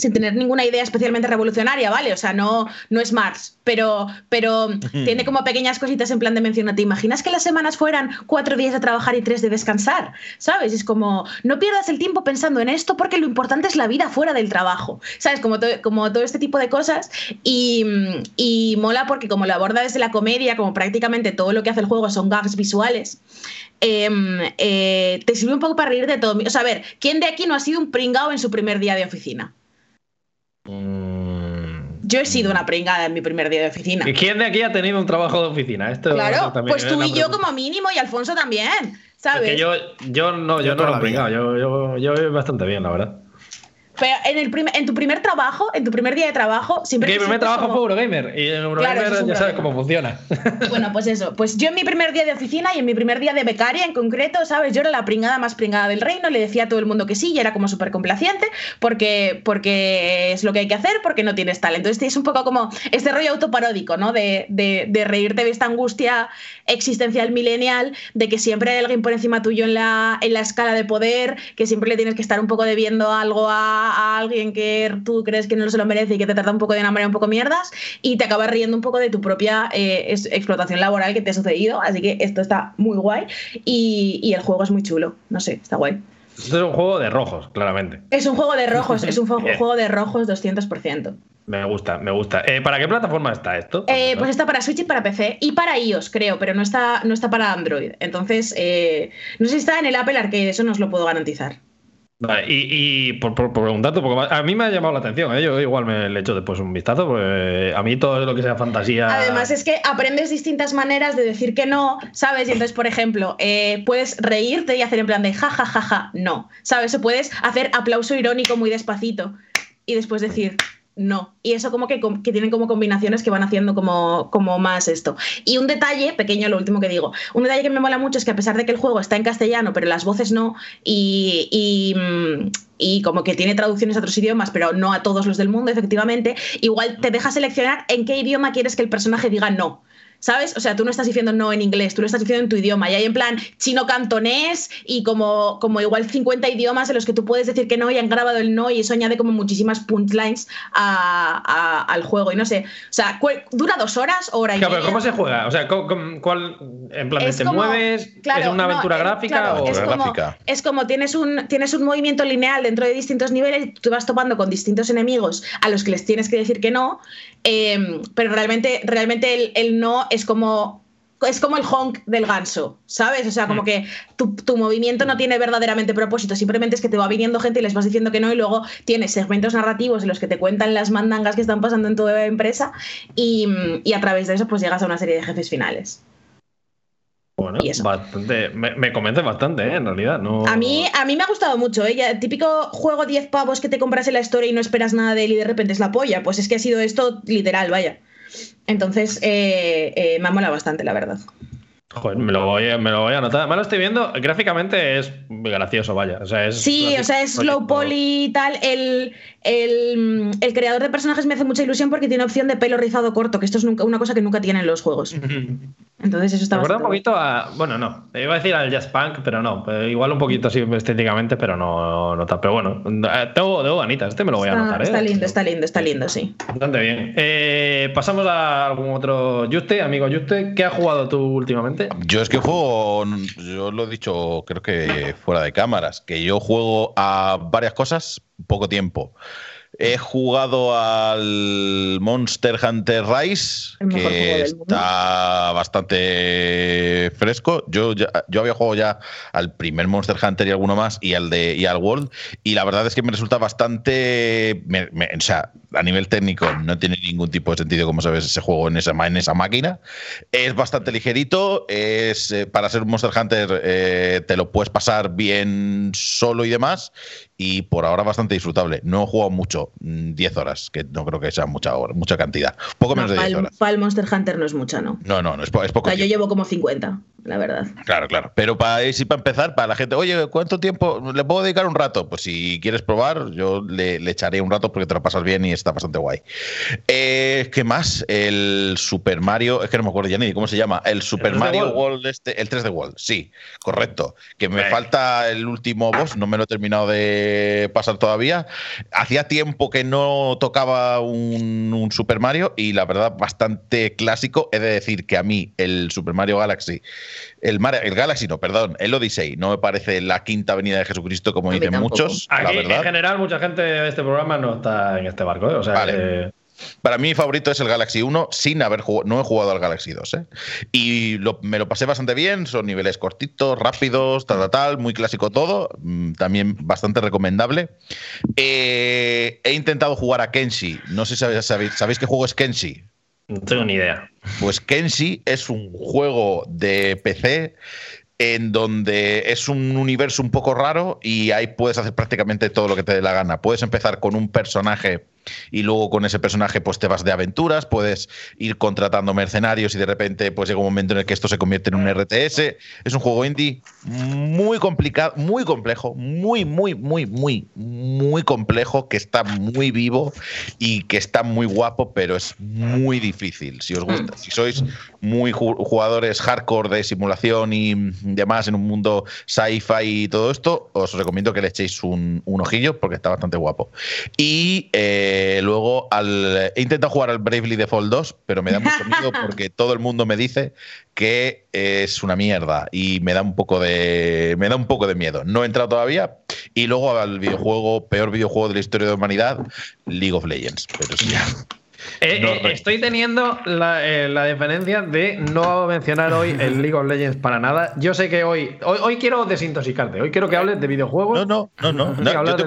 sin tener ninguna idea especialmente revolucionaria, ¿vale? O sea, no, no es Mars, pero, pero tiene como pequeñas cositas en plan de mención. ¿Te imaginas que las semanas fueran cuatro días de trabajar y tres de descansar? ¿Sabes? Es como, no pierdas el tiempo pensando en esto porque lo importante es la vida fuera del trabajo, ¿sabes? Como, como todo este tipo de cosas y, y mola porque como lo aborda desde la comedia, como prácticamente todo lo que hace el juego son gags visuales, em, eh, te sirve un poco para reír de todo. O sea, a ver, ¿quién de aquí no ha sido un pringao en su primer día de oficina? Mm. Yo he sido una pringada en mi primer día de oficina. ¿Y quién de aquí ha tenido un trabajo de oficina? claro, pues tú y yo como mínimo y Alfonso también, ¿sabes? yo, yo no, yo, no era pringado, yo, yo, yo bastante bien, la verdad. Pero en, el en tu primer trabajo, en tu primer día de trabajo, siempre. Mi primer trabajo fue Eurogamer y en Eurogamer ya sabes cómo funciona. Bueno, pues eso. Pues yo en mi primer día de oficina y en mi primer día de becaria en concreto, ¿sabes? Yo era la pringada más pringada del reino, le decía a todo el mundo que sí y era como súper complaciente porque, porque es lo que hay que hacer, porque no tienes tal. Entonces es un poco como este rollo autoparódico, ¿no? De, de, de reírte de esta angustia existencial milenial de que siempre hay alguien por encima tuyo en la, en la escala de poder, que siempre le tienes que estar un poco debiendo algo a a alguien que tú crees que no se lo merece y que te trata un poco de una manera un poco mierdas y te acabas riendo un poco de tu propia eh, explotación laboral que te ha sucedido. Así que esto está muy guay y, y el juego es muy chulo. No sé, está guay. Esto es un juego de rojos, claramente. Es un juego de rojos, es un juego de rojos 200%. Me gusta, me gusta. Eh, ¿Para qué plataforma está esto? Eh, pues está para Switch y para PC y para iOS, creo, pero no está, no está para Android. Entonces, no sé si está en el Apple Arcade, eso no os lo puedo garantizar. Vale, y, por, por, por, un dato, porque a mí me ha llamado la atención, ¿eh? yo igual me le echo después un vistazo, porque a mí todo lo que sea fantasía. Además, es que aprendes distintas maneras de decir que no, ¿sabes? Y entonces, por ejemplo, eh, puedes reírte y hacer en plan de ja, ja, ja, ja, no, ¿sabes? O puedes hacer aplauso irónico muy despacito y después decir no. Y eso como que, tienen como combinaciones que van haciendo como, como más esto. Y un detalle, pequeño, lo último que digo, un detalle que me mola mucho es que a pesar de que el juego está en castellano, pero las voces no, y, y, mm, y como que tiene traducciones a otros idiomas, pero no a todos los del mundo, efectivamente, igual te deja seleccionar en qué idioma quieres que el personaje diga no. ¿Sabes? O sea, tú no estás diciendo no en inglés, tú lo estás diciendo en tu idioma. Y hay en plan chino cantonés y como, como igual 50 idiomas en los que tú puedes decir que no y han grabado el no y eso añade como muchísimas punchlines a, al juego. Y no sé, o sea, dura dos horas, hora y claro, Pero ¿cómo se juega? O sea, ¿cuál, en plan, te mueves? ¿Es una aventura eh, gráfica o es como, Es como tienes un, tienes un movimiento lineal dentro de distintos niveles y tú vas topando con distintos enemigos a los que les tienes que decir que no, em, pero realmente, realmente el, el no es como es como el honk del ganso, ¿sabes? O sea, como mm. que tu, tu, movimiento no tiene verdaderamente propósito, simplemente es que te va viniendo gente y les vas diciendo que no y luego tienes segmentos narrativos en los que te cuentan las mandangas que están pasando en tu empresa y, y a través de eso pues llegas a una serie de jefes finales. Bueno, bastante, me, me convence bastante, ¿eh? en realidad. No... A, mí, a mí me ha gustado mucho. ¿eh? típico juego 10 pavos que te compras en la historia y no esperas nada de él y de repente es la polla. Pues es que ha sido esto literal, vaya. Entonces, eh, eh, me ha molado bastante, la verdad. Joder, me lo, voy a, me lo voy a anotar. Me lo estoy viendo. Gráficamente es gracioso, vaya. O sea, es sí, o sea, es low poly y tal. El, el, el, creador de personajes me hace mucha ilusión porque tiene opción de pelo rizado corto, que esto es nunca, una cosa que nunca tienen los juegos. Entonces, eso está Me acuerda un poquito a. Bueno, no. Iba a decir al Jazz Punk, pero no. Igual un poquito así estéticamente, pero no, no tal. Pero bueno, tengo, tengo ganitas. Este me lo voy a anotar. ¿eh? Está lindo, está lindo, está lindo, sí. Bastante bien. Eh, pasamos a algún otro. Juste, amigo Juste, ¿qué has jugado tú últimamente? Yo es que juego. Yo lo he dicho, creo que fuera de cámaras, que yo juego a varias cosas poco tiempo. He jugado al Monster Hunter Rise, que está bastante fresco. Yo, yo había jugado ya al primer Monster Hunter y alguno más, y al de y al World, y la verdad es que me resulta bastante. o sea, a nivel técnico no tiene ningún tipo de sentido, como sabes, ese juego en esa, en esa máquina. Es bastante ligerito, es eh, para ser un Monster Hunter eh, te lo puedes pasar bien solo y demás, y por ahora bastante disfrutable. No he jugado mucho, 10 mm, horas, que no creo que sea mucha, mucha cantidad. Poco menos de 10 horas. Para el Monster Hunter no es mucha, ¿no? No, no, no es, es poco. O sea, yo llevo como 50, la verdad. Claro, claro. Pero para, para empezar, para la gente, oye, ¿cuánto tiempo le puedo dedicar un rato? Pues si quieres probar, yo le, echaré un rato porque te lo pasas bien y está bastante guay. Eh, ¿Qué más? El Super Mario, es que no me acuerdo ya ni cómo se llama. El Super Mario World, este, el 3 de World, sí, correcto. Que me falta el último boss, no me lo he terminado de pasar todavía. Hacía tiempo que no tocaba un, Super Mario y la verdad bastante clásico. He de decir que a mí el Super Mario Galaxy, el, el Galaxy no, perdón, el Odyssey no me parece la quinta venida de Jesucristo como dicen muchos. Aquí, la verdad. En general mucha gente de este programa no está en este barco. ¿eh? O sea, para mí mi favorito es el Galaxy 1 sin haber jugado, no he jugado al Galaxy 2. ¿eh? Y me lo pasé bastante bien, son niveles cortitos, rápidos, tal, tal, tal muy clásico todo, mm, también bastante recomendable. Eh, he intentado jugar a Kenshi, no sé si sabéis, ¿sabéis qué juego es Kenshi? No tengo ni idea. Pues Kenshi es un juego de PC en donde es un universo un poco raro y ahí puedes hacer prácticamente todo lo que te dé la gana. Puedes empezar con un personaje y luego con ese personaje pues te vas de aventuras, puedes ir contratando mercenarios y de repente pues llega un momento en el que esto se convierte en un RTS. Es un juego indie muy complicado, muy complejo, muy, muy, muy, muy, muy complejo, que está muy vivo y que está muy guapo, pero es muy difícil. Si os gusta, si sois muy jugadores hardcore de simulación y demás en un mundo sci-fi y todo esto, os recomiendo que le echéis un, ojillo porque está bastante guapo. Y eh, eh, luego al, he intentado jugar al Bravely Default 2, pero me da mucho miedo porque todo el mundo me dice que es una mierda y me da un poco de me da un poco de miedo. No he entrado todavía y luego al videojuego peor videojuego de la historia de la humanidad, League of Legends. Pero sí. Eh, eh, estoy teniendo la, la, diferencia de no mencionar hoy el League of Legends para nada. Yo sé que hoy, hoy, quiero desintoxicarte, hoy quiero que hables de videojuegos. No, no, no, no. yo te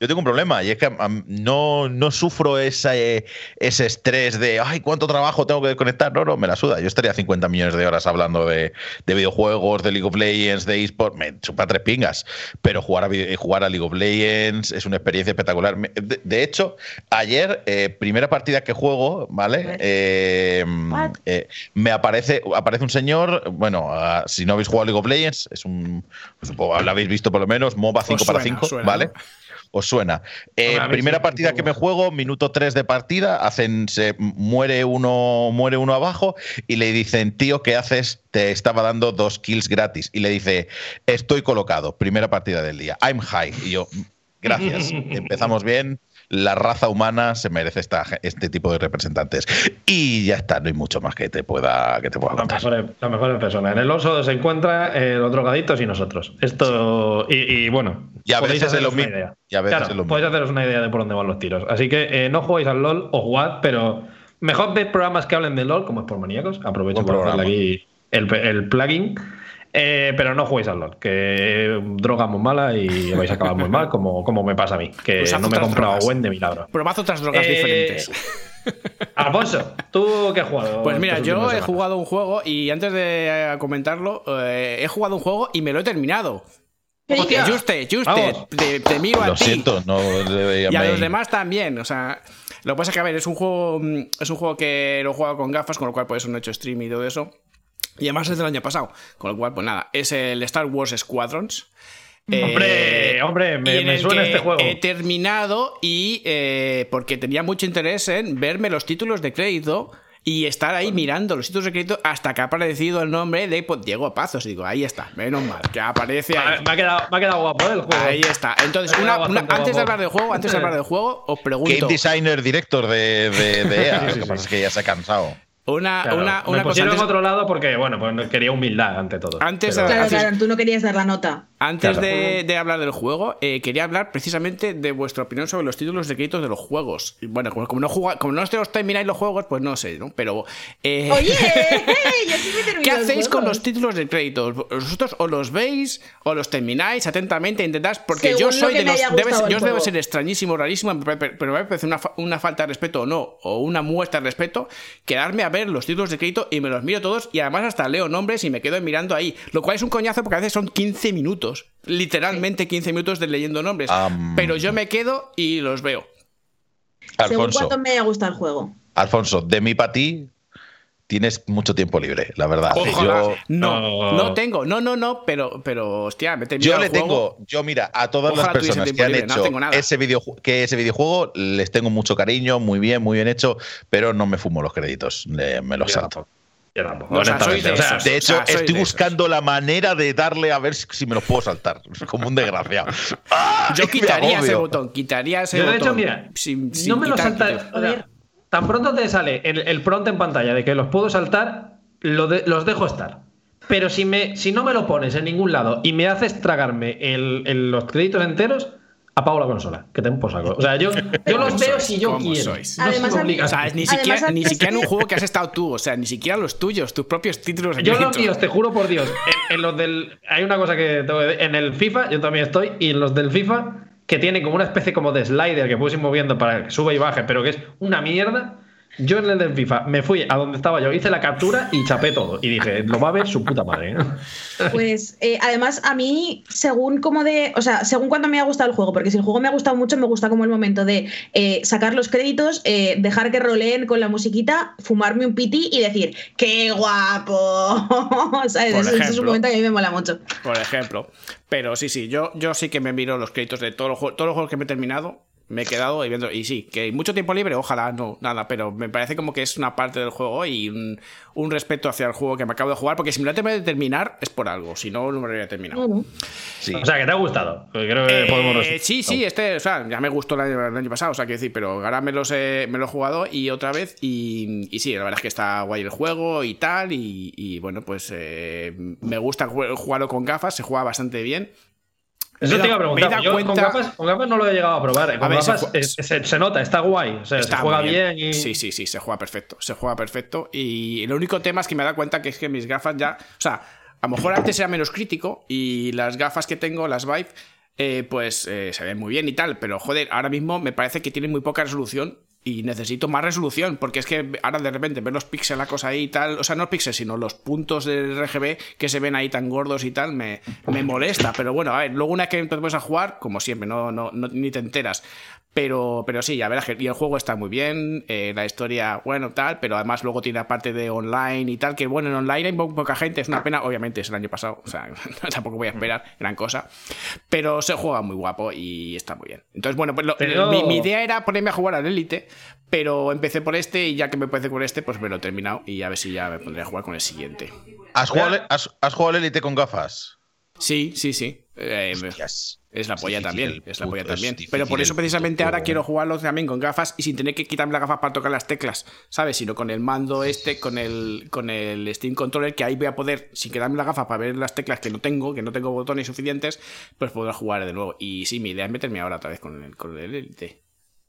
yo tengo un problema y es que no, no sufro ese, ese estrés de, ay, cuánto trabajo tengo que desconectar. No, no, me la suda. Yo estaría 50 millones de horas hablando de, videojuegos, de League of Legends, de eSport, me chupa tres pingas. Pero jugar a, jugar a League of Legends es una experiencia espectacular. De, hecho, ayer, eh, primera partida que juego, ¿vale? Eh, eh, me aparece, aparece un señor, bueno, ah, si no habéis jugado a League of Legends, es un, pues, lo habéis visto por lo menos, MOBA 5 para 5, ¿vale? Os suena. Eh, primera partida que me juego, minuto 3 de partida, hacen, se muere uno, muere uno abajo y le dicen, tío, ¿qué haces? Te estaba dando dos kills gratis. Y le dice, estoy colocado, primera partida del día. I'm high. Y yo, gracias. Empezamos bien la raza humana se merece esta, este tipo de representantes. Y ya está, no hay mucho más que te pueda, que te pueda contar. Las mejores, personas. En el oso se encuentra eh, los drogaditos y nosotros. Esto, y, bueno, y a veces es lo mismo. claro, podéis haceros una idea de por dónde van los tiros. Así que eh, no juguéis al LOL o jugad, pero mejor ver programas que hablen de LOL, como es por maníacos. Aprovecho para hacerle aquí el, el plugin. Eh, pero no juguéis al LOL, que droga muy mala y vais a acabar muy mal, como, como me pasa a mí, que Pues no me he comprado drogas. buen de milagro. Probad otras drogas Eh, diferentes. Alfonso, ¿tú qué has jugado? Pues mira, yo he semanas? jugado un juego y antes de eh, comentarlo, eh, he jugado un juego y me lo he terminado. Juste, Juste, te, te miro a Lo ti. siento, no le Y a los demás también, o sea, lo que pasa es que a ver, es un juego mm, es un juego que lo he jugado con gafas, con lo cual por eso no he hecho stream y todo eso. Y además es del año pasado, con lo cual pues nada, es el Star Wars Squadrons. Hombre, Eh, hombre, me- me suena este juego. He terminado y eh, porque tenía mucho interés en verme los títulos de crédito y estar ahí mirando los títulos de crédito hasta que ha aparecido el nombre de pues, Diego Pazos. Y digo, ahí está, menos mal, que aparece ahí. Me ha, quedado, me ha quedado guapo ¿eh, el juego. Ahí está. Entonces, una- una- antes de hablar del juego, antes de hablar del juego, os pregunto. Game designer director de, de, de EA. Sí, sí, Lo que pasa es que ya se ha cansado. Una, Claro, una, me una cosa pusieron antes, en otro lado porque, bueno, pues quería humildad ante todo. Antes Pero- Claro, claro, tú no querías dar la nota. Antes Claro. de, de hablar del juego, eh, quería hablar precisamente de vuestra opinión sobre los títulos de créditos de los juegos. Y bueno, como, como no juga- como no os termináis los juegos, pues no sé, ¿no? Pero. eh, Oye, yo sí me ¿Qué los hacéis con los títulos de crédito? ¿Vosotros o los veis o los termináis atentamente? Intentáis. Porque Según yo soy de los. Debe, yo os debe juego. ser extrañísimo, rarísimo, pero me parece una, fa- una falta de respeto o no, o una muestra de respeto, quedarme a ver los títulos de crédito y me los miro todos y además hasta leo nombres y me quedo mirando ahí. Lo cual es un coñazo porque a veces son 15 minutos. Literalmente 15 minutos de leyendo nombres. Pero yo me quedo y los veo. Según Alfonso, cuánto me gustado el juego. Alfonso, de mí para ti tienes mucho tiempo libre, la verdad. Ojalá. Yo, no, No. no tengo, no, no, no, pero, pero hostia, me yo le juego. tengo, yo mira, a todas Ojalá las personas que han libre, hecho ese, videoju- que ese videojuego les tengo mucho cariño, muy bien, muy bien hecho, pero no me fumo los créditos, le- me los salto. Tampoco. Yo tampoco, O sea, soy honestamente. de O sea, esos. De O hecho, sea, soy estoy buscando la manera de darle a ver si, si me los puedo saltar, como un desgraciado. ¡Ah! Yo Me quitaría ese botón, quitaría ese Yo, de botón. hecho, mira, sin- sin no me lo quitar, salta. quitar. o sea, tan pronto te sale el, el prompt en pantalla de que los puedo saltar, lo de- los dejo estar. Pero si, me, si no me lo pones en ningún lado y me haces tragarme el- el- los créditos enteros, apago la consola. Que te por saco. O sea, yo, yo los ¿Cómo veo sois? si yo ¿Cómo quiero. sois? No Además. O sea, ni Además, siquiera, ni siquiera en un juego que has estado tú, o sea, ni siquiera los tuyos, tus propios títulos de Yo los míos, te juro por Dios, en, en los del. Hay una cosa que tengo que decir, En el FIFA, yo también estoy, y en los del FIFA, que tiene como una especie como de slider que puedes ir moviendo para que sube y baje, pero que es una mierda. Yo en el del FIFA me fui a donde estaba yo, hice la captura y chapé todo. Y dije, lo va a ver su puta madre. ¿eh? Pues eh, además a mí, según como de, o sea, según cuando me ha gustado el juego, porque si el juego me ha gustado mucho, me gusta como el momento de eh, sacar los créditos, eh, dejar que roleen con la musiquita, fumarme un piti y decir, ¡qué guapo! ¿Sabes? Por Ese- ese es un ejemplo. momento que a mí me mola mucho. Por ejemplo. Pero sí, sí, yo, yo sí que me miro los créditos de todos los, juegos, todos los juegos que me he terminado. Me he quedado y viendo. Y sí, que hay mucho tiempo libre, ojalá no, nada, pero me parece como que es una parte del juego y un, un respeto hacia el juego que me acabo de jugar, porque si me lo he terminado de terminar es por algo, si no, no me lo habría terminado. Bueno. Sí. O sea, que te ha gustado. Creo que Eh, podemos sí, sí, este, o sea, ya me gustó el año, el año pasado, o sea, quiero decir, pero ahora me, los he, me lo he jugado y otra vez, y, y sí, la verdad es que está guay el juego y tal, y, y bueno, pues eh, me gusta ju- jugarlo con gafas, se juega bastante bien. Eso te iba a preguntar. Yo con cuenta- gafas, con gafas no lo he llegado a probar. Con ver, se gafas es- se, se nota, está guay. O sea, Está se juega bien. y. Sí, sí, sí, se juega perfecto. Se juega perfecto. Y el único tema es que me da cuenta que es que mis gafas ya. O sea, a lo mejor antes era menos crítico y las gafas que tengo, las Vive, eh, pues eh, se ven muy bien y tal. Pero joder, ahora mismo me parece que tienen muy poca resolución. Y necesito más resolución, porque es que ahora de repente ver los píxeles, la cosa ahí y tal, o sea, no píxeles, sino los puntos del RGB que se ven ahí tan gordos y tal, me, me molesta. Pero bueno, a ver, luego una vez que pones a jugar, como siempre, no, no, no- ni te enteras. Pero, pero sí, ya verás que y el juego está muy bien, eh, la historia, bueno, tal, pero además luego tiene la parte de online y tal, que bueno, en online hay poca gente, es una pena, obviamente es el año pasado, o sea, tampoco voy a esperar gran cosa, pero se juega muy guapo y está muy bien. Entonces, bueno, pues lo- Pero- mi, mi idea era ponerme a jugar al Elite, pero empecé por este y ya que me empecé por este, pues me lo he terminado y a ver si ya me pondré a jugar con el siguiente. ¿Has jugado, has, has jugado al Elite con gafas? Sí, sí, sí. Eh, Hostias. Es la Es polla difícil también, el es la polla es también. difícil Pero por el eso precisamente ahora quiero jugarlo también con gafas y sin tener que quitarme las gafas para tocar las teclas, ¿sabes? Sino con el mando este, con el, con el Steam Controller, que ahí voy a poder, sin quedarme las gafas para ver las teclas que no tengo, que no tengo botones suficientes, pues poder jugar de nuevo. Y sí, mi idea es meterme ahora otra vez con el, con el Elite.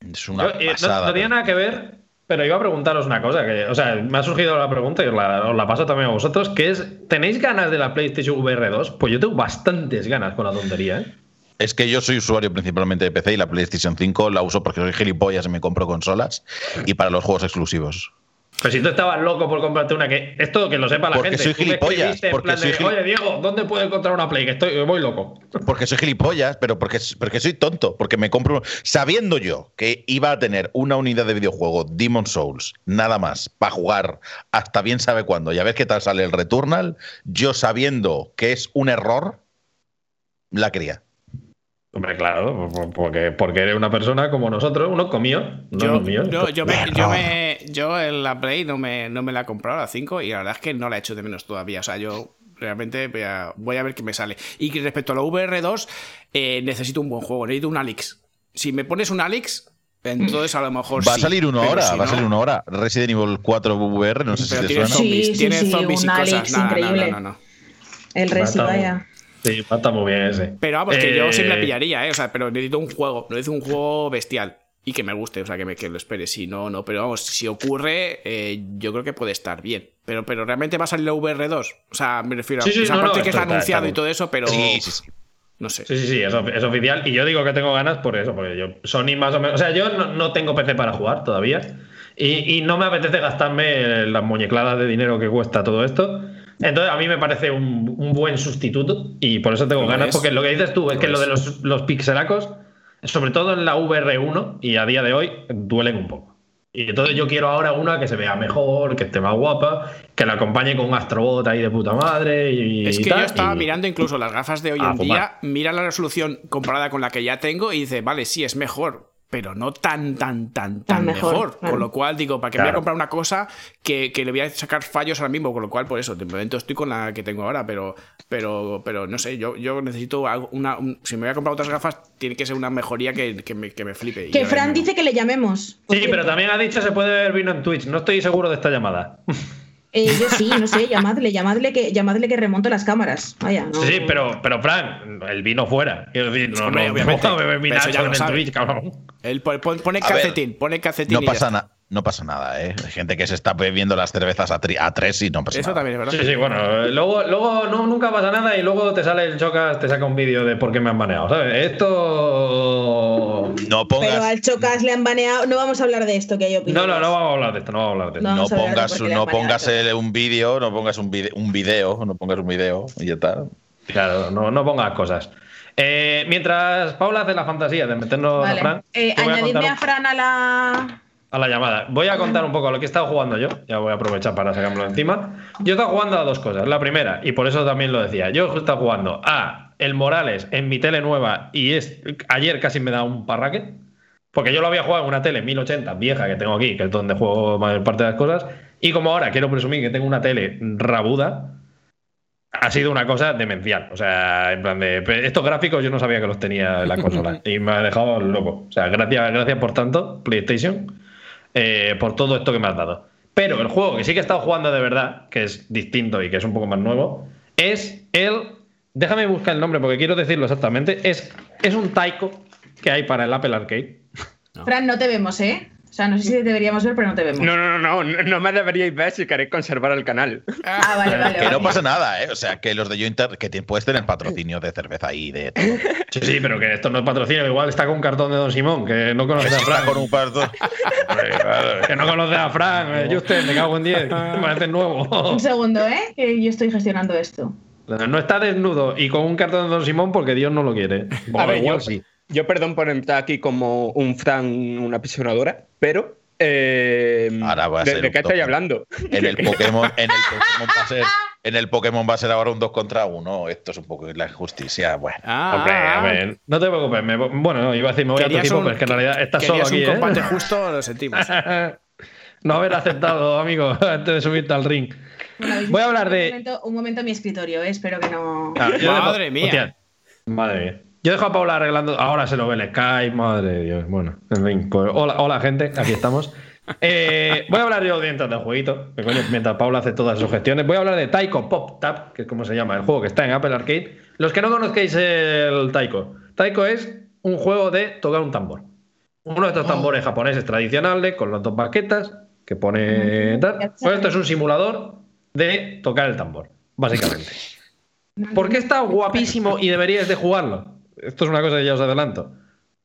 Es una Yo, eh, no- no, tiene nada que ver, pero iba a preguntaros una cosa, que, o sea, me ha surgido la pregunta y os la, os la paso también a vosotros, que es, ¿tenéis ganas de la PlayStation VR 2? Pues yo tengo bastantes ganas con la tontería, ¿eh? Es que yo soy usuario principalmente de PC y la PlayStation 5 la uso porque soy gilipollas y me compro consolas y para los juegos exclusivos. Pero si tú estabas loco por comprarte una, que esto que lo sepa la Porque gente. soy Tú me gilipollas, en porque de, soy Oye, Diego, ¿dónde puedo encontrar una Play? Que estoy voy loco. Porque soy gilipollas, pero porque, porque soy tonto, porque me compro. Sabiendo yo que iba a tener una unidad de videojuego Demon Souls, nada más, para jugar hasta bien sabe cuándo, y a ver qué tal sale el Returnal, yo sabiendo que es un error, la quería. Hombre, claro, porque, porque eres una persona como nosotros, uno comió, no Yo, los míos. yo, yo, me, yo, me- yo en la Play no me, no me la he comprado a la 5 y la verdad es que no la he hecho de menos todavía. O sea, yo realmente voy a, voy a ver qué me sale. Y que respecto a la VR2, eh, necesito un buen juego, necesito un Alex. Si me pones un Alex, entonces a lo mejor Va a salir ahora, si va a salir uno ahora. Resident Evil 4 VR, no sé Pero si te tiene suena. zombies, Sí, sí, tiene sí, zombies y un cosas. Alex No, no, no, increíble. no, no, no. El Resi, vaya. Sí, está muy bien ese. Pero vamos, que yo Eh, me la pillaría, ¿eh? O sea, pero necesito un juego, necesito un juego bestial. Y que me guste, o sea, que, me, que lo espere. Si no, no. Pero vamos, si ocurre, eh, yo creo que puede estar bien. Pero, pero realmente va a salir la VR2. O sea, me refiero a. Sí, sí, o sea, no, aparte no, que está está- anunciado está y todo eso, pero. Sí, sí, sí. No sé. Sí, sí, sí, es, es oficial. Y yo digo que tengo ganas por eso, porque yo, Sony más o menos. O sea, yo no, no tengo PC para jugar todavía. Y, y no me apetece gastarme las muñecladas de dinero que cuesta todo esto. Entonces, a mí me parece un, un buen sustituto. Y por eso tengo ganas, es. porque lo que dices tú es que lo de los, los pixelacos, sobre todo en la VR1 y a día de hoy, duelen un poco. Y entonces yo quiero ahora una que se vea mejor, que esté más guapa, que la acompañe con un astrobot ahí de puta madre. Y, Es y que tal, yo estaba y- mirando incluso las gafas de hoy Ah, en día, mira la resolución comparada con la que ya tengo y dice, vale, sí, es mejor, pero no tan, tan, tan, tan Tan mejor. mejor, claro. Con lo cual, digo, ¿para qué me voy a Claro. comprar una cosa que, que le voy a sacar fallos ahora mismo? Con lo cual, por eso, de momento estoy con la que tengo ahora, pero, pero, pero no sé, yo, yo necesito algo- una. un- si me voy a comprar otras gafas, tiene que ser una mejoría que, que me, que me flipe. Que Fran dice que le llamemos. Sí, cierto. pero también ha dicho se puede ver vino en Twitch. No estoy seguro de esta llamada. Eh, yo sí, no sé, llamadle, llamadle que, llamadle que remonto las cámaras. Vaya, no. Sí, pero, pero Fran, el vino fuera. Quiero decir, no, no, obviamente. no, beber Pero eso vinazo ya lo en el. Twitch, cabrón. Él pone, pone- calcetín, pone calcetín. No pasa, está. No pasa nada, ¿eh? Hay gente que se está bebiendo las cervezas a, tri- a tres y no pasa Eso nada. también es verdad. Sí, sí, bueno, luego, luego no, nunca pasa nada y luego te sale el chocas, te saca un vídeo de por qué me han baneado, ¿sabes? Esto... No pongas, Pero al Chocas le han baneado. No vamos a hablar de esto, que hay No, opiniones. no, no vamos a hablar de esto, no vamos a hablar de esto. No. no a de pongas, no pongas el- un vídeo, no pongas un vídeo, un video, no pongas un vídeo y ya está. Claro, no, no pongas cosas. Eh, mientras Paula hace la fantasía de meternos a Vale. Fran, Eh, a añadidme contar a Fran a la. A la llamada. Voy a contar un poco lo que he estado jugando yo. Ya voy a aprovechar para sacármelo encima. Yo he estado jugando a dos cosas. La primera, y por eso también lo decía, yo he estado jugando a El Morales en mi tele nueva y es ayer casi me da un parraque. Porque yo lo había jugado en una tele 1080 vieja que tengo aquí, que es donde juego mayor parte de las cosas. Y como ahora quiero presumir que tengo una tele rabuda, ha sido una cosa demencial. O sea, en plan de. Estos gráficos yo no sabía que los tenía en la consola. y me ha dejado loco. O sea, gracias, gracias por tanto, PlayStation, eh, por todo esto que me has dado. Pero el juego que sí que he estado jugando de verdad, que es distinto y que es un poco más nuevo, es el. Déjame buscar el nombre porque quiero decirlo exactamente. Es, es un Taiko que hay para el Apple Arcade. Fran, no te vemos, ¿eh? O sea, no sé si te deberíamos ver, pero no te vemos. No, no, no, no, no me deberíais ver si queréis conservar el canal. Ah, vale, vale. Que no pasa nada, ¿eh? O sea, que los de Yointer, que te- puedes tener patrocinio de cerveza y de todo. Sí, sí, pero que esto no es patrocinio. Igual está con un cartón de Don Simón, que no conoce a Fran. con un claro, que no conoce a Fran. Eh, yo usted, me cago en 10. Me parece nuevo. Un segundo, ¿eh? Que yo estoy gestionando esto. No está desnudo y con un cartón de Don Simón porque Dios no lo quiere. A ver, igual yo, sí. Yo perdón por entrar aquí como un Fran, una apisonadora, pero. eh, Ahora va a ¿de, ser de qué estáis hablando? En el Pokémon, en el Pokémon va a ser, en el Pokémon va a ser ahora un 2 contra 1. Esto es un poco la injusticia. Bueno. Ah, Hombre, a ver, no te preocupes. me- bueno, no, iba a decir, me voy a otro Querías tipo, pero es que en realidad estás solo aquí. un ¿eh? combate justo, lo sentimos. no haber aceptado, amigo, antes de subirte al ring. Bueno, Voy a hablar un de- momento- un momento en mi escritorio, ¿eh? Espero que no. Ah, Madre mía. Hostia, madre mía. Yo dejo a Paula arreglando. Ahora se lo ve el Skype, madre de Dios. Bueno, en fin. Pues, hola, hola, gente, aquí estamos. Eh, voy a hablar yo mientras del jueguito, que coño, mientras Paula hace todas sus gestiones. Voy a hablar de Taiko Pop Tap, que es como se llama el juego que está en Apple Arcade. Los que no conozcáis el Taiko, Taiko es un juego de tocar un tambor. Uno de estos tambores japoneses tradicionales con las dos baquetas que pone tal. Pues esto es un simulador de tocar el tambor, básicamente. ¿Por qué está guapísimo y deberíais de jugarlo? Esto es una cosa que ya os adelanto.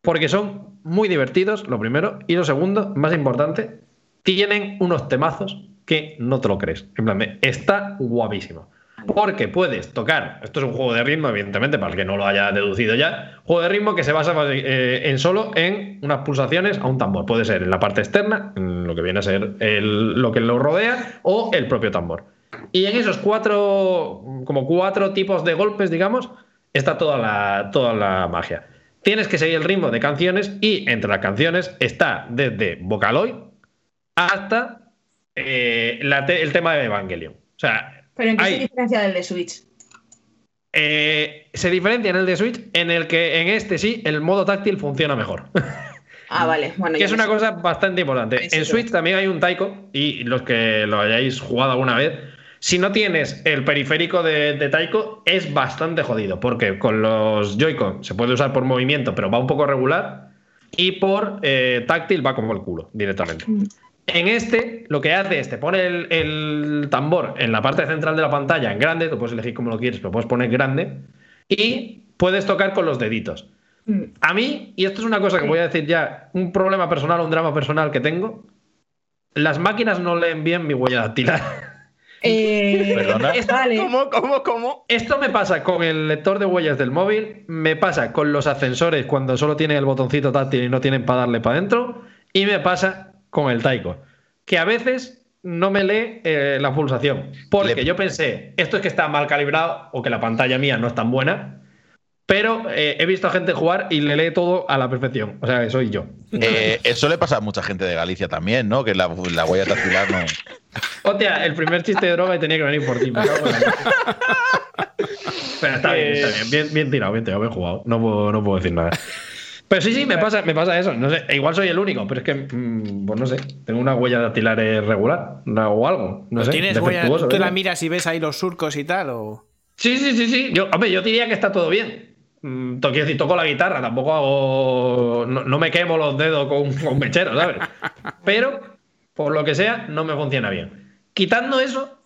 Porque son muy divertidos, lo primero. Y lo segundo, más importante, tienen unos temazos que no te lo crees. En plan, está guapísimo. Porque puedes tocar, esto es un juego de ritmo, evidentemente, para el que no lo haya deducido ya, juego de ritmo que se basa eh, en solo en unas pulsaciones a un tambor. Puede ser en la parte externa, lo que viene a ser lo que lo rodea, o el propio tambor. Y en esos cuatro, como cuatro tipos de golpes, digamos, está toda la, toda la magia. Tienes que seguir el ritmo de canciones y entre las canciones está desde Vocaloid hasta eh, la te- el tema de Evangelion. O sea, Pero ¿en qué hay- se diferencia del de Switch? eh, se diferencia en el de Switch en el que en este sí el modo táctil funciona mejor. Ah, vale. Bueno, que es una sé. cosa bastante importante. Sí En Switch también hay un Taiko y los que lo hayáis jugado alguna vez, si no tienes el periférico de, de Taiko es bastante jodido porque con los Joy-Con se puede usar por movimiento pero va un poco regular y por eh, táctil va como el culo directamente. Mm. En este, lo que hace es te pone el, el tambor en la parte central de la pantalla en grande, tú puedes elegir cómo lo quieres, pero puedes poner grande, y puedes tocar con los deditos. Mm. A mí, y esto es una cosa que voy a decir ya, un problema personal, un drama personal que tengo, las máquinas no leen bien mi huella dactilar. Eh, Perdona. ¿Cómo, cómo, cómo? Esto me pasa con el lector de huellas del móvil, me pasa con los ascensores cuando solo tienen el botoncito táctil y no tienen para darle para adentro, y me pasa con el Taiko, que a veces no me lee eh, la pulsación, porque Le- yo pensé, esto es que está mal calibrado o que la pantalla mía no es tan buena, pero eh, he visto a gente jugar y le lee todo a la perfección, o sea, que soy yo. Eh, eso le pasa a mucha gente de Galicia también, ¿no? Que la, la huella dactilar no. Hostia, el primer chiste de droga y tenía que venir por ti. Pero está bien, está bien. Bien, bien tirado, bien tirado, bien jugado. No puedo, no puedo decir nada. Pero sí, sí, me pasa, me pasa eso. No sé, igual soy el único, pero es que, mm, pues no sé, tengo una huella dactilar eh, regular o algo. No sé. ¿Tienes huella? ¿Tú la miras y ves ahí los surcos y tal? O... Sí, sí, sí, sí. Yo, hombre, yo diría que está todo bien. Mm, quiero decir, toco la guitarra, tampoco hago. No, no me quemo los dedos con, con mechero, ¿sabes? Pero, por lo que sea, no me funciona bien. Quitando eso,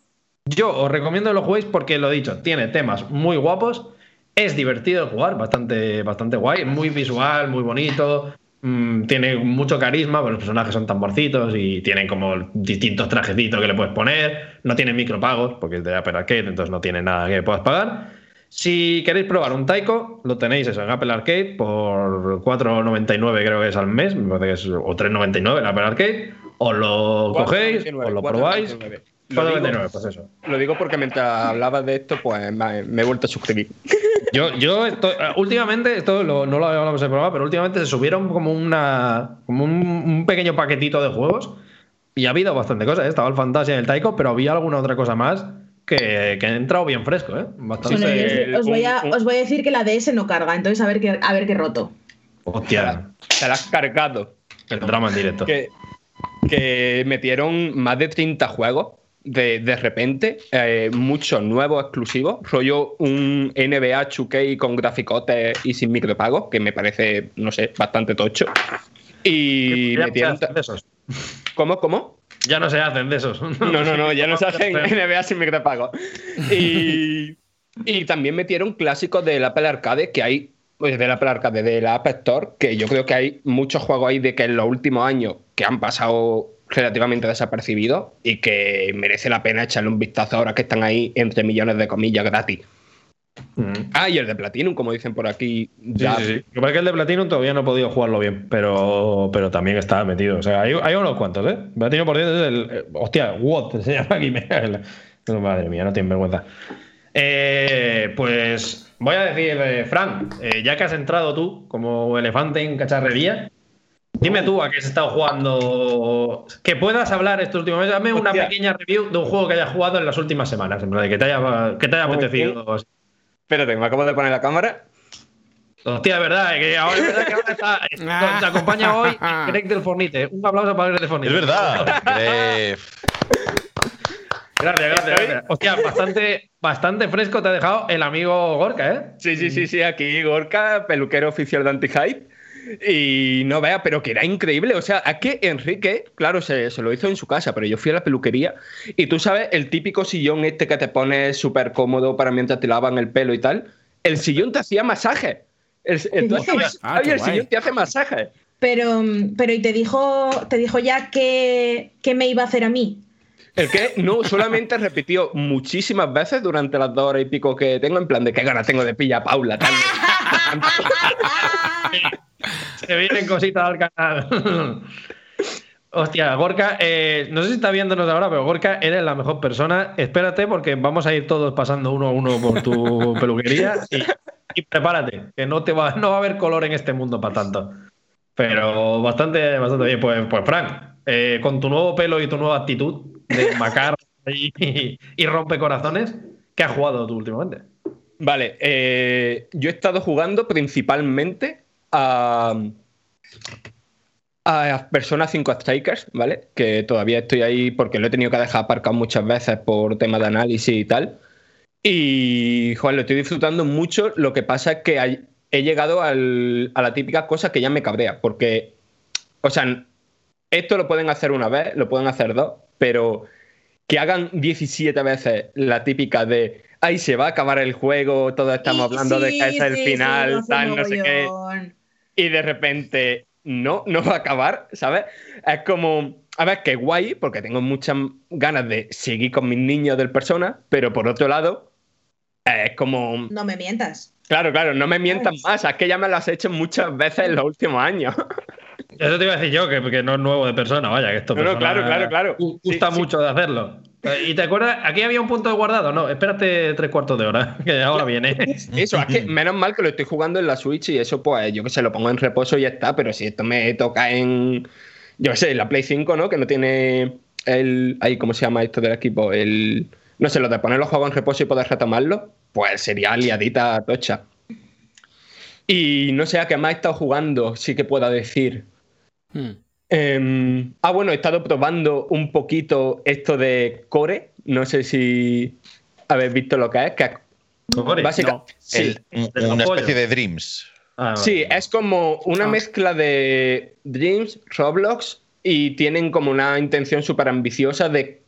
yo os recomiendo que lo juguéis porque lo he dicho, tiene temas muy guapos, es divertido jugar, bastante, bastante guay, muy visual, muy bonito. mm, tiene mucho carisma, porque los personajes son tamborcitos y tienen como distintos trajecitos que le puedes poner. No tiene micropagos, porque es de Apple Arcade, entonces no tiene nada que puedas pagar. Si queréis probar un Taiko, lo tenéis eso, en Apple Arcade por 4,99 creo que es al mes, me parece que es, o 3,99 en Apple Arcade. Os lo cogéis, 4,99, os lo probáis. 4,99. Lo digo- 4,99, pues eso. Lo digo porque mientras hablabas de esto, pues me, me he vuelto a suscribir. Yo, yo últimamente, esto lo- no lo hablamos en el programa, pero últimamente se subieron como una como un, un pequeño paquetito de juegos y ha habido bastante cosas. ¿eh? Estaba el Fantasia y el Taiko, pero había alguna otra cosa más que, que ha entrado bien fresco, ¿eh? Bastante. Bueno, os, os voy a, un- un- os voy a decir que la DS no carga, entonces a ver qué, a ver qué roto. Hostia, Te la has cargado. el drama en directo. Que, que metieron más de 30 juegos de, de repente, eh, muchos nuevos exclusivos, rollo un NBA 2K con graficotes y sin micropagos, que me parece, no sé, bastante tocho. Y metieron... esos. ¿Cómo, cómo? Ya no se hacen de esos. No, no, no, ya no se hacen NBA sin micropago. Y, y también metieron clásicos del Apple Arcade, que hay, pues del Apple Arcade, de la App Store, que yo creo que hay muchos juegos ahí de que en los últimos años que han pasado relativamente desapercibidos y que merece la pena echarle un vistazo ahora que están ahí entre millones de comillas gratis. Mm. Ah, y el de Platinum, como dicen por aquí. Sí, Ya, sí, sí. Lo que pasa es que el de Platinum todavía no he podido jugarlo bien, pero, pero también está metido. O sea, hay, hay unos cuantos, ¿eh? Platinum por cierto es el. eh, hostia, what se llama aquí. madre mía, no tienen vergüenza. Eh, pues voy a decir, eh, Fran, eh, ya que has entrado tú como elefante en cacharrería, dime tú a qué has estado jugando. Que puedas hablar estos últimos meses. Dame una pequeña review de un juego que hayas jugado en las últimas semanas, en plan, de que te haya, que te haya Muy apetecido. Espérate, me acabo de poner la cámara. Hostia, es verdad, que ahora, es verdad que ahora está, nos acompaña hoy Greg del Fornite. Un aplauso para Greg del Fornite. Es verdad. Eh, Gracias, gracias, gracias. Hostia, bastante, bastante fresco te ha dejado el amigo Gorka, ¿eh? Sí, sí, sí, sí, aquí Gorka, peluquero oficial de Anti-Hype. Y no vea, pero que era increíble. O sea, es que Enrique, claro, se, se, lo hizo en su casa, pero yo fui a la peluquería y tú sabes, el típico sillón este que te pones súper cómodo para mientras te lavan el pelo y tal, el sillón te hacía masaje. El, el, ah, el sillón te hace masaje. Pero, pero ¿y te dijo, te dijo ya que, que me iba a hacer a mí? El que no solamente repitió muchísimas veces durante las dos horas y pico que tengo, en plan de qué ganas tengo de pilla Paula. Tal. Se vienen cositas al canal. Hostia, Gorka, eh, no sé si está viéndonos ahora, pero Gorka, eres la mejor persona. Espérate porque vamos a ir todos pasando uno a uno por tu peluquería y, prepárate, que no, te va, no va a haber color en este mundo para tanto. Pero bastante, bastante bien. Pues, pues Frank, eh, con tu nuevo pelo y tu nueva actitud de macar y, y rompe corazones, ¿qué has jugado tú últimamente? Vale, eh, yo he estado jugando principalmente a, a Persona 5 Strikers, ¿vale? Que todavía estoy ahí porque lo he tenido que dejar aparcado muchas veces por tema de análisis y tal. Y, joder, lo estoy disfrutando mucho. Lo que pasa es que he llegado a la típica cosa que ya me cabrea. Porque, o sea, esto lo pueden hacer una vez, lo pueden hacer dos, pero que hagan 17 veces la típica de ay, se va a acabar el juego, todos estamos hablando de que es el final, tal, no sé qué. Y de repente, no, no va a acabar, ¿sabes? Es como, a ver, qué guay, porque tengo muchas ganas de seguir con mis niños del persona, pero por otro lado, es como. No me mientas. Claro, claro, no me mientas más, es que ya me lo has hecho muchas veces en los últimos años. Eso te iba a decir yo, que, no es nuevo de persona, vaya, que esto no, claro, claro, claro. Gusta mucho de hacerlo. ¿Y te acuerdas? Aquí había un punto de guardado. No, espérate tres cuartos de hora, que ahora viene. Eso, es que menos mal que lo estoy jugando en la Switch y eso, pues yo que sé, lo pongo en reposo y ya está. Pero si esto me toca en. Yo qué sé, la Play 5, ¿no? Que no tiene el. Ahí, ¿cómo se llama esto del equipo? El. No sé, lo de poner los juegos en reposo y poder retomarlo, pues sería liadita tocha. Y no sé a qué más he estado jugando, sí que pueda decir. Hmm. Em, ah, bueno, he estado probando un poquito esto de Core. No sé si habéis visto lo que es. Que básicamente, una especie de Dreams. Ah, sí, es como una ah. mezcla de Dreams, Roblox y tienen como una intención súper ambiciosa de,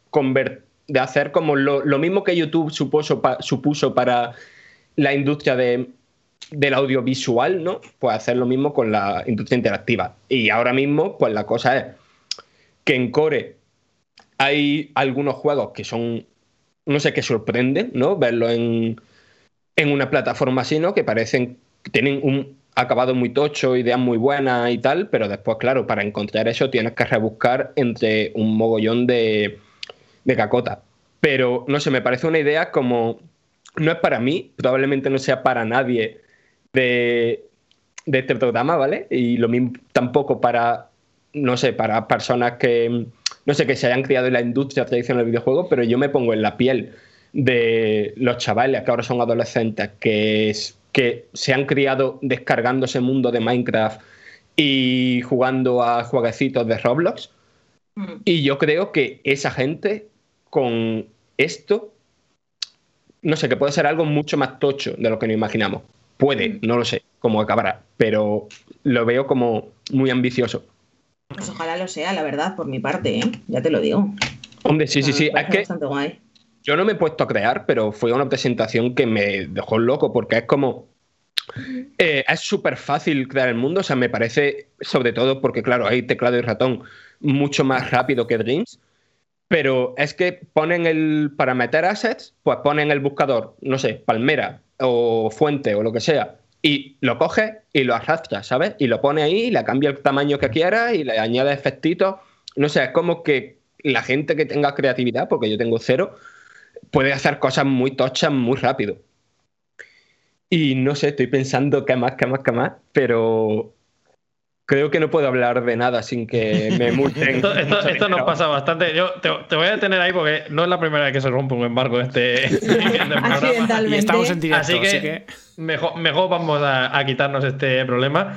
de hacer como lo, mismo que YouTube supuso para la industria de del audiovisual, ¿no? Pues hacer lo mismo con la industria interactiva. Y ahora mismo, pues la cosa es que en Core hay algunos juegos que son, no sé, que sorprenden, ¿no? Verlo en, una plataforma así, ¿no? Que parecen, tienen un acabado muy tocho, ideas muy buenas y tal, pero después, claro, para encontrar eso tienes que rebuscar entre un mogollón de, de cacota. Pero, no sé, me parece una idea como, no es para mí, probablemente no sea para nadie de, este programa, ¿vale? Y lo mismo tampoco para, no sé, para personas que, no sé, que se hayan criado en la industria tradicional del videojuego, pero yo me pongo en la piel de los chavales que ahora son adolescentes, que, que se han criado descargando ese mundo de Minecraft y jugando a jueguecitos de Roblox. Mm. Y yo creo que esa gente con esto, no sé, que puede ser algo mucho más tocho de lo que nos imaginamos. Puede, mm. no lo sé cómo acabará, pero lo veo como muy ambicioso. Pues ojalá lo sea, la verdad, por mi parte, ¿eh? ya te lo digo. Hombre, sí, sí, sí. Es que yo no me he puesto a crear, pero fue una presentación que me dejó loco porque es como. Eh, es súper fácil crear el mundo, o sea, me parece, sobre todo porque, claro, hay teclado y ratón mucho más rápido que Dreams, pero es que ponen el. Para meter assets, pues ponen el buscador, no sé, Palmera, o fuente o lo que sea, y lo coge y lo arrastra, ¿sabes? Y lo pone ahí, le cambia el tamaño que quiera y le añade efectitos. No sé, es como que la gente que tenga creatividad, porque yo tengo cero, puede hacer cosas muy tochas muy rápido. Y no sé, estoy pensando qué más, qué más, qué más, pero creo que no puedo hablar de nada sin que me multen. esto, nos pasa bastante. Yo te, voy a detener ahí porque no es la primera vez que se rompe un embargo este, Accidentalmente. estamos en directo, así que, Mejor, mejor, vamos a, quitarnos este problema.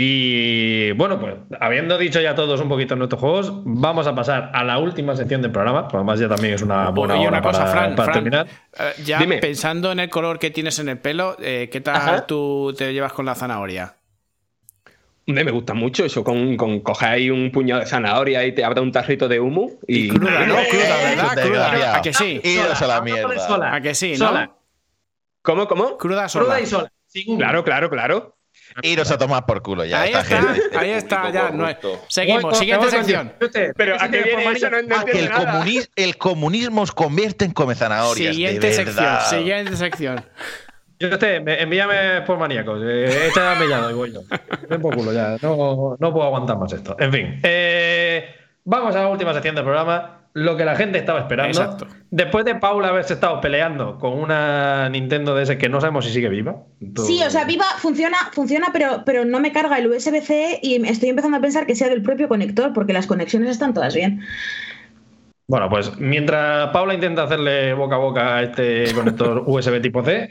Y bueno, pues habiendo dicho ya todos un poquito nuestros juegos, vamos a pasar a la última sección del programa. Además, ya también es una buena hora para, terminar. Eh, ya pensando en el color que tienes en el pelo, eh, ¿qué tal tú te llevas con la zanahoria? Me gusta mucho eso, con, con coger ahí un puñado de zanahoria y te abra un tarrito de humo y... Cruda, ¿no? Cruda, ¿verdad? Cruda. ¿A que sí? Iros a la mierda. sola. ¿A que sí, no? Sola. ¿Cómo, cómo? Cruda sola. Cruda y sola. Sin humo. Claro, claro, claro. Iros a tomar por culo ya. ahí está, gente. ahí está, ya. no es- Seguimos, siguiente voy sección. Usted, Pero ¿a qué viene eso? No, manía- no A que el, nada. comuni- el comunismo os convierte en come zanahorias. Siguiente de sección, verdad. siguiente sección. Yo usted, me- envíame por maníacos. Eh, échame ya, y voy yo. Ven por culo ya. No, no puedo aguantar más esto. En fin. eh, vamos a la última sección del programa. Lo que la gente estaba esperando. Exacto. Después de Paula haberse estado peleando con una Nintendo DS que no sabemos si sigue viva. Sí, o sea, Viva funciona, funciona pero, pero no me carga el USB-C y estoy empezando a pensar que sea del propio conector porque las conexiones están todas bien. Bueno, pues mientras Paula intenta hacerle boca a boca a este conector USB tipo C,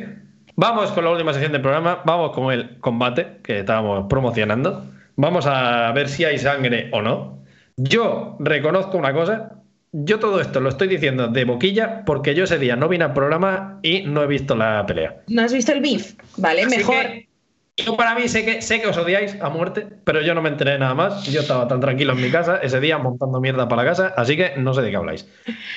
vamos con la última sección del programa, vamos con el combate que estábamos promocionando. Vamos a ver si hay sangre o no. Yo reconozco una cosa, yo todo esto lo estoy diciendo de boquilla porque yo ese día no vine al programa y no he visto la pelea. ¿No has visto el beef? Vale, Así mejor. que yo para mí sé que, sé que os odiáis a muerte, pero yo no me enteré nada más. Yo estaba tan tranquilo en mi casa ese día montando mierda para la casa, así que no sé de qué habláis.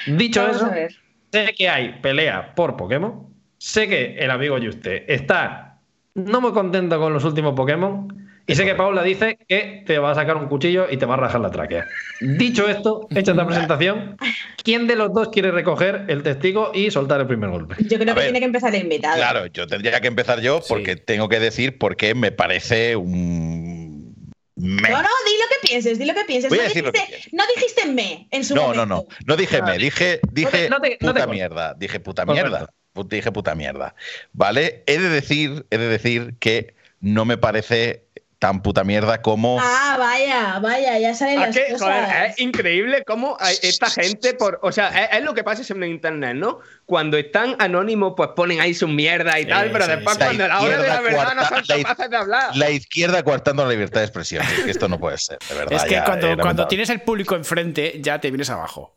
Dicho Vamos eso, sé que hay pelea por Pokémon. Sé que el amigo Juste está no muy contento con los últimos Pokémon. Y sé que Paula dice que te va a sacar un cuchillo y te va a rajar la tráquea. Dicho esto, hecha esta presentación, ¿quién de los dos quiere recoger el testigo y soltar el primer golpe? Yo creo A que ver, tiene que empezar el invitado. Claro, yo tendría que empezar yo porque Sí. tengo que decir porque me parece un. me. No, no, di lo que pienses, di lo que pienses. Voy a no, decir lo que dijiste, no dijiste me en su No, momento. no, no. No dije me, dije, dije no te- no te puta mierda. Dije puta Correcto. mierda. Pu- Dije puta mierda. ¿Vale? He de decir, he de decir que no me parece tan puta mierda como. Ah, vaya, vaya, ya salen ¿A las qué? cosas. Joder, es increíble cómo hay esta gente por. O sea, es, es lo que pasa siempre en internet, ¿no? Cuando están anónimos, pues ponen ahí su mierda y Sí, tal, pero sí, después sí. cuando a la hora de la verdad no son capaces de hablar. La izquierda coartando la libertad de expresión. Es que esto no puede ser, de verdad. Es que ya, cuando, eh, cuando tienes el público enfrente, ya te vienes abajo.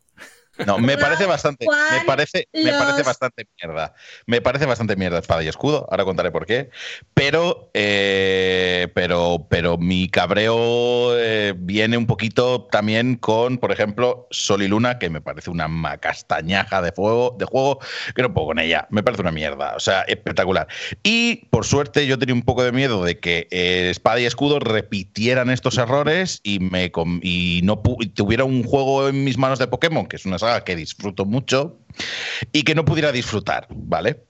No, me parece bastante, me parece, me los- parece bastante mierda. Me parece bastante mierda espada y escudo. Ahora contaré por qué. Pero, eh, pero, pero mi cabreo eh, viene un poquito también con, por ejemplo, Sol y Luna, que me parece una macastañaja de fuego, de juego, que no puedo con ella. Me parece una mierda. O sea, espectacular. Y por suerte, yo tenía un poco de miedo de que eh, espada y escudo repitieran estos errores y me y no y tuviera un juego en mis manos de Pokémon, que es una que disfruto mucho, y que no pudiera disfrutar, ¿vale?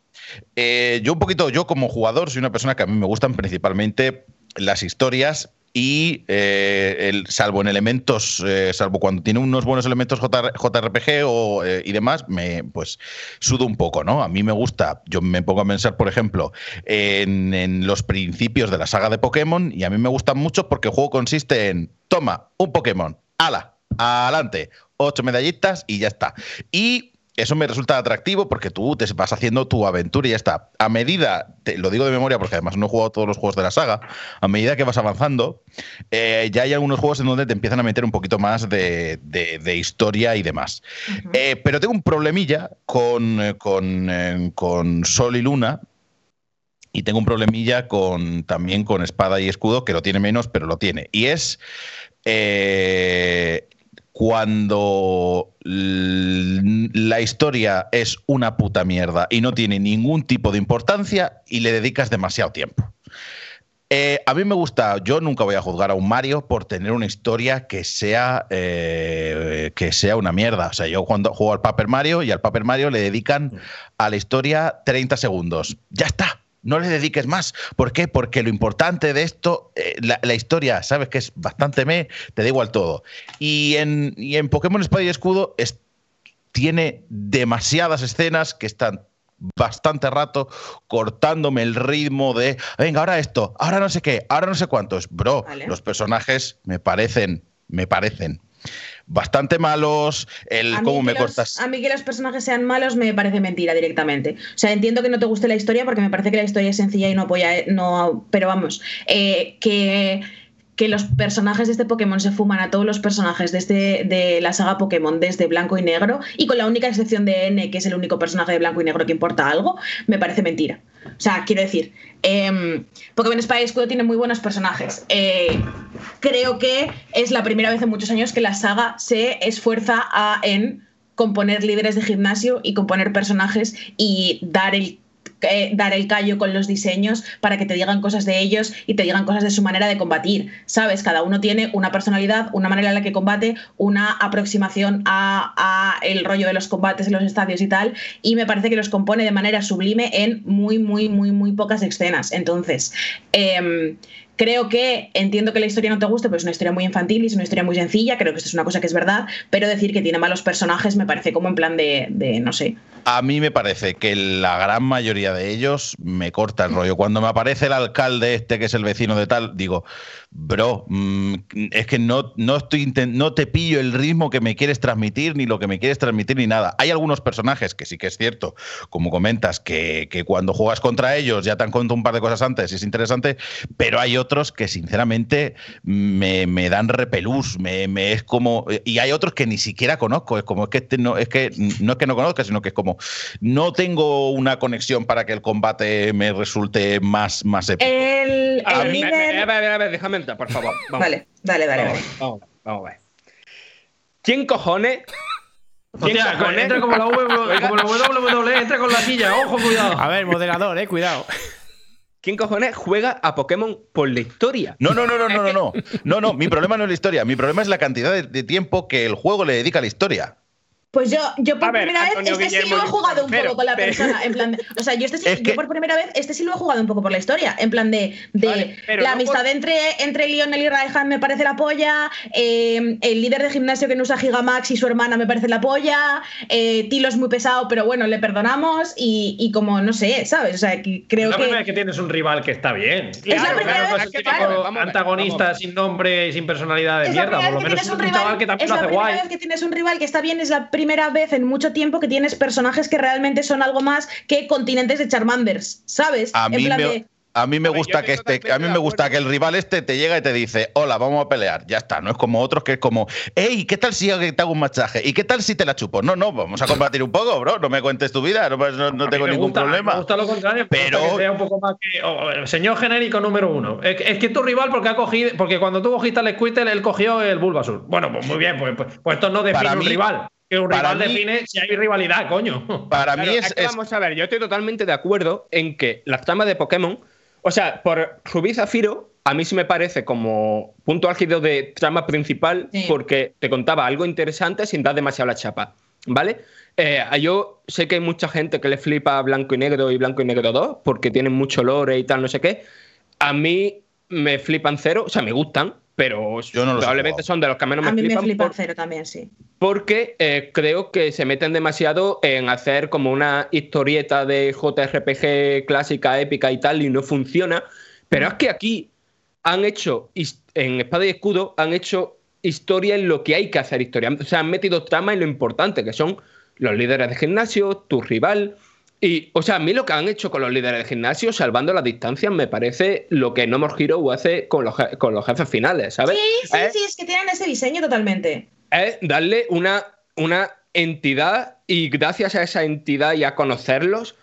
Eh, yo un poquito, yo como jugador, soy una persona que a mí me gustan principalmente las historias y eh, el, salvo en elementos, eh, salvo cuando tiene unos buenos elementos JR JRPG o, y demás, me pues sudo un poco, ¿no? A mí me gusta, yo me pongo a pensar, por ejemplo, en, en los principios de la saga de Pokémon y a mí me gustan mucho porque el juego consiste en, toma, un Pokémon, ala, adelante, ocho medallitas y ya está. Y eso me resulta atractivo porque tú te vas haciendo tu aventura y ya está. A medida, te, lo digo de memoria porque además no he jugado todos los juegos de la saga, a medida que vas avanzando, eh, ya hay algunos juegos en donde te empiezan a meter un poquito más de, de- de historia y demás. Eh, pero tengo un problemilla con, eh, con, eh, con Sol y Luna. Y tengo un problemilla con, también con Espada y Escudo, que lo tiene menos, pero lo tiene. Y es eh, cuando la historia es una puta mierda y no tiene ningún tipo de importancia y le dedicas demasiado tiempo. Eh, a mí me gusta, yo nunca voy a juzgar a un Mario por tener una historia que sea, eh, que sea una mierda. O sea, yo cuando juego al Paper Mario y al Paper Mario le dedican a la historia 30 segundos. Ya está. No le dediques más. ¿Por qué? Porque lo importante de esto, eh, la, la historia, sabes que es bastante me, te da igual todo. Y en, y en Pokémon Espada y Escudo es- tiene demasiadas escenas que están bastante rato cortándome el ritmo de, venga, ahora esto, ahora no sé qué, ahora no sé cuántos. Bro, Vale. los personajes me parecen, me parecen bastante malos, el cómo me los- cortas. A mí que los personajes sean malos me parece mentira directamente. O sea, entiendo que no te guste la historia porque me parece que la historia es sencilla y no apoya. No, pero vamos, eh, que, que los personajes de este Pokémon se fuman a todos los personajes de, este, de la saga Pokémon desde blanco y negro y con la única excepción de N, que es el único personaje de blanco y negro que importa algo, me parece mentira. O sea, quiero decir, eh, Pokémon Espada y Escudo tiene muy buenos personajes. Eh, creo que es la primera vez en muchos años que la saga se esfuerza en componer líderes de gimnasio y componer personajes y dar el dar el callo con los diseños para que te digan cosas de ellos y te digan cosas de su manera de combatir. ¿Sabes? Cada uno tiene una personalidad, una manera en la que combate, una aproximación a, el rollo de los combates en los estadios y tal. Y me parece que los compone de manera sublime en muy, muy, muy, muy pocas escenas. Entonces, em, Creo que entiendo que la historia no te guste, pero es una historia muy infantil y es una historia muy sencilla. Creo que esto es una cosa que es verdad, pero decir que tiene malos personajes me parece como en plan de, de no sé. A mí me parece que la gran mayoría de ellos me corta el rollo. Cuando me aparece el alcalde este, que es el vecino de tal, digo, bro, mm, es que no, no, estoy no te pillo el ritmo que me quieres transmitir, ni lo que me quieres transmitir, ni nada. Hay algunos personajes que sí que es cierto, como comentas, que, cuando juegas contra ellos ya te han contado un par de cosas antes y es interesante, pero hay otros que sinceramente me, dan repelús, me, es como. Y hay otros que ni siquiera conozco. Es como es que este no, es que no es que no conozca, sino que es como no tengo una conexión para que el combate me resulte más, más épico. El, a, ver, déjame por favor. Vale, dale, dale. Vamos, vamos, a ver. ¿Quién cojones? ¿Quién cojones? Entra como la, WWE, entra con la silla, ojo, cuidado. A ver, moderador, eh, cuidado. ¿Quién cojones juega a Pokémon por la historia? No, no, no, no, no, no, no. No, mi problema no es la historia. Mi problema es la cantidad de tiempo que el juego le dedica a la historia. Pues yo, yo por primera vez, este sí lo he jugado un poco con la persona. En plan de, o sea, yo este sí, yo por primera vez, este sí lo he jugado un poco por la historia. En plan de, de la amistad entre, entre Lionel y Raihan me parece la polla. Eh, el líder de gimnasio que no usa Gigamax y su hermana me parece la polla. Eh, Tilo es muy pesado, pero bueno, le perdonamos. Y, y como, no sé, ¿sabes? O sea, que creo es la primera vez que tienes un rival que está bien. es la primera vez que claro, antagonista sin nombre y sin personalidad de mierda. Por lo menos un, rival que también lo hace guay. Es la primera vez que tienes un rival que está bien, es la primera vez en mucho tiempo que tienes personajes que realmente son algo más que continentes de Charmanders, ¿sabes? A mí me... A mí me gusta que este, a mí me gusta que el rival este te llega y te dice, hola, vamos a pelear. Ya está, no es como otros que es como, hey, ¿qué tal si te hago un machaje? ¿Y qué tal si te la chupo? No, no, vamos a combatir un poco, bro. No me cuentes tu vida, no, tengo ningún problema. Me gusta lo contrario, pero que sea un poco más que oh, señor genérico número uno. Es, que tu rival porque ha cogido, porque cuando tú cogiste al Squirtle, él cogió el Bulbasur. Bueno, pues muy bien, pues, pues, pues esto no define un rival un rival define si hay rivalidad, coño. Para mí es, Vamos a ver, yo estoy totalmente de acuerdo en que las tramas de Pokémon, o sea, por Rubí Zafiro, a mí sí me parece como punto álgido de trama principal porque te contaba algo interesante sin dar demasiada la chapa, ¿vale? Eh, yo sé que hay mucha gente que le flipa Blanco y Negro y Blanco y Negro 2 porque tienen mucho lore y tal, no sé qué. A mí me flipan cero, o sea, me gustan, pero probablemente son de los que menos me flipan. A mí me flipan cero también, sí. Porque eh, creo que se meten demasiado en hacer como una historieta de JRPG clásica, épica y tal, y no funciona. Pero es que aquí han hecho, en Espada y Escudo, han hecho historia en lo que hay que hacer historia. O sea, han metido trama en lo importante, que son los líderes de gimnasio, tu rival, y, o sea, a mí lo que han hecho con los líderes de gimnasio, salvando las distancias, me parece lo que No More Hero hace con los, con los jefes finales, ¿sabes? Sí, sí, sí, es que tienen ese diseño totalmente. Es darle una, una entidad y gracias a esa entidad y a conocerlos,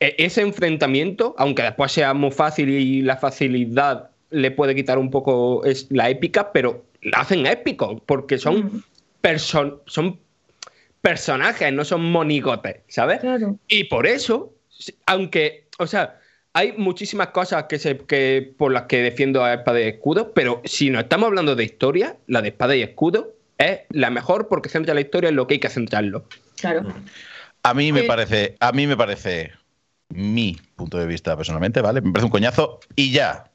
e, ese enfrentamiento, aunque después sea muy fácil y la facilidad le puede quitar un poco la épica, pero la hacen épico, porque son, son personajes, no son monigotes, ¿sabes? Y por eso, aunque, o sea, hay muchísimas cosas que se, que, por las que defiendo a Espada y Escudo, pero si no estamos hablando de historia, la de Espada y Escudo es la mejor porque centra la historia en lo que hay que centrarlo. Claro. A mí me parece, a mí me parece mi punto de vista personalmente, ¿vale? Me parece un coñazo y ya.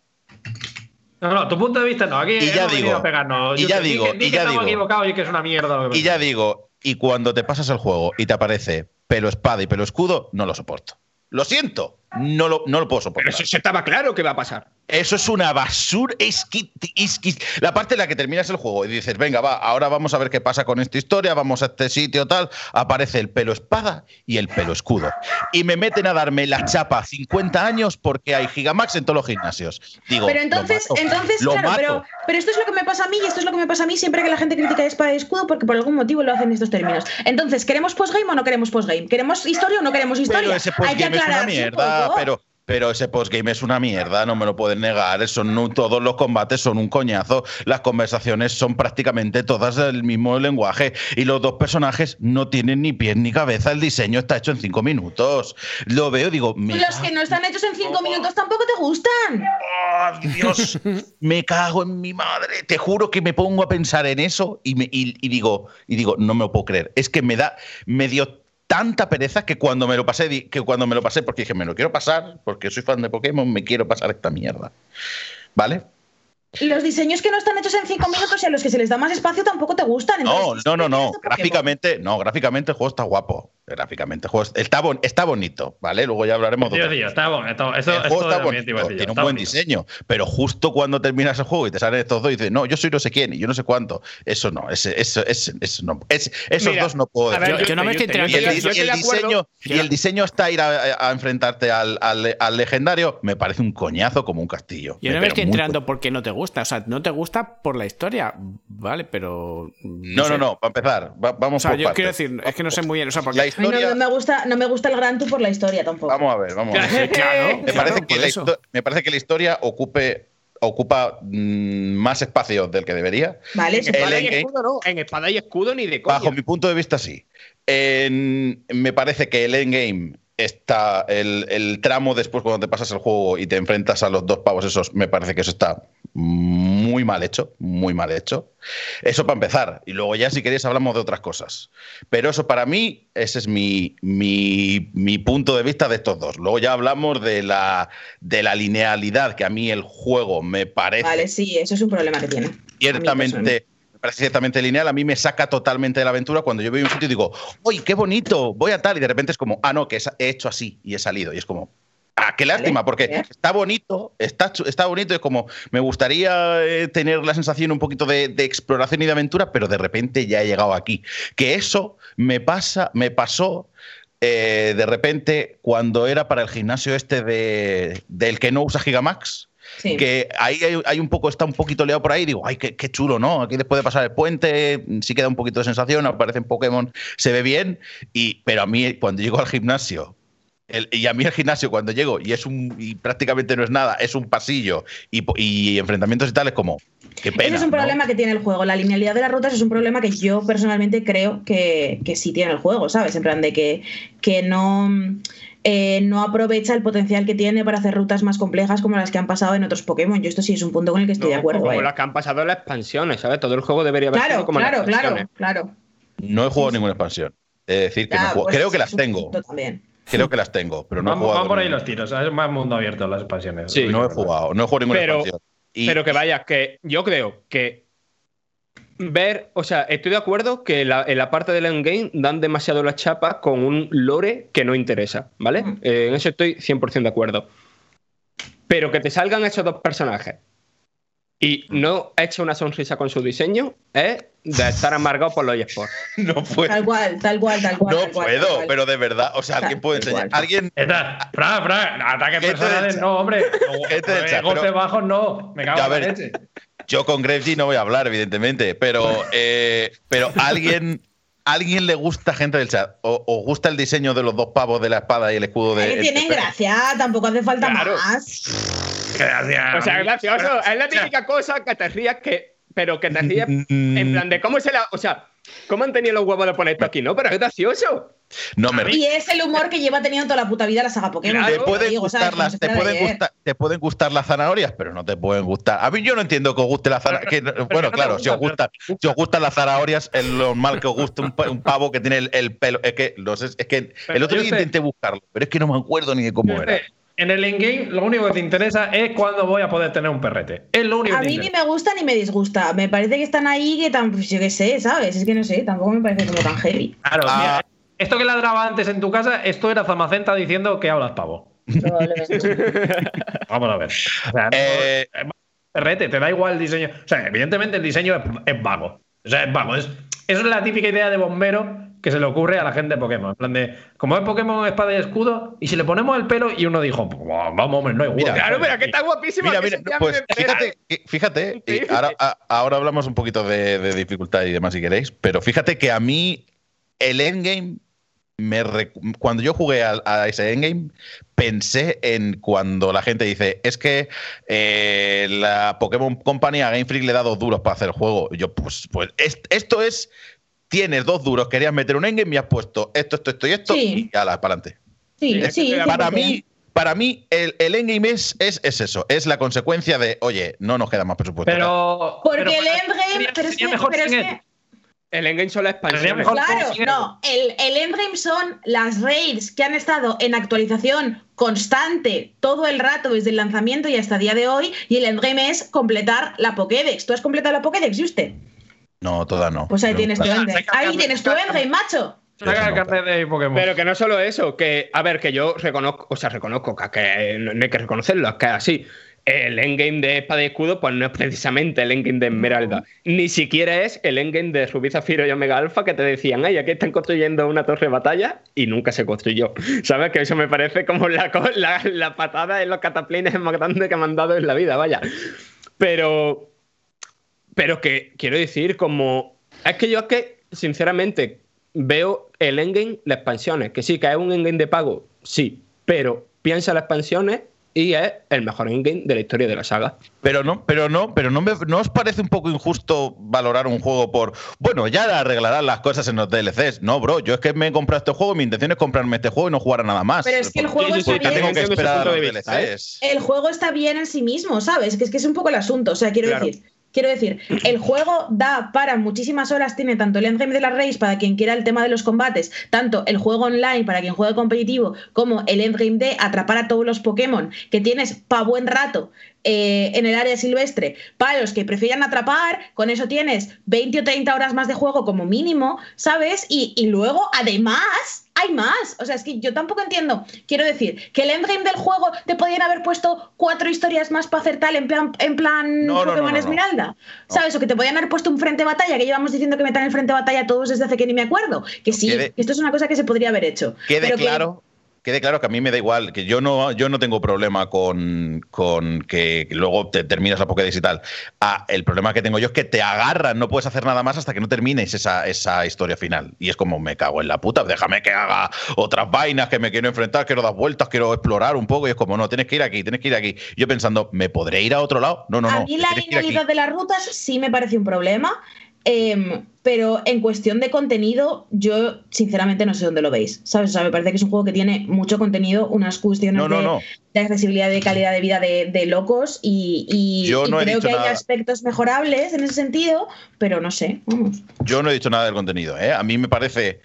No, no, tu punto de vista no. Aquí y ya digo, a pegarnos. Y ya digo, y ya digo, y que es una mierda. y ya digo, y cuando te pasas el juego y te aparece pelo espada y pelo escudo, no lo soporto. Lo siento, no lo, no lo puedo Pero soportar. eso, eso estaba claro que va a pasar. Eso es una basura. Es que, es que- la parte en la que terminas el juego y dices, venga, va, ahora vamos a ver qué pasa con esta historia, vamos a este sitio tal, aparece el pelo espada y el pelo escudo. Y me meten a darme la chapa 50 años porque hay Gigamax en todos los gimnasios. Digo, Pero lo entonces, mato, entonces, lo claro, mato. pero, pero esto es lo que me pasa a mí y esto es lo que me pasa a mí siempre que la gente critica espada y escudo porque por algún motivo lo hacen en estos términos. Entonces, ¿queremos postgame o no queremos postgame? ¿Queremos historia o no queremos historia? Pero ese Hay que postgame es una aclararse poco. pero, pero ese postgame es una mierda, no me lo pueden negar. Son, no- todos los combates son un coñazo. Las conversaciones son prácticamente todas del mismo lenguaje. Y los dos personajes no tienen ni pies ni cabeza. El diseño está hecho en cinco minutos. Lo veo digo, me Los que no están hechos en cinco minutos tampoco te gustan. ¡Oh, Dios! me cago en mi madre. Te juro que me pongo a pensar en eso y, me- y- y digo, y digo, no me lo puedo creer. Es que me da, me dio tanta pereza que cuando me lo pasé, que cuando me lo pasé, porque dije, me lo quiero pasar, porque soy fan de Pokémon, me quiero pasar esta mierda. ¿Vale? Los diseños que no están hechos en cinco minutos y a los que se les da más espacio tampoco te gustan. No, Entonces, no, no, no. ¿qué Pokémon? Gráficamente, no, gráficamente el juego está guapo. Gráficamente el juego está, bon- está bonito, ¿vale? Luego ya hablaremos de tío, está eso, el juego está bonito, tiene un buen bonito. diseño, pero justo cuando terminas el juego y te salen estos dos y dices, no, yo soy no sé quién y yo no sé cuánto, eso no, ese, eso, ese- eso no, es- esos Mira, dos no puedo decir. ver, Yo- yo no me estoy te- y el, enterando y el diseño, y no- el diseño está ir a, a enfrentarte al, al- al legendario, me parece un coñazo como un castillo. Yo no me Pero estoy enterando por qué no te gusta. O sea, no te gusta por la historia. Vale, pero. No, sé. no, no, para empezar, va- O vamos sea, por yo partes. quiero decir, es que no sé muy bien. O sea, porque. La A historia, no, no me gusta, no me gusta el Gran Tour por la historia tampoco. vamos a ver, vamos a ver. Claro, Me claro, parece, que la eso. histo- me parece que la historia ocupe ocupa mm, más espacio del que debería. Vale, En espada y escudo no. En espada y escudo ni de coña. Bajo mi punto de vista, sí. En- me parece que el endgame está. El, el tramo después, cuando te pasas el juego y te enfrentas a los dos pavos, esos, me parece que eso está muy mal hecho. Muy mal hecho. Eso para empezar. Y luego, ya, si queréis, hablamos de otras cosas. Pero eso para mí, ese es mi, mi, mi punto de vista de estos dos. Luego ya hablamos de la, de la linealidad, que a mí el juego me parece vale, sí, eso es un problema que tiene. Ciertamente, ciertamente lineal, a mí me saca totalmente de la aventura cuando yo veo un sitio y digo, ¡uy, qué bonito! Voy a tal, y de repente es como, ah, no, que he hecho así y he salido. Y es como, ah, qué lástima, porque está bonito, está, está bonito, es como, me gustaría eh, tener la sensación un poquito de, de exploración y de aventura, pero de repente ya he llegado aquí. Que eso me pasa, me pasó. eh, de repente, cuando era para el gimnasio este de, del que no usa Gigamax, Sí. que ahí hay, hay un poco, está un poquito liado por ahí, digo, ay, qué, qué chulo, ¿no? Aquí después de pasar el puente, sí queda un poquito de sensación, aparecen Pokémon, se ve bien, y, pero a mí cuando llego al gimnasio, el- y a mí el gimnasio cuando llego y es un y prácticamente no es nada, es un pasillo y, enfrentamientos y tal, es como, qué pena. Ese es un ¿no? problema que tiene el juego. La linealidad de las rutas es un problema que yo personalmente creo que, que sí tiene el juego, ¿sabes? En plan de que, que no, eh, no aprovecha el potencial que tiene para hacer rutas más complejas como las que han pasado en otros Pokémon. Yo esto sí es un punto con el que estoy de acuerdo. Como ¿eh? las que han pasado en las expansiones, ¿sabes? Todo el juego debería haber Claro, sido como en las claro, claro, claro. No he jugado Sí, sí. ninguna expansión. Es decir, que Ya, no he jugado- pues creo que las tengo. también. Creo que las tengo, pero no he jugado. van por ahí ninguna. los tiros. Es más mundo abierto las expansiones. Sí. No he jugado, no he jugado ninguna Pero- expansión. Y- Pero que vaya, que yo creo que ver, o sea, estoy de acuerdo que la- en la parte del endgame dan demasiado la chapa con un lore que no interesa, ¿vale? Mm. Eh, en eso estoy 100% de acuerdo. Pero que te salgan esos dos personajes y no eche una sonrisa con su diseño es de estar amargado por los eSports. no puedo. Tal cual, tal cual, tal cual. No tal cual, tal puedo, cual. pero de verdad, o sea, alguien puede enseñar. Alguien. Está, Fran, Fran, ataques personales, no, hombre. Golpes pero- bajos, no. Me cago Ya, en la a ver. leche. Yo con Grevesy no voy a hablar, evidentemente, pero, eh, pero alguien. ¿Alguien le gusta, gente del chat? ¿O os gusta el diseño de los dos pavos de la espada y el escudo de. Es que tienen gracia, tampoco hace falta Claro. más. Gracias. O sea, gracioso, es la típica cosa que te rías que. Pero que te rías en plan de cómo se la. O sea, ¿cómo han tenido los huevos de poner esto aquí? No, pero es gracioso. No me Y es el humor que lleva teniendo toda la puta vida la saga Pokémon. Claro. Te pueden, gustar las, te, pueden te pueden gustar las zanahorias, pero no te pueden gustar. A mí yo no entiendo que os guste la zanahoria. pero Bueno, no claro, si os, gusta, gusta, si os gustan las zanahorias, es lo normal que os guste un, pa- un pavo que tiene el, el pelo. Es que, los- es que el otro día sé- intenté buscarlo, pero es que no me acuerdo ni de cómo era. En el endgame, lo único que te interesa es cuándo voy a poder tener un perrete. Es lo único A que mí ni me gusta ni me disgusta. Me parece que están ahí que tan. Pues yo qué sé, ¿sabes? Es que no sé, tampoco me parece como tan heavy. Claro, Ah. mira, esto que ladraba antes en tu casa, esto era Zamacenta diciendo que hablas pavo. Vamos a ver. O sea, Eh, Rete, te da igual el diseño. O sea, evidentemente el diseño es, es vago. O sea, es vago. Es, eso es la típica idea de bombero que se le ocurre a la gente de Pokémon. En plan de, como es Pokémon espada y escudo, y si le ponemos el pelo, y uno dijo, "Pues, vamos, hombre, no hay Mira, huevo". Claro, pero que está guapísimo. Mira, que mira, ese día pues fíjate, ¿eh? fíjate, y Increíble. ahora, a- ahora hablamos un poquito de, de dificultad y demás si queréis, pero fíjate que a mí el endgame, me cuando yo jugué a, a ese endgame, pensé en cuando la gente dice, es que eh, la Pokémon Company a Game Freak le da dos duros para hacer el juego. Y yo, pues, pues es- esto es, tienes dos duros, querías meter un endgame y has puesto esto, esto, esto y esto, Sí. y ala, para adelante. Sí, Es sí. que Para 100%. mí, para mí el, el endgame es, es, es eso, es la consecuencia de, oye, no nos queda más presupuesto. Pero. Porque pero el endgame. sería- Pero es sería que. mejor pero es que-. El endgame son las expansiones. mejor Claro, no. El, el endgame son las raids que han estado en actualización constante todo el rato desde el lanzamiento y hasta el día de hoy. Y el endgame es completar la Pokédex. ¿Tú has completado la Pokédex, usted? No, toda no. Pues ahí tienes tu endgame. Ahí tienes tu endgame, macho. Saca el carnet de Pokémon. Pero que no solo eso, que, a ver, que yo reconozco, o sea, reconozco que, que no hay que reconocerlo, es que así. El endgame de Espada y Escudo, pues no es precisamente el endgame de Esmeralda. Ni siquiera es el endgame de Rubí Zafiro y Omega Alpha que te decían, ay, aquí están construyendo una torre de batalla y nunca se construyó. ¿Sabes? Que eso me parece como la, co- la, la patada en los cataplines más grande que me han dado en la vida, vaya. Pero. Pero que quiero decir, como. Es que yo es que, sinceramente, veo el endgame, las expansiones. Que sí, que es un endgame de pago, sí. Pero piensa en las expansiones y es el mejor endgame de la historia de la saga. Pero no, pero no, pero no, me- ¿no os parece un poco injusto valorar un juego por, bueno, ya arreglarán las cosas en los DLCs? No, bro, yo es que me he comprado este juego, mi intención es comprarme este juego y no jugar a nada más. Pero es que el juego sí, sí, está sí, tengo bien. que esperar a los ¿eh? El juego está bien en sí mismo, ¿sabes? Que es que es un poco el asunto. O sea, quiero Claro. decir. Quiero decir, el juego da para muchísimas horas, tiene tanto el endgame de las raids para quien quiera el tema de los combates, tanto el juego online para quien juegue competitivo, como el endgame de atrapar a todos los Pokémon, que tienes pa' buen rato eh, en el área silvestre. Para los que prefieran atrapar, con eso tienes 20 o 30 horas más de juego como mínimo, ¿sabes? Y luego, además, hay más. O sea, es que yo tampoco entiendo. Quiero decir, que el endgame del juego te podían haber puesto cuatro historias más para hacer tal en plan, en plan No, Pokémon no, no. Esmeralda. ¿Sabes? O que te podían haber puesto un frente de batalla, que llevamos diciendo que metan el frente de batalla todos desde hace que ni me acuerdo. Que sí, Quede- que esto es una cosa que se podría haber hecho. Quede Pero que- claro. Quede claro que a mí me da igual, que yo no, yo no tengo problema con, con que luego te terminas la Pokédex y tal. Ah, el problema que tengo yo es que te agarran, no puedes hacer nada más hasta que no termines esa, esa historia final. Y es como, me cago en la puta, déjame que haga otras vainas, que me quiero enfrentar, quiero dar vueltas, quiero explorar un poco. Y es como, no, tienes que ir aquí, tienes que ir aquí. Yo pensando, ¿me podré ir a otro lado? No, no, a no. mí te la linealidad de las rutas sí me parece un problema, em, pero en cuestión de contenido, yo sinceramente no sé dónde lo veis. ¿Sabes? O sea, me parece que es un juego que tiene mucho contenido, unas cuestiones No, no, de, no. de accesibilidad y de calidad de vida de, de locos y, y- Yo y no he creo que hay aspectos mejorables en ese sentido, pero no sé. Vamos. Yo no he dicho nada del contenido. ¿eh? A mí me parece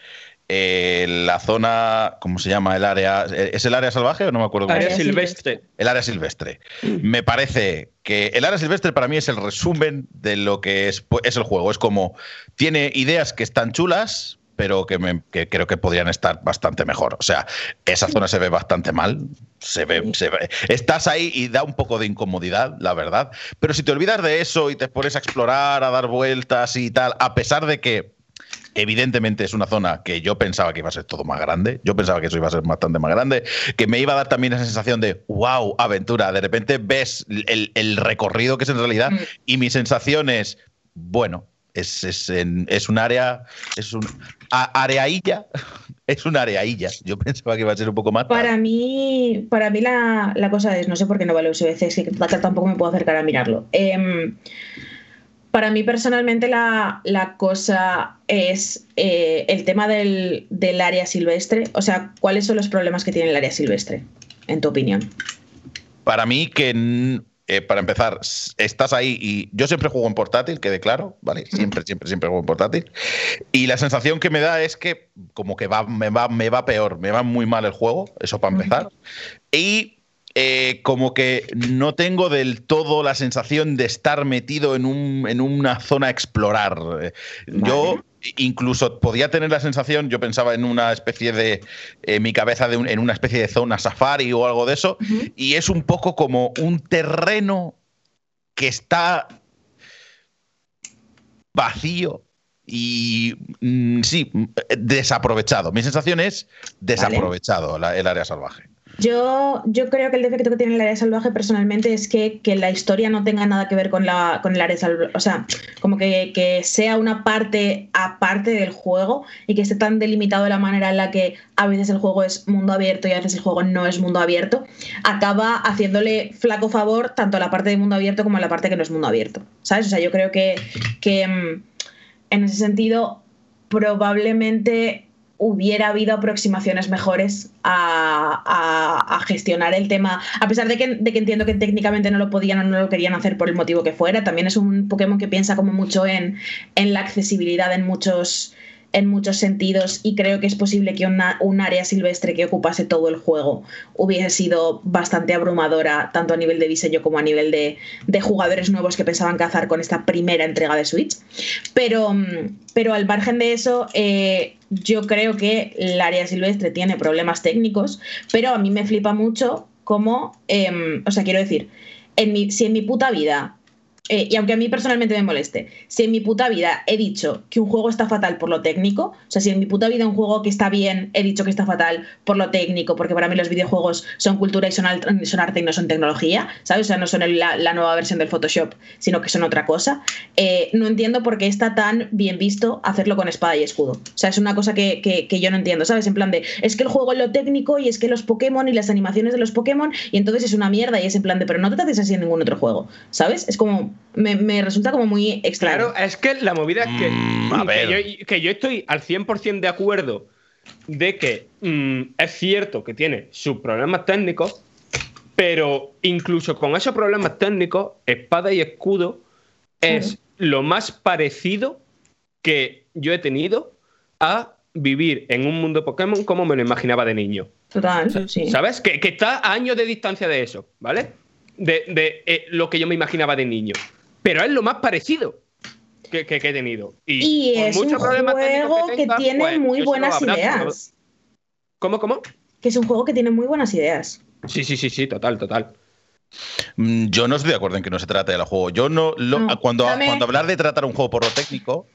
eh, la zona, ¿cómo se llama el área? ¿Es el área salvaje o no me acuerdo? cómo Área se llama? silvestre. El área silvestre. Me parece que el área silvestre para mí es el resumen de lo que es, es el juego. Es como, tiene ideas que están chulas, pero que, me- que creo que podrían estar bastante mejor. O sea, esa zona se ve bastante mal. Se ve, se ve- Estás ahí y da un poco de incomodidad, la verdad. Pero si te olvidas de eso y te pones a explorar, a dar vueltas y tal, a pesar de que Evidentemente es una zona que yo pensaba que iba a ser todo más grande. Yo pensaba que eso iba a ser bastante más grande. Que me iba a dar también esa sensación de wow, aventura. De repente ves el, el recorrido que es en realidad. Mm. Y mi sensación es, bueno, es, es, en- es un área. Es un a- areailla. Es un areailla. Yo pensaba que iba a ser un poco más. Para mí, para mí la, la cosa es, no sé por qué no vale USBC, es que tampoco me puedo acercar a mirarlo. Em, para mí personalmente la, la cosa es eh, el tema del, del área silvestre. O sea, ¿cuáles son los problemas que tiene el área silvestre, en tu opinión? Para mí, que eh, para empezar, estás ahí y yo siempre juego en portátil, quede claro, ¿vale? Siempre, siempre, siempre juego en portátil. Y la sensación que me da es que como que va, me, va, me va peor, me va muy mal el juego, eso para empezar. Y eh, como que no tengo del todo la sensación de estar metido en, un, en una zona a explorar. Yo incluso podía tener la sensación, yo pensaba en una especie de, en mi cabeza, de en una especie de zona safari o algo de eso, y es un poco como un terreno que está vacío y mm, sí, desaprovechado. Mi sensación es desaprovechado el área salvaje. Yo, yo creo que el defecto que tiene el área salvaje personalmente es que, la historia no tenga nada que ver con, la, con el área salvaje. O sea, como que, sea una parte aparte del juego y que esté tan delimitado de la manera en la que a veces el juego es mundo abierto y a veces el juego no es mundo abierto, acaba haciéndole flaco favor tanto a la parte de mundo abierto como a la parte que no es mundo abierto. ¿Sabes? O sea, yo creo que, que mm, en ese sentido probablemente hubiera habido aproximaciones mejores a, gestionar el tema, a pesar de que, entiendo que técnicamente no lo podían o no lo querían hacer por el motivo que fuera, también es un Pokémon que piensa como mucho en la accesibilidad en muchos, en muchos sentidos y creo que es posible que una, un área silvestre que ocupase todo el juego hubiese sido bastante abrumadora, tanto a nivel de diseño como a nivel de, jugadores nuevos que pensaban cazar con esta primera entrega de Switch. Pero, pero al margen de eso, eh, yo creo que el área silvestre tiene problemas técnicos, pero a mí me flipa mucho cómo, em, o sea, quiero decir, en mi, si en mi puta vida eh, y aunque a mí personalmente me moleste, si en mi puta vida he dicho que un juego está fatal por lo técnico, o sea, si en mi puta vida un juego que está bien he dicho que está fatal por lo técnico, porque para mí los videojuegos son cultura y son, arte y no son tecnología, ¿sabes? O sea, no son la, nueva versión del Photoshop, sino que son otra cosa, eh, no entiendo por qué está tan bien visto hacerlo con espada y escudo. O sea, es una cosa que, que, yo no entiendo, ¿sabes? En plan de, es que el juego es lo técnico y es que los Pokémon y las animaciones de los Pokémon, y entonces es una mierda y es en plan de, pero no te haces así en ningún otro juego, ¿sabes? Es como me, resulta como muy extraño. Claro, es que la movida es que, mm, que, yo, estoy al 100% de acuerdo de que mm, es cierto que tiene sus problemas técnicos, pero incluso con esos problemas técnicos, espada y escudo es lo más parecido que yo he tenido a vivir en un mundo Pokémon como me lo imaginaba de niño. Total, sí. ¿Sabes? Que, está a años de distancia de eso, ¿vale? De, eh, lo que yo me imaginaba de niño pero es lo más parecido que, he tenido. Y, es un juego que, tiene pues, muy buenas ideas. ¿Cómo, cómo? Que es un juego que tiene muy buenas ideas. Sí, sí, sí, sí, total, total. Mm, yo no estoy de acuerdo en que no se trate del juego. Yo no, cuando, cuando hablar de tratar un juego por lo técnico,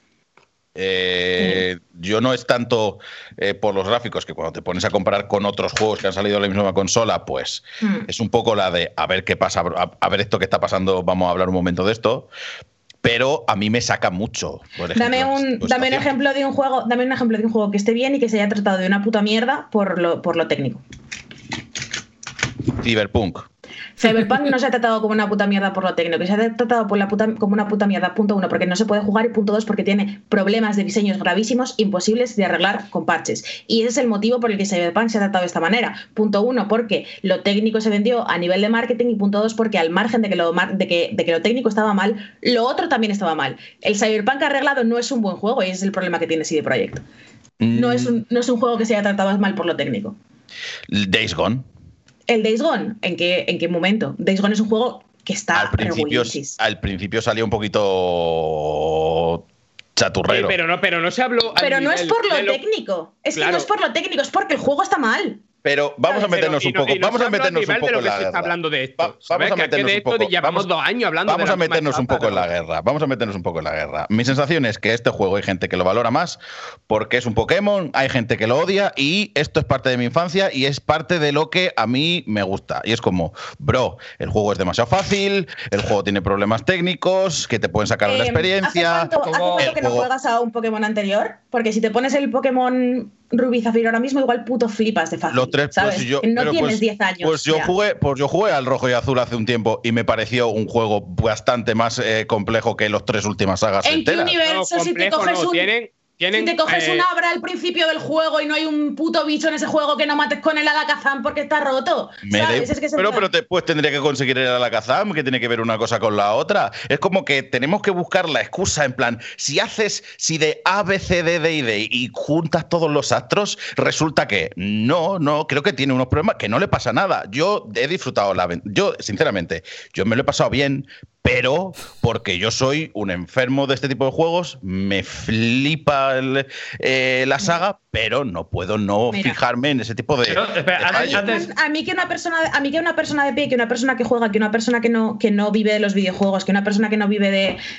eh, yo no es tanto eh, por los gráficos que cuando te pones a comparar con otros juegos que han salido en la misma consola, pues hmm. es un poco la de a ver qué pasa, a, ver esto que está pasando, vamos a hablar un momento de esto. Pero a mí me saca mucho. dame un, dame un ejemplo de un juego, dame un ejemplo de un juego que esté bien y que se haya tratado de una puta mierda por lo, por lo técnico. Cyberpunk. Cyberpunk no se ha tratado como una puta mierda por lo técnico, se ha tratado por la puta, como una puta mierda, punto uno, porque no se puede jugar, y punto dos, porque tiene problemas de diseños gravísimos, imposibles de arreglar con parches. Y ese es el motivo por el que Cyberpunk se ha tratado de esta manera. Punto uno, porque lo técnico se vendió a nivel de marketing, y punto dos, porque al margen de que lo, de que, de que lo técnico estaba mal, lo otro también estaba mal. El Cyberpunk arreglado no es un buen juego, y ese es el problema que tiene CD Projekt. No, es un, no es un juego que se haya tratado mal por lo técnico. Days Gone. ¿El Days Gone? ¿En qué, en qué momento? Days Gone es un juego que está al principio, al principio salió un poquito chaturrero. pero no, pero no se habló. Pero no es por lo, técnico. Es que no es por lo técnico, es porque el juego está mal. Pero vamos a meternos un poco, vamos a meternos un poco en la guerra. hablando de esto. vamos a meternos un poco. Llevamos dos años hablando Vamos a meternos un poco en la guerra. Vamos a meternos un poco en la guerra. Mi sensación es que este juego hay gente que lo valora más porque es un Pokémon, hay gente que lo odia y esto es parte de mi infancia y es parte de lo que a mí me gusta. Y es como, bro, el juego es demasiado fácil, el juego tiene problemas técnicos que te pueden sacar de la experiencia. ¿Hace cuánto, que no juegas a un Pokémon anterior? Porque si te pones el Pokémon Rubí Zafiro ahora mismo, igual puto flipas de fácil. Los tres, pues yo, no tienes 10 pues, años. Pues yo, jugué, pues yo jugué al rojo y azul hace un tiempo y me pareció un juego bastante más eh, complejo que los tres últimas sagas ¿En enteras. qué universo si te coges un... si te coges una obra al principio del juego y no hay un puto bicho en ese juego que no mates con el alakazam porque está roto. pero pero después tendría que conseguir el alakazam, que tiene que ver una cosa con la otra. Es como que tenemos que buscar la excusa en plan, si haces, si de A, B, C, D, D y D y juntas todos los astros, resulta que no, no, creo que tiene unos problemas que no le pasa nada. Yo he disfrutado la... Yo, sinceramente, yo me lo he pasado bien, pero porque yo soy un enfermo de este tipo de juegos, me flipa eh, la saga, pero no puedo no fijarme en ese tipo de. a, mí, que una persona, a mí que una persona de pie, que una persona que juega, que una persona que no, que no vive de los videojuegos, que una persona que no vive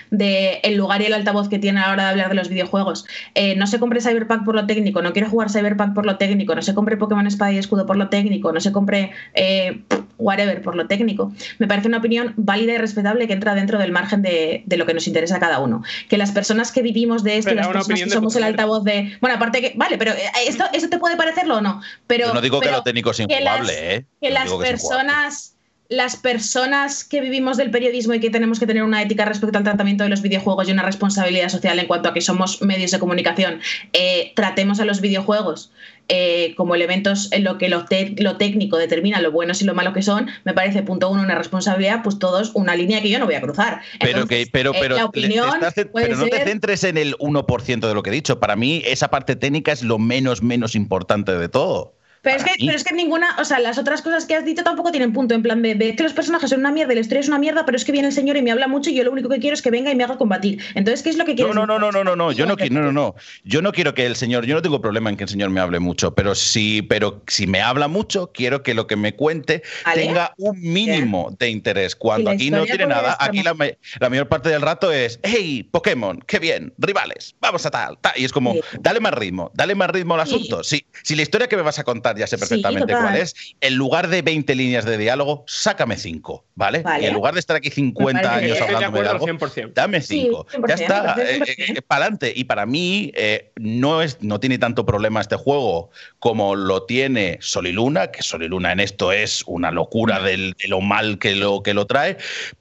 de, el lugar y el altavoz que tiene a la hora de hablar de los videojuegos, eh, no se compre Cyberpunk por lo técnico, no quiere jugar Cyberpunk por lo técnico, no se compre Pokémon Espada y Escudo por lo técnico, no se compre eh, whatever por lo técnico. Me parece una opinión válida y respetable que entra dentro del margen de, lo que nos interesa a cada uno. Que las personas que vivimos de esto, las personas que somos el altavoz de. Bueno, aparte que. Vale, pero eh, esto, ¿eso te puede parecerlo o no? Pero, Yo no digo que lo técnico es injugable, ¿eh? Que las personas las personas que vivimos del periodismo y que tenemos que tener una ética respecto al tratamiento de los videojuegos y una responsabilidad social en cuanto a que somos medios de comunicación, eh, tratemos a los videojuegos eh, como elementos en lo que lo, técnico determina lo buenos y lo malo que son, me parece, punto uno, una responsabilidad, pues todos una línea que yo no voy a cruzar. pero, que, pero, pero, pero no te centres en el 1% de lo que he dicho. Para mí, esa parte técnica es lo menos, menos importante de todo. Pero es, que, pero es que ninguna, o sea, las otras cosas que has dicho tampoco tienen punto. En plan de, que los personajes son una mierda y la historia es una mierda, pero es que viene el señor y me habla mucho y yo lo único que quiero es que venga y me haga combatir. Entonces, ¿qué es lo que quieres? No, no, no, no, no, no, yo no, no, no, no. Yo no quiero que el señor, yo no tengo problema en que el señor me hable mucho, pero si, pero si me habla mucho, quiero que lo que me cuente tenga un mínimo de interés. Cuando aquí no tiene nada, aquí la, la, mayor parte del rato es, hey, Pokémon, qué bien, rivales, vamos a tal, tal. Y es como, dale más ritmo, dale más ritmo al asunto. Si, si la historia que me vas a contar ya sé perfectamente cuál es. En lugar de 20 líneas de diálogo, sácame 5, ¿vale? Y en lugar de estar aquí 50 años hablando de algo, dame 5. ya está, eh, eh, eh, para adelante. Y para mí no, es, no tiene tanto problema este juego como lo tiene Sol y Luna, que Sol y Luna en esto es una locura de lo mal que lo, que lo trae,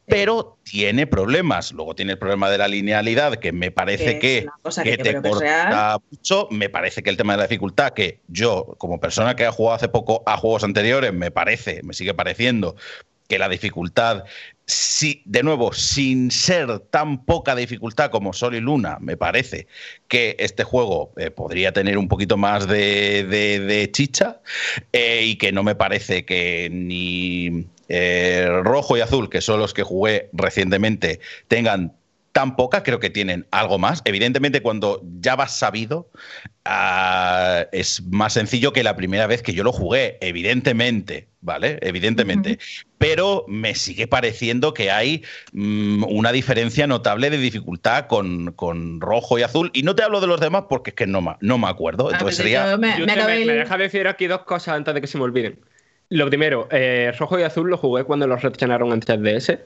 pero tiene problemas. Luego tiene el problema de la linealidad, que me parece que, te corta mucho. Me parece que el tema de la dificultad, que yo, como persona que ha jugado hace poco a juegos anteriores, me parece, me sigue pareciendo que la dificultad, si, de nuevo, sin ser tan poca dificultad como Sol y Luna, me parece que este juego eh, podría tener un poquito más de, chicha eh, y que no me parece que ni eh, rojo y azul, que son los que jugué recientemente, tengan tan poca, creo que tienen algo más. Evidentemente, cuando ya vas sabido, ah, es más sencillo que la primera vez que yo lo jugué, evidentemente, ¿vale? Evidentemente. Pero me sigue pareciendo que hay mm, una diferencia notable de dificultad con, rojo y azul. Y no te hablo de los demás porque es que no, no me acuerdo. Ah, Entonces pues sería... Me, deja decir aquí dos cosas antes de que se me olviden. Lo primero, eh, rojo y azul lo jugué cuando los reaccionaron en 3DS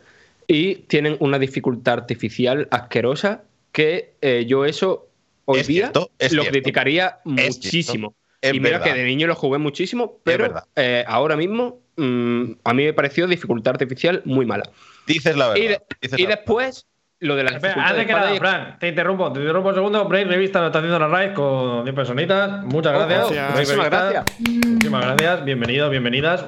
y tienen una dificultad artificial asquerosa que eh, yo eso hoy día lo criticaría muchísimo. y mira que de niño lo jugué muchísimo, pero eh, ahora mismo mm, a mí me pareció dificultad artificial muy mala. Dices la verdad. Y, después lo de la Espera, antes que nada, Fran, te interrumpo, te interrumpo un segundo. Break Revista nos está haciendo la raid con 10 personitas. Muchas oh, gracias. Muchísimas gracias. Muchísimas gracias. Bienvenidos, bienvenidas.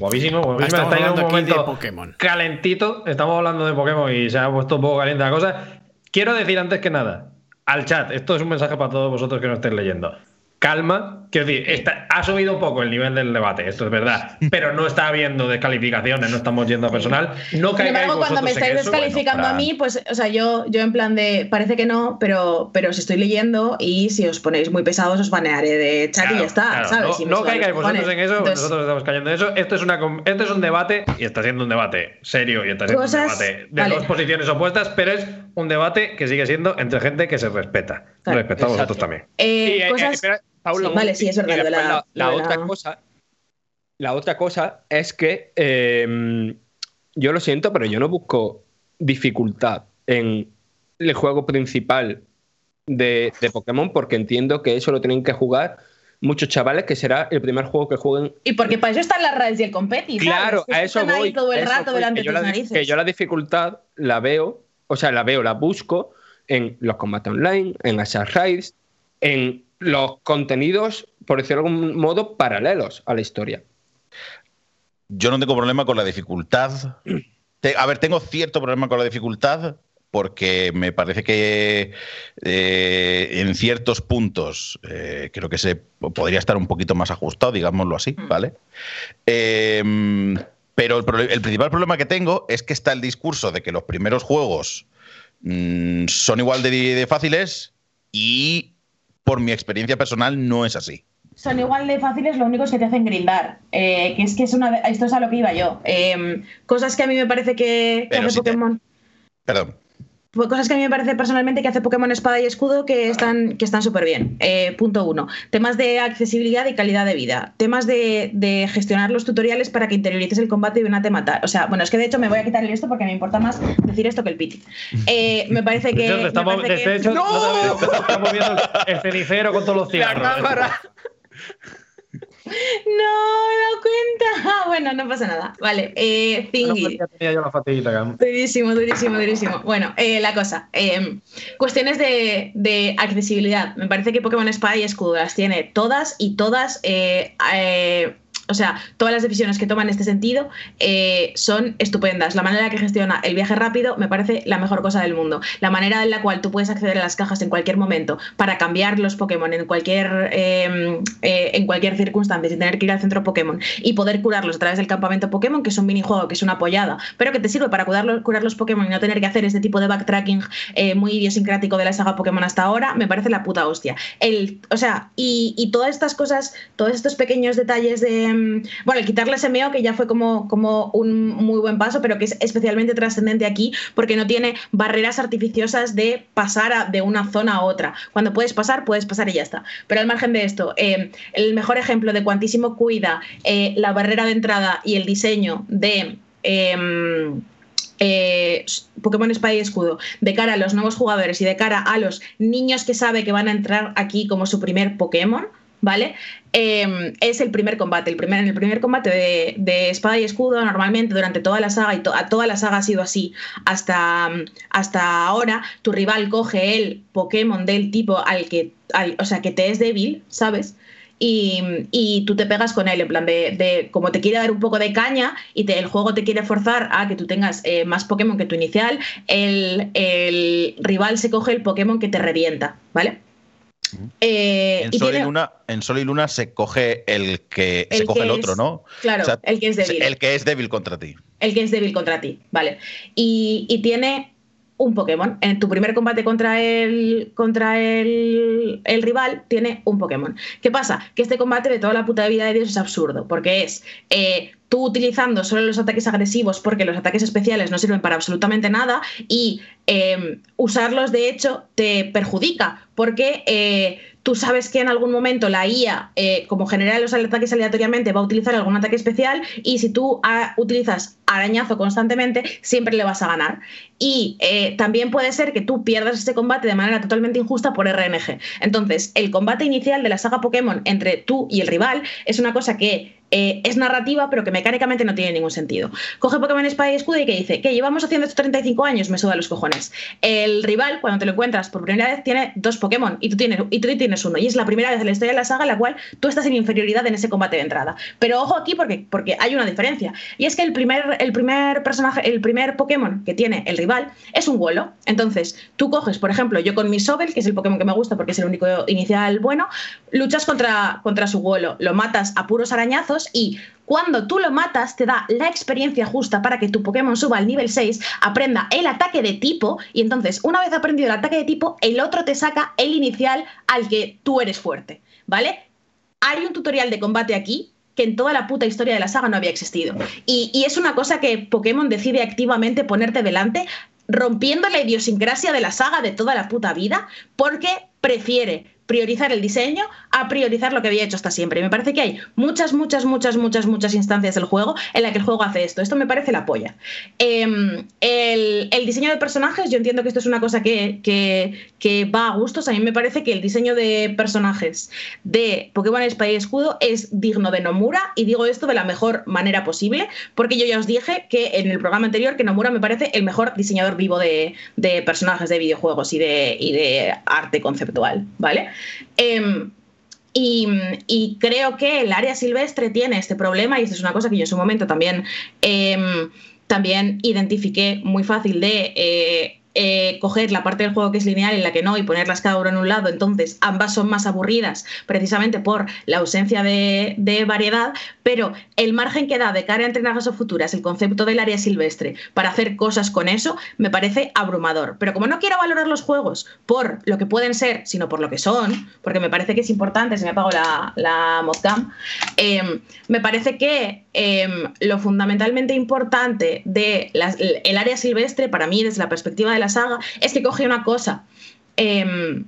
Guapísimo, guapísimo. Está en un momento Pokémon. calentito. Estamos hablando de Pokémon y se ha puesto un poco caliente la cosa. Quiero decir antes que nada, al chat, esto es un mensaje para todos vosotros que no estéis leyendo calma. Quiero decir, ha subido un poco el nivel del debate, esto es verdad, pero no está habiendo descalificaciones, no estamos yendo a personal. No Sin embargo, cuando me estáis descalificando a mí, pues, o sea, yo, yo en plan de, parece que no, pero, pero si estoy leyendo y si os ponéis muy pesados, os banearé de chat y ya está, ¿sabes? No, caigáis vosotros en eso, nosotros estamos cayendo en eso. Esto es, una, esto es un debate, y está siendo un debate serio, y está siendo un debate de dos posiciones opuestas, pero es un debate que sigue siendo entre gente que se respeta. Respetamos vosotros también. Eh, cosas... Paulo, vale, sí, es verdad. la, otra cosa, la otra cosa es que em, yo lo siento, pero yo no busco dificultad en el juego principal de, Pokémon porque entiendo que eso lo tienen que jugar muchos chavales que será el primer juego que jueguen. Y porque para eso están las redes y el competi. Claro, a eso voy. todo el rato delante de narices. Que yo la dificultad la veo, o sea, la veo, la busco en los combates online, en Assault Raids, en los contenidos, por decirlo de algún modo, paralelos a la historia. Yo no tengo problema con la dificultad. A ver, tengo cierto problema con la dificultad porque me parece que eh, en ciertos puntos eh, creo que se podría estar un poquito más ajustado, digámoslo así, mm. ¿vale? Em, pero el, principal problema que tengo es que está el discurso de que los primeros juegos mm, son igual de fáciles y por mi experiencia personal no es así son igual de fáciles, lo único es que te hacen grindar. Eh, que es que es una esto es a lo que iba yo. Em, cosas que a mí me parece que, hace Pokémon. Perdón. Pues cosas que a mí me parece personalmente que hace Pokémon Espada y Escudo que están que están súper bien. Eh, punto uno. Temas de accesibilidad y calidad de vida. Temas de, gestionar los tutoriales para que interiorices el combate y venate a matar. O sea, bueno, es que de hecho me voy a quitar esto porque me importa más decir esto que el piti. Eh, me parece que. De hecho, estamos, viendo el cenicero con todos los cigarros. No, me he dado cuenta. Ah, bueno, no pasa nada. Vale, eh, Thingy. durísimo, durísimo, durísimo. Bueno, eh, la cosa. Eh, cuestiones de, de, accesibilidad. Me parece que Pokémon Espada y Escudo las tiene todas y todas eh, o sea, todas las decisiones que toma en este sentido eh, son estupendas. La manera en la que gestiona el viaje rápido me parece la mejor cosa del mundo. La manera en la cual tú puedes acceder a las cajas en cualquier momento para cambiar los Pokémon en cualquier, em, eh, en cualquier circunstancia sin tener que ir al centro Pokémon y poder curarlos a través del campamento Pokémon, que es un minijuego, que es una apoyada, pero que te sirve para curar los, Pokémon y no tener que hacer este tipo de backtracking eh, muy idiosincrático de la saga Pokémon hasta ahora, me parece la puta hostia. El, o sea, y, todas estas cosas, todos estos pequeños detalles de bueno, el quitarle ese meo, que ya fue como, como un muy buen paso, pero que es especialmente trascendente aquí porque no tiene barreras artificiosas de pasar de una zona a otra. Cuando puedes pasar, puedes pasar y ya está. Pero al margen de esto, em, el mejor ejemplo de cuantísimo cuida eh, la barrera de entrada y el diseño de... Em, eh, Pokémon Espada y Escudo de cara a los nuevos jugadores y de cara a los niños que sabe que van a entrar aquí como su primer Pokémon, ¿vale? Em, es el primer combate. El primer, en el primer combate de, espada y escudo, normalmente durante toda la saga, y toda la saga ha sido así hasta, hasta ahora, tu rival coge el Pokémon del tipo al que, o sea, que te es débil, ¿sabes? Y, tú te pegas con él, en plan de, como te quiere dar un poco de caña y el juego te quiere forzar a que tú tengas eh, más Pokémon que tu inicial, el, el rival se coge el Pokémon que te revienta, ¿vale? Eh, en, Sol y Luna, en, Sol y Luna, se coge el que se coge el otro, ¿no? Claro, el que es débil. El que es débil contra ti. El que es débil contra ti, vale. Y, tiene un Pokémon. En tu primer combate contra el, contra el, el, rival, tiene un Pokémon. ¿Qué pasa? Que este combate de toda la puta vida de Dios es absurdo, porque es eh, tú utilizando solo los ataques agresivos porque los ataques especiales no sirven para absolutamente nada y em, usarlos de hecho te perjudica porque eh, tú sabes que en algún momento la IA, eh, como genera los ataques aleatoriamente, va a utilizar algún ataque especial y si tú ah, utilizas arañazo constantemente, siempre le vas a ganar. Y eh, también puede ser que tú pierdas ese combate de manera totalmente injusta por RNG. Entonces, el combate inicial de la saga Pokémon entre tú y el rival es una cosa que eh, es narrativa, pero que mecánicamente no tiene ningún sentido. Coge Pokémon Espada y Escudo y que dice, que llevamos haciendo esto 35 años, me suda los cojones. El rival, cuando te lo encuentras por primera vez, tiene dos Pokémon y tú tienes, y tú tienes uno. Y es la primera vez en la historia de la saga en la cual tú estás en inferioridad en ese combate de entrada. Pero ojo aquí porque, porque hay una diferencia. Y es que el primer, el primer personaje, el primer Pokémon que tiene el rival es un vuelo. Entonces, tú coges, por ejemplo, yo con mi Sobel, que es el Pokémon que me gusta porque es el único inicial bueno, luchas contra, contra su vuelo, lo matas a puros arañazos y cuando tú lo matas te da la experiencia justa para que tu Pokémon suba al nivel 6, aprenda el ataque de tipo y entonces una vez aprendido el ataque de tipo, el otro te saca el inicial al que tú eres fuerte, ¿vale? Hay un tutorial de combate aquí que en toda la puta historia de la saga no había existido. Y, y, es una cosa que Pokémon decide activamente ponerte delante, rompiendo la idiosincrasia de la saga de toda la puta vida, porque prefiere priorizar el diseño a priorizar lo que había hecho hasta siempre. Y me parece que hay muchas, muchas, muchas, muchas, muchas instancias del juego en la que el juego hace esto. Esto me parece la polla. Em, el, diseño de personajes, yo entiendo que esto es una cosa que, que, va a gustos. A mí me parece que el diseño de personajes de Pokémon Espada y Escudo es digno de Nomura y digo esto de la mejor manera posible porque yo ya os dije que en el programa anterior que Nomura me parece el mejor diseñador vivo de, personajes de videojuegos y de, y de arte conceptual, ¿vale? Em, y, creo que el área silvestre tiene este problema, y esto es una cosa que yo en su momento también, em, también identifiqué muy fácil de eh, eh, coger la parte del juego que es lineal y la que no y ponerlas cada una en un lado, entonces ambas son más aburridas precisamente por la ausencia de, variedad, pero el margen que da de cara a entrenadas o futuras el concepto del área silvestre para hacer cosas con eso me parece abrumador. Pero como no quiero valorar los juegos por lo que pueden ser, sino por lo que son, porque me parece que es importante, si me apago la, la modcam, em, me parece que em, lo fundamentalmente importante del el área silvestre para mí desde la perspectiva de la saga es que coge una cosa em,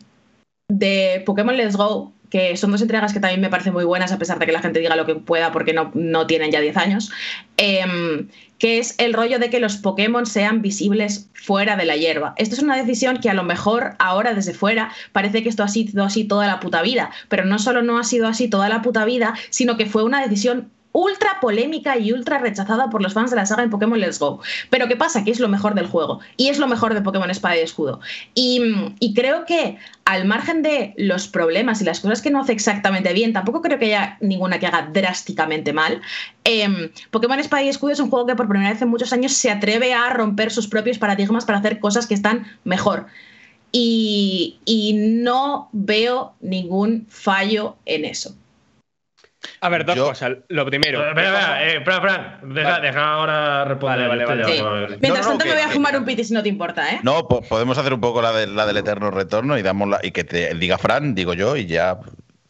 de Pokémon Let's Go, que son dos entregas que también me parecen muy buenas, a pesar de que la gente diga lo que pueda porque no, no tienen ya 10 años, em, que es el rollo de que los Pokémon sean visibles fuera de la hierba. Esto es una decisión que a lo mejor ahora desde fuera parece que esto ha sido así toda la puta vida, pero no solo no ha sido así toda la puta vida, sino que fue una decisión ultra polémica y ultra rechazada por los fans de la saga en Pokémon Let's Go. Pero ¿qué pasa? Que es lo mejor del juego y es lo mejor de Pokémon Espada y Escudo. Y, creo que al margen de los problemas y las cosas que no hace exactamente bien, tampoco creo que haya ninguna que haga drásticamente mal. Em, Pokémon Espada y Escudo es un juego que por primera vez en muchos años se atreve a romper sus propios paradigmas para hacer cosas que están mejor. y no veo ningún fallo en eso. A ver, dos cosas. Lo primero. Espera, espera, eh, deja, ahora responder. Vale, vale, vale. Mientras tanto, me voy a fumar un piti si no te importa, ¿eh? No, podemos hacer un poco la, de, la del eterno retorno y, damos la, y que te diga Fran, digo yo, y ya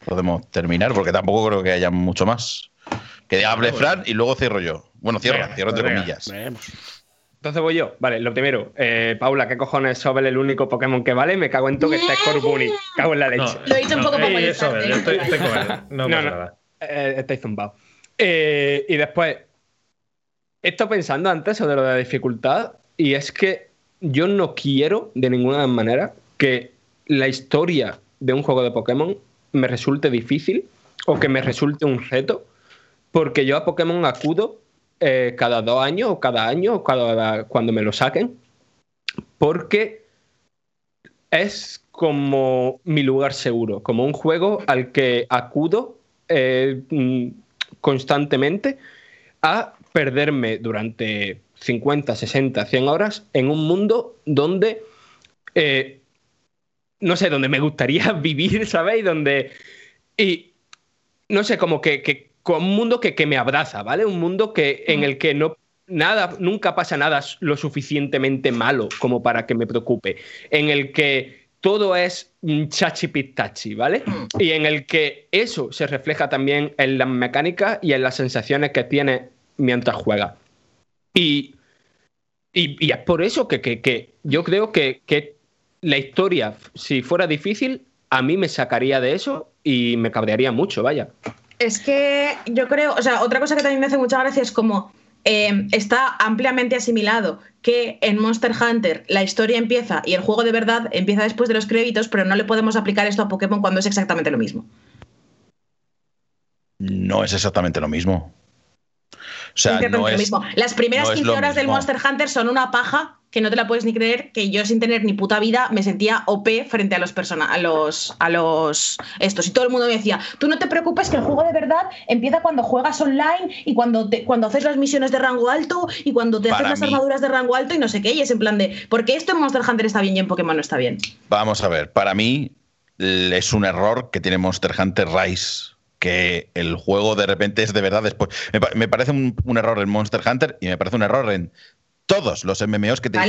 podemos terminar, porque tampoco creo que haya mucho más. Que hable Fran y luego cierro yo. Bueno, cierro, cierro entre comillas. Entonces voy yo. Vale, lo primero, eh, Paula, ¿qué cojones Sobel el único Pokémon que vale? Me cago en tú que está Scorbunny. Cago en la leche. lo he dicho un poco para molestarte. Yo estoy, estoy con él. No, no, no. Eh, estáis zumbados. Eh, y después, he estado pensando antes sobre lo de la dificultad y es que yo no quiero de ninguna manera que la historia de un juego de Pokémon me resulte difícil o que me resulte un reto, porque yo a Pokémon acudo eh, cada dos años o cada año o cada, cuando me lo saquen, porque es como mi lugar seguro, como un juego al que acudo eh, mm, constantemente a perderme durante 50, 60, 100 horas en un mundo donde, eh, no sé, donde me gustaría vivir, ¿sabéis? Donde... Y, no sé, como que, que con un mundo que, que, me abraza, ¿vale? Un mundo que, en el que no nada, nunca pasa nada lo suficientemente malo como para que me preocupe, en el que todo es chachi pitachi, ¿vale? Y en el que eso se refleja también en las mecánicas y en las sensaciones que tiene mientras juega. Y, es por eso que, yo creo que, que, la historia, si fuera difícil, a mí me sacaría de eso y me cabrearía mucho, vaya. Es que yo creo, o sea, otra cosa que también me hace mucha gracia es como Em, está ampliamente asimilado que en Monster Hunter la historia empieza y el juego de verdad empieza después de los créditos, pero no le podemos aplicar esto a Pokémon cuando es exactamente lo mismo. No es exactamente lo mismo. O sea, no es, mismo. Las primeras 15 horas del Monster Hunter son una paja que no te la puedes ni creer, que yo sin tener ni puta vida me sentía OP frente a los a los a los estos y todo el mundo me decía, "Tú no te preocupes que el juego de verdad empieza cuando juegas online y cuando te, cuando haces las misiones de rango alto y cuando te haces las armaduras de rango alto y no sé qué." Y es en plan de, "¿Por qué esto en Monster Hunter está bien y en Pokémon no está bien?" Vamos a ver, para mí es un error que tiene Monster Hunter Rise que el juego de repente es de verdad después. Me, parece un, un, error en Monster Hunter y me parece un error en todos los MMOs que te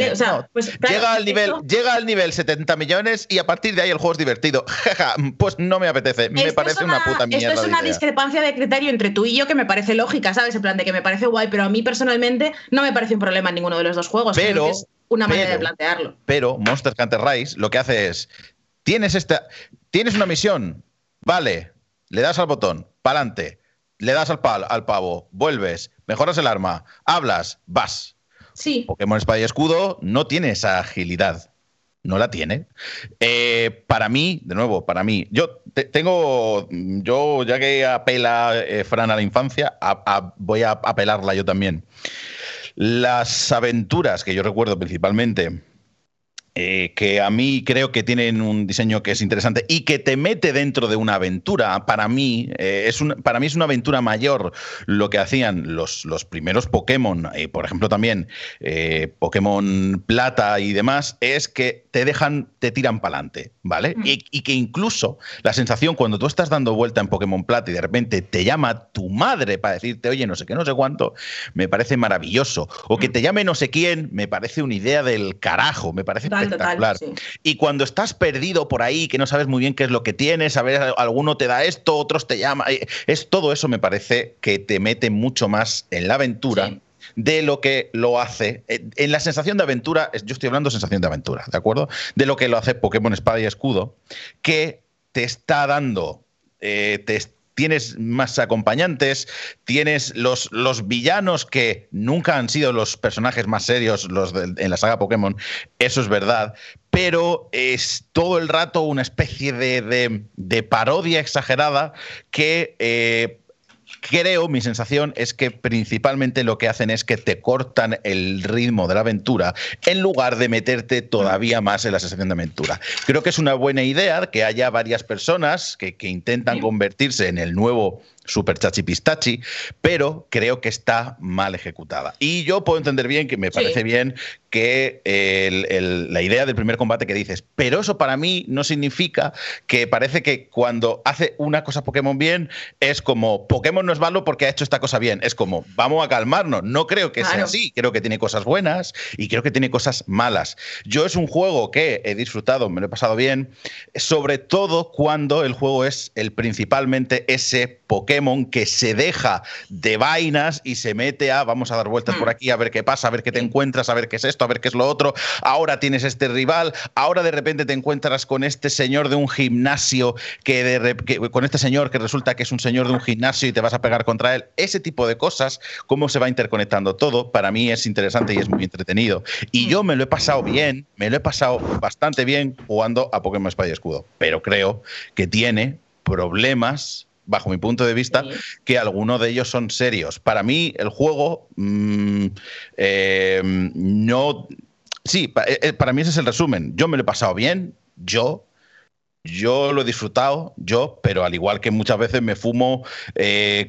pues, llega, al nivel, llega al nivel 70 millones y a partir de ahí el juego es divertido. pues no me apetece. Me parece una, puta mierda. Esto es una discrepancia de criterio entre tú y yo que me parece lógica, ¿sabes? En plan de que me parece guay, pero a mí personalmente no me parece un problema en ninguno de los dos juegos. Pero. Es una manera de plantearlo. Pero Monster Hunter Rise lo que hace es. Tienes esta. Tienes una misión. Vale. Le das al botón. Pa'lante. Le das al, pal, al pavo. Vuelves. Mejoras el arma. Hablas. Vas Sí. Pokémon Espada y Escudo no tiene esa agilidad. No la tiene. Eh, para mí, de nuevo, para mí, yo tengo, yo ya que apela eh, Fran a la infancia, voy a apelarla yo también. Las aventuras que yo recuerdo principalmente eh, que a mí creo que tienen un diseño que es interesante y que te mete dentro de una aventura. Para mí, eh, es, para mí es una aventura mayor lo que hacían los, los primeros Pokémon, por ejemplo también eh, Pokémon Plata y demás, es que te dejan, te tiran para adelante, ¿vale? Y, y, que incluso la sensación cuando tú estás dando vuelta en Pokémon Plata y de repente te llama tu madre para decirte, oye, no sé qué, no sé cuánto, me parece maravilloso. O que te llame no sé quién, me parece una idea del carajo, me parece espectacular. Y cuando estás perdido por ahí, que no sabes muy bien qué es lo que tienes, a ver, alguno te da esto, otros te llama, eh, es todo eso me parece que te mete mucho más en la aventura. de lo que lo hace. Eh, en la sensación de aventura, yo estoy hablando de sensación de aventura, ¿de acuerdo? De lo que lo hace Pokémon Espada y Escudo, que te está dando, eh, te, tienes más acompañantes, tienes los, los villanos que nunca han sido los personajes más serios los en la saga Pokémon, eso es verdad, pero es todo el rato una especie de, parodia exagerada que... Eh, creo, mi sensación es que principalmente lo que hacen es que te cortan el ritmo de la aventura en lugar de meterte todavía más en la sensación de aventura. Creo que es una buena idea que haya varias personas que, que intentan convertirse en el nuevo super chachi pistachi, pero creo que está mal ejecutada. Y yo puedo entender bien que me parece bien que la idea del primer combate que dices, pero eso para mí no significa que parece que cuando hace una cosa Pokémon bien es como Pokémon no es malo porque ha hecho esta cosa bien, es como vamos a calmarnos, no creo que sea así, creo que tiene cosas buenas y creo que tiene cosas malas. Yo es un juego que he disfrutado, me lo he pasado bien, sobre todo cuando el juego es el principalmente ese Pokémon que se deja de vainas y se mete a vamos a dar vueltas por mm. aquí a ver qué pasa, a ver qué te encuentras, a ver qué es esto a ver qué es lo otro, ahora tienes este rival, ahora de repente te encuentras con este señor de un gimnasio, que, con este señor que resulta que es un señor de un gimnasio y te vas a pegar contra él, ese tipo de cosas, cómo se va interconectando todo, para mí es interesante y es muy entretenido. Y yo me lo he pasado bien, me lo he pasado bastante bien jugando a Pokémon Espada y Escudo, pero creo que tiene problemas bajo mi punto de vista, que algunos de ellos son serios. Para mí, el juego mm, eh, no. Sí, eh, eh, para mí ese es el resumen. Yo me lo he pasado bien, yo. Yo lo he disfrutado, yo, pero al igual que muchas veces me fumo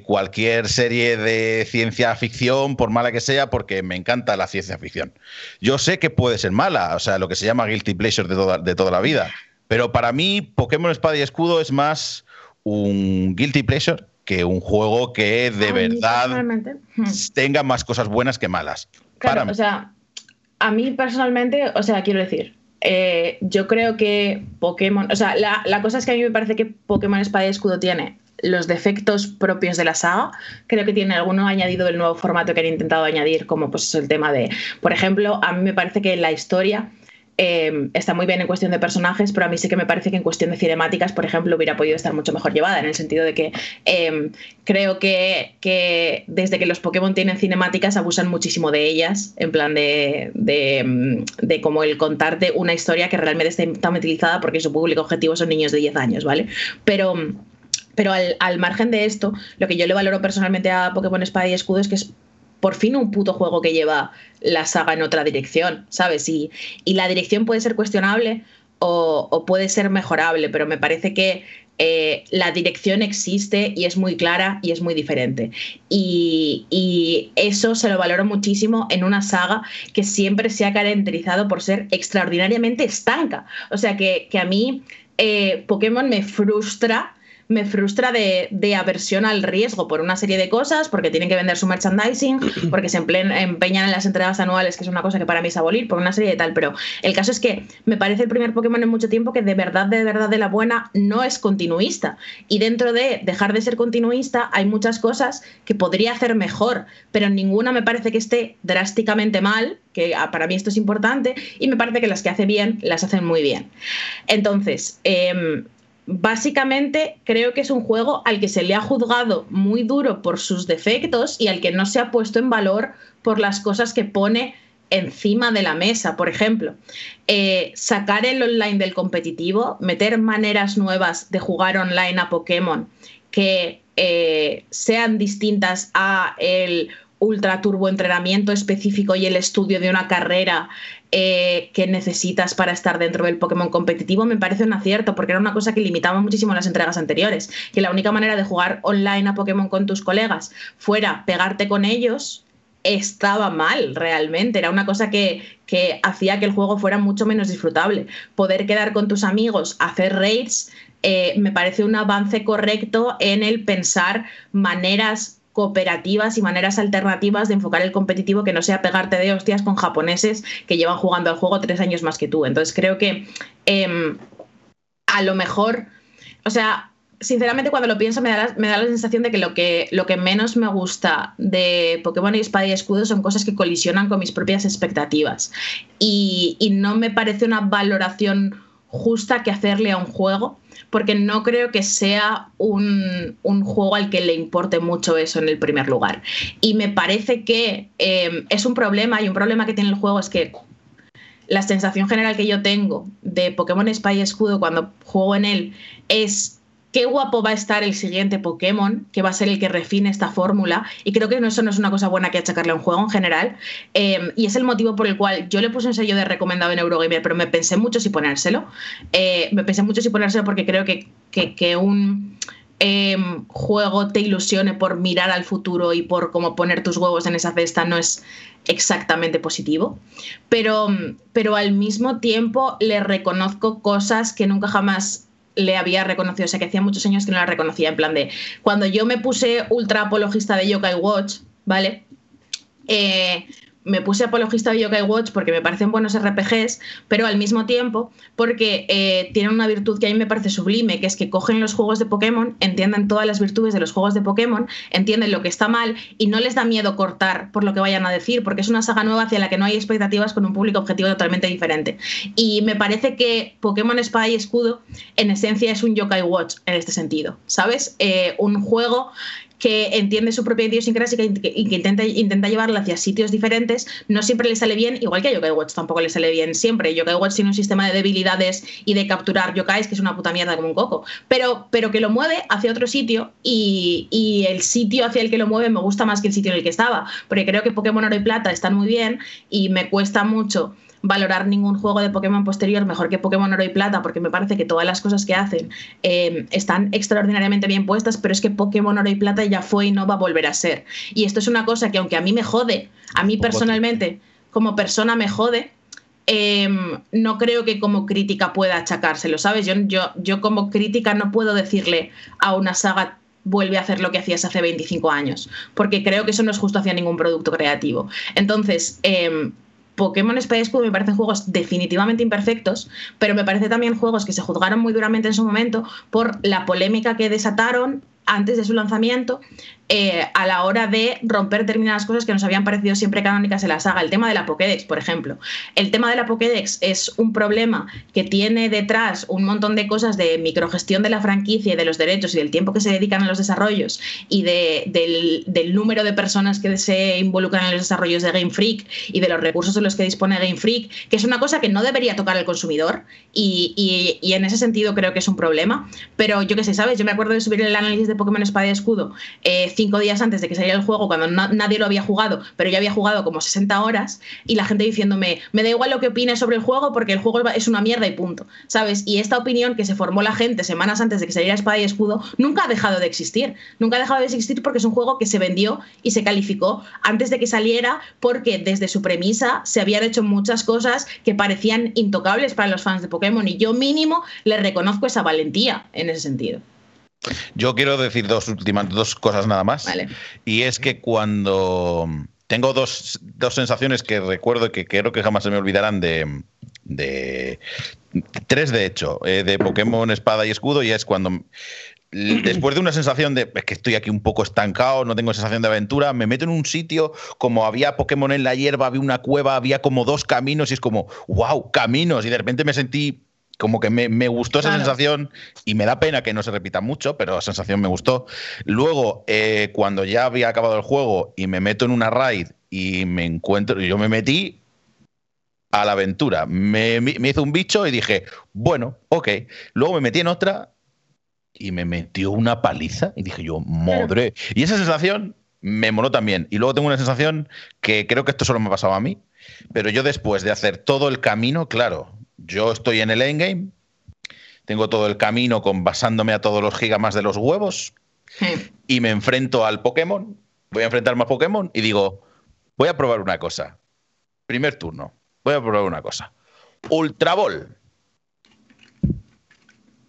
cualquier serie de ciencia ficción, por mala que sea, porque me encanta la ciencia ficción. Yo sé que puede ser mala, o sea, lo que se llama guilty pleasure de toda, de toda la vida. Pero para mí, Pokémon Espada y Escudo es más un guilty pleasure que un juego que de verdad tenga más cosas buenas que malas. Claro, o sea, a mí personalmente, o sea, quiero decir, eh, yo creo que Pokémon, o sea, la, la, cosa es que a mí me parece que Pokémon Espada y Escudo tiene los defectos propios de la saga. Creo que tiene alguno añadido del nuevo formato que han intentado añadir, como pues el tema de, por ejemplo, a mí me parece que la historia Em, está muy bien en cuestión de personajes, pero a mí sí que me parece que en cuestión de cinemáticas, por ejemplo, hubiera podido estar mucho mejor llevada, en el sentido de que em, creo que, desde que los Pokémon tienen cinemáticas abusan muchísimo de ellas, en plan de, de, em, como el contarte una historia que realmente está utilizada porque su público objetivo son niños de 10 años, ¿vale? Pero... Pero al, al, margen de esto, lo que yo le valoro personalmente a Pokémon Espada y Escudo es que es por fin un puto juego que lleva la saga en otra dirección, ¿sabes? Y, y la dirección puede ser cuestionable o, puede ser mejorable, pero me parece que eh, la dirección existe y es muy clara y es muy diferente. Y, y, eso se lo valoro muchísimo en una saga que siempre se ha caracterizado por ser extraordinariamente estanca. O sea que, que a mí eh, Pokémon me frustra me frustra de, aversión al riesgo por una serie de cosas, porque tienen que vender su merchandising, porque se empeñan en las entregas anuales, que es una cosa que para mí es abolir, por una serie de tal. Pero el caso es que me parece el primer Pokémon en mucho tiempo que de verdad, de verdad, de la buena no es continuista. Y dentro de dejar de ser continuista hay muchas cosas que podría hacer mejor, pero ninguna me parece que esté drásticamente mal, que ah, para mí esto es importante, y me parece que las que hace bien las hacen muy bien. Entonces, eh, básicamente creo que es un juego al que se le ha juzgado muy duro por sus defectos y al que no se ha puesto en valor por las cosas que pone encima de la mesa. Por ejemplo, eh, sacar el online del competitivo, meter maneras nuevas de jugar online a Pokémon que eh, sean distintas a el ultra turbo entrenamiento específico y el estudio de una carrera eh, que necesitas para estar dentro del Pokémon competitivo me parece un acierto, porque era una cosa que limitaba muchísimo las entregas anteriores, que la única manera de jugar online a Pokémon con tus colegas fuera pegarte con ellos estaba mal realmente, era una cosa que, que hacía que el juego fuera mucho menos disfrutable. Poder quedar con tus amigos, hacer raids, eh, me parece un avance correcto en el pensar maneras cooperativas y maneras alternativas de enfocar el competitivo que no sea pegarte de hostias con japoneses que llevan jugando al juego tres años más que tú. Entonces creo que em, a lo mejor, o sea, sinceramente cuando lo pienso me da, la, me da la sensación de que lo, que lo que menos me gusta de Pokémon y Espada y Escudo son cosas que colisionan con mis propias expectativas. Y, y no me parece una valoración justa que hacerle a un juego porque no creo que sea un, juego al que le importe mucho eso en el primer lugar. Y me parece que eh, es un problema, y un problema que tiene el juego es que la sensación general que yo tengo de Pokémon Spy Escudo cuando juego en él es qué guapo va a estar el siguiente Pokémon, que va a ser el que refine esta fórmula. Y creo que eso no es una cosa buena que achacarle a un juego en general. Em, y es el motivo por el cual yo le puse un sello de recomendado en Eurogamer, pero me pensé mucho si ponérselo. Eh, me pensé mucho si ponérselo porque creo que, que, un em, juego te ilusione por mirar al futuro y por cómo poner tus huevos en esa cesta no es exactamente positivo. Pero, pero al mismo tiempo le reconozco cosas que nunca jamás le había reconocido, o sea que hacía muchos años que no la reconocía, en plan de, cuando yo me puse ultra apologista de Yokai Watch, ¿vale? Eh, me puse apologista de Yokai Watch porque me parecen buenos RPGs, pero al mismo tiempo porque eh, tienen una virtud que a mí me parece sublime, que es que cogen los juegos de Pokémon, entienden todas las virtudes de los juegos de Pokémon, entienden lo que está mal y no les da miedo cortar por lo que vayan a decir, porque es una saga nueva hacia la que no hay expectativas con un público objetivo totalmente diferente. Y me parece que Pokémon Espada y Escudo en esencia es un Yokai Watch en este sentido, ¿sabes? Eh, un juego que entiende su propia idiosincrasia y que, intenta, intenta llevarla hacia sitios diferentes, no siempre le sale bien, igual que a Yokai Watch tampoco le sale bien siempre. Yokai Watch tiene un sistema de debilidades y de capturar yokais que es una puta mierda como un coco, pero, pero que lo mueve hacia otro sitio y, y, el sitio hacia el que lo mueve me gusta más que el sitio en el que estaba, porque creo que Pokémon Oro y Plata están muy bien y me cuesta mucho valorar ningún juego de Pokémon posterior mejor que Pokémon Oro y Plata, porque me parece que todas las cosas que hacen eh, están extraordinariamente bien puestas, pero es que Pokémon Oro y Plata ya fue y no va a volver a ser. Y esto es una cosa que aunque a mí me jode, a mí personalmente, como persona me jode, em, no creo que como crítica pueda achacárselo, ¿sabes? Yo, yo, yo como crítica no puedo decirle a una saga vuelve a hacer lo que hacías hace 25 años, porque creo que eso no es justo hacia ningún producto creativo. Entonces, eh, Pokémon Espada y me parecen juegos definitivamente imperfectos, pero me parece también juegos que se juzgaron muy duramente en su momento por la polémica que desataron antes de su lanzamiento eh, a la hora de romper determinadas cosas que nos habían parecido siempre canónicas en la saga. El tema de la Pokédex, por ejemplo. El tema de la Pokédex es un problema que tiene detrás un montón de cosas de microgestión de la franquicia y de los derechos y del tiempo que se dedican a los desarrollos y del, número de personas que se involucran en los desarrollos de Game Freak y de los recursos de los que dispone Game Freak, que es una cosa que no debería tocar el consumidor y, en ese sentido creo que es un problema. Pero yo qué sé, ¿sabes? Yo me acuerdo de subir el análisis de Pokémon Espada y Escudo. Eh, cinco días antes de que saliera el juego, cuando nadie lo había jugado, pero yo había jugado como 60 horas, y la gente diciéndome, me da igual lo que opines sobre el juego porque el juego es una mierda y punto, ¿sabes? Y esta opinión que se formó la gente semanas antes de que saliera Espada y Escudo nunca ha dejado de existir. Nunca ha dejado de existir porque es un juego que se vendió y se calificó antes de que saliera porque desde su premisa se habían hecho muchas cosas que parecían intocables para los fans de Pokémon y yo mínimo le reconozco esa valentía en ese sentido. Yo quiero decir dos últimas dos cosas nada más. Y es que cuando tengo dos, sensaciones que recuerdo que creo que jamás se me olvidarán de, de tres de hecho, eh, de Pokémon Espada y Escudo, y es cuando después de una sensación de que estoy aquí un poco estancado, no tengo sensación de aventura, me meto en un sitio como había Pokémon en la hierba, había una cueva, había como dos caminos y es como, wow, caminos, y de repente me sentí como que me, gustó esa sensación y me da pena que no se repita mucho, pero la sensación me gustó. Luego, eh, cuando ya había acabado el juego y me meto en una raid y me encuentro, yo me metí a la aventura, me, me hizo un bicho y dije, bueno, ok. Luego me metí en otra y me metió una paliza y dije yo, madre. Y esa sensación me moló también. Y luego tengo una sensación que creo que esto solo me ha pasado a mí, pero yo después de hacer todo el camino, claro, yo estoy en el endgame, tengo todo el camino con basándome a todos los gigas de los huevos y me enfrento al Pokémon, voy a enfrentarme a Pokémon y digo, voy a probar una cosa. Primer turno, voy a probar una cosa. Ultra Ball.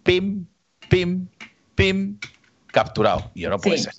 Pim, pim, pim, capturado. Y yo no puede Sí. ser.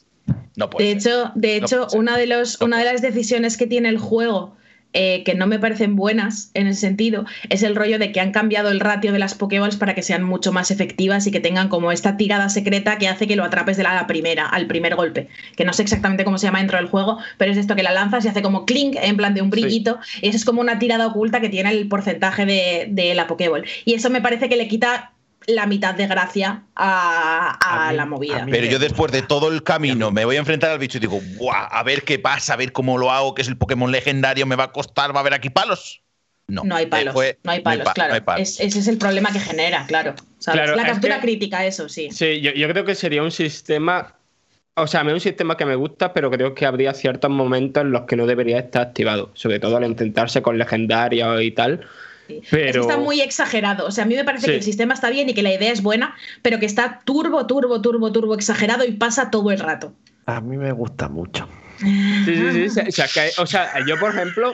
No puede De ser. hecho, de hecho una, de los, No una de puede las decisiones que tiene el juego eh, que no me parecen buenas en ese sentido es el rollo de que han cambiado el ratio de las Pokéballs para que sean mucho más efectivas y que tengan como esta tirada secreta que hace que lo atrapes de la primera, al primer golpe. Que no sé exactamente cómo se llama dentro del juego, pero es esto que la lanzas y hace como clink en plan de un brillito. Y eso es como una tirada oculta que tiene el porcentaje de, de la Pokéball. Y eso me parece que le quita la mitad de gracia a, a A mí- la movida. a Pero yo después de todo el camino me voy a enfrentar al bicho y digo, ¡buah! A ver qué pasa, a ver cómo lo hago, que es el Pokémon legendario, me va a costar, va a haber aquí palos. No, No hay palos, fue- no hay palos, pa- claro. no hay palos. Es- ese es el problema que genera, claro. ¿sabes? Claro, la es captura que- crítica, eso sí. Sí, yo, yo creo que sería un sistema. O sea, a mí es un sistema que me gusta, pero creo que habría ciertos momentos en los que no debería estar activado. Sobre todo al intentarse con legendarios y tal. Es que está muy exagerado. O sea, a mí me parece Sí. que el sistema está bien y que la idea es buena, pero que está turbo, turbo, turbo, turbo exagerado y pasa todo el rato. A mí me gusta mucho. Sí, sí, sí. o sea, yo, por ejemplo,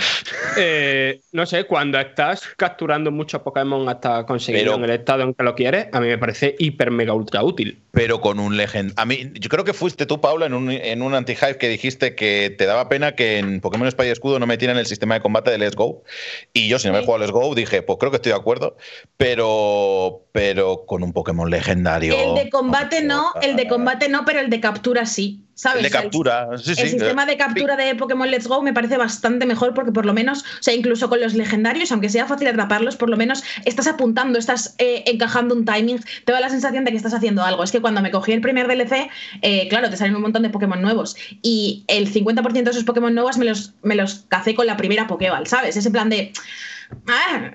eh, no sé, cuando estás capturando muchos Pokémon hasta conseguirlo en el estado en que lo quieres, a mí me parece hiper mega ultra útil. Pero con un legend. A mí, yo creo que fuiste tú, Paula, en un, en un anti-hype que dijiste que te daba pena que en Pokémon Espada y Escudo no metieran el sistema de combate de Let's Go. Y yo, sin haber Sí. jugado a Let's Go, dije, pues creo que estoy de acuerdo. Pero, pero con un Pokémon legendario. El de combate no, el de combate no, pero el de captura sí. ¿Sabes? El de captura. Sí, sí. el sistema de captura de Pokémon Let's Go me parece bastante mejor porque por lo menos, o sea, incluso con los legendarios, aunque sea fácil atraparlos, por lo menos estás apuntando, estás eh, encajando un timing, te da la sensación de que estás haciendo algo. Es que cuando me cogí el primer DLC, eh, claro, te salen un montón de Pokémon nuevos y el 50% de esos Pokémon nuevos me los, me los cacé con la primera Pokéball, ¿sabes? Ese plan de... Ah,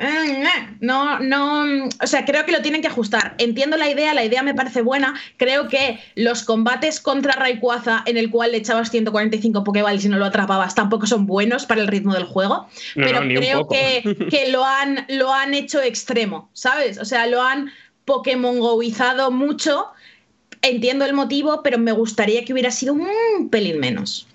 No, no, o sea, creo que lo tienen que ajustar. Entiendo la idea, la idea me parece buena. Creo que los combates contra Rayquaza, en el cual le echabas 145 Pokéballs y no lo atrapabas, tampoco son buenos para el ritmo del juego. No, pero no, creo que, que lo, han, lo han hecho extremo, ¿sabes? O sea, lo han Pokémon Goizado mucho. Entiendo el motivo, pero me gustaría que hubiera sido un pelín menos.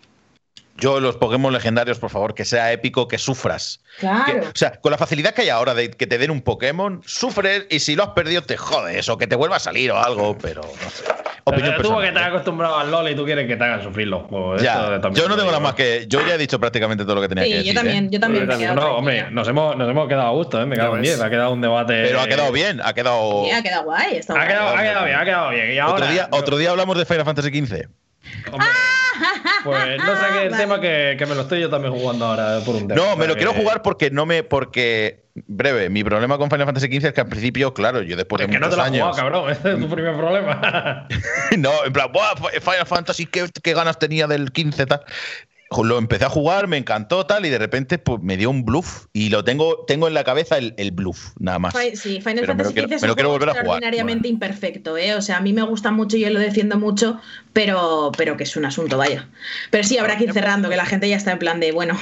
Yo, los Pokémon legendarios, por favor, que sea épico, que sufras. Que- Claro. o sea, con la facilidad que hay ahora de que te den un Pokémon, sufres y si lo has perdido te jodes o que te vuelva a salir o algo, pero no sé. Opinión Pero tú personal, que te has ¿eh? acostumbrado al LOL y tú quieres que te hagan sufrir los juegos. Ya, Esto también yo no tengo nada más que. Yo ya he dicho prácticamente todo lo que tenía Sí, que decir. yo también, ¿eh? yo también. No, me he quedado hombre, nos hemos, nos hemos quedado a gusto, ¿eh? Me cago en ves. 10. Ha quedado un debate. Pero ha quedado bien, ha quedado. Sí, ha quedado guay. está Ha guay. quedado, ha quedado bien, ha quedado bien. Y ahora, Otro día, otro día hablamos de Final Fantasy XV. Hombre, pues no sé qué el Vale. tema que, que me lo estoy yo también jugando ahora por un tema. No, me lo que- quiero jugar porque no me. Porque. Breve, mi problema con Final Fantasy XV es que al principio, claro, yo después Es de que no te lo años. jugado, cabrón. Ese es tu primer problema. no, en plan, "Buah, Final Fantasy, ¿qué, qué ganas tenía del 15 tal. Lo empecé a jugar, me encantó tal, y de repente pues, me dio un bluff. Y lo tengo, tengo en la cabeza el, el bluff, nada más. Sí, Final Pero Fantasy XV es un juego extraordinariamente imperfecto, ¿eh? O sea, a mí me gusta mucho y yo lo defiendo mucho, pero, pero que es un asunto, vaya. Pero sí, habrá que ir cerrando, que la gente ya está en plan de, bueno,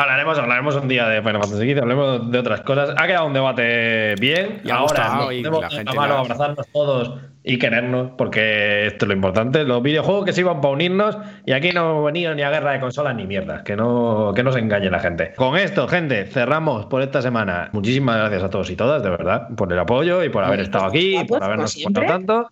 Hablaremos, hablaremos un día de Final Fantasy XV, hablemos de otras cosas. Ha quedado un debate bien. Y Ahora y tenemos la que gente amarnos, la- abrazarnos todos y querernos, porque esto es lo importante. Los videojuegos que sirvan para unirnos y aquí no venido ni a guerra de consolas ni mierdas, que no, que no se engañe la gente. Con esto, gente, cerramos por esta semana. Muchísimas gracias a todos y todas, de verdad, por el apoyo y por haber Ay, estado pues, aquí, guapos, por habernos apoyado tanto.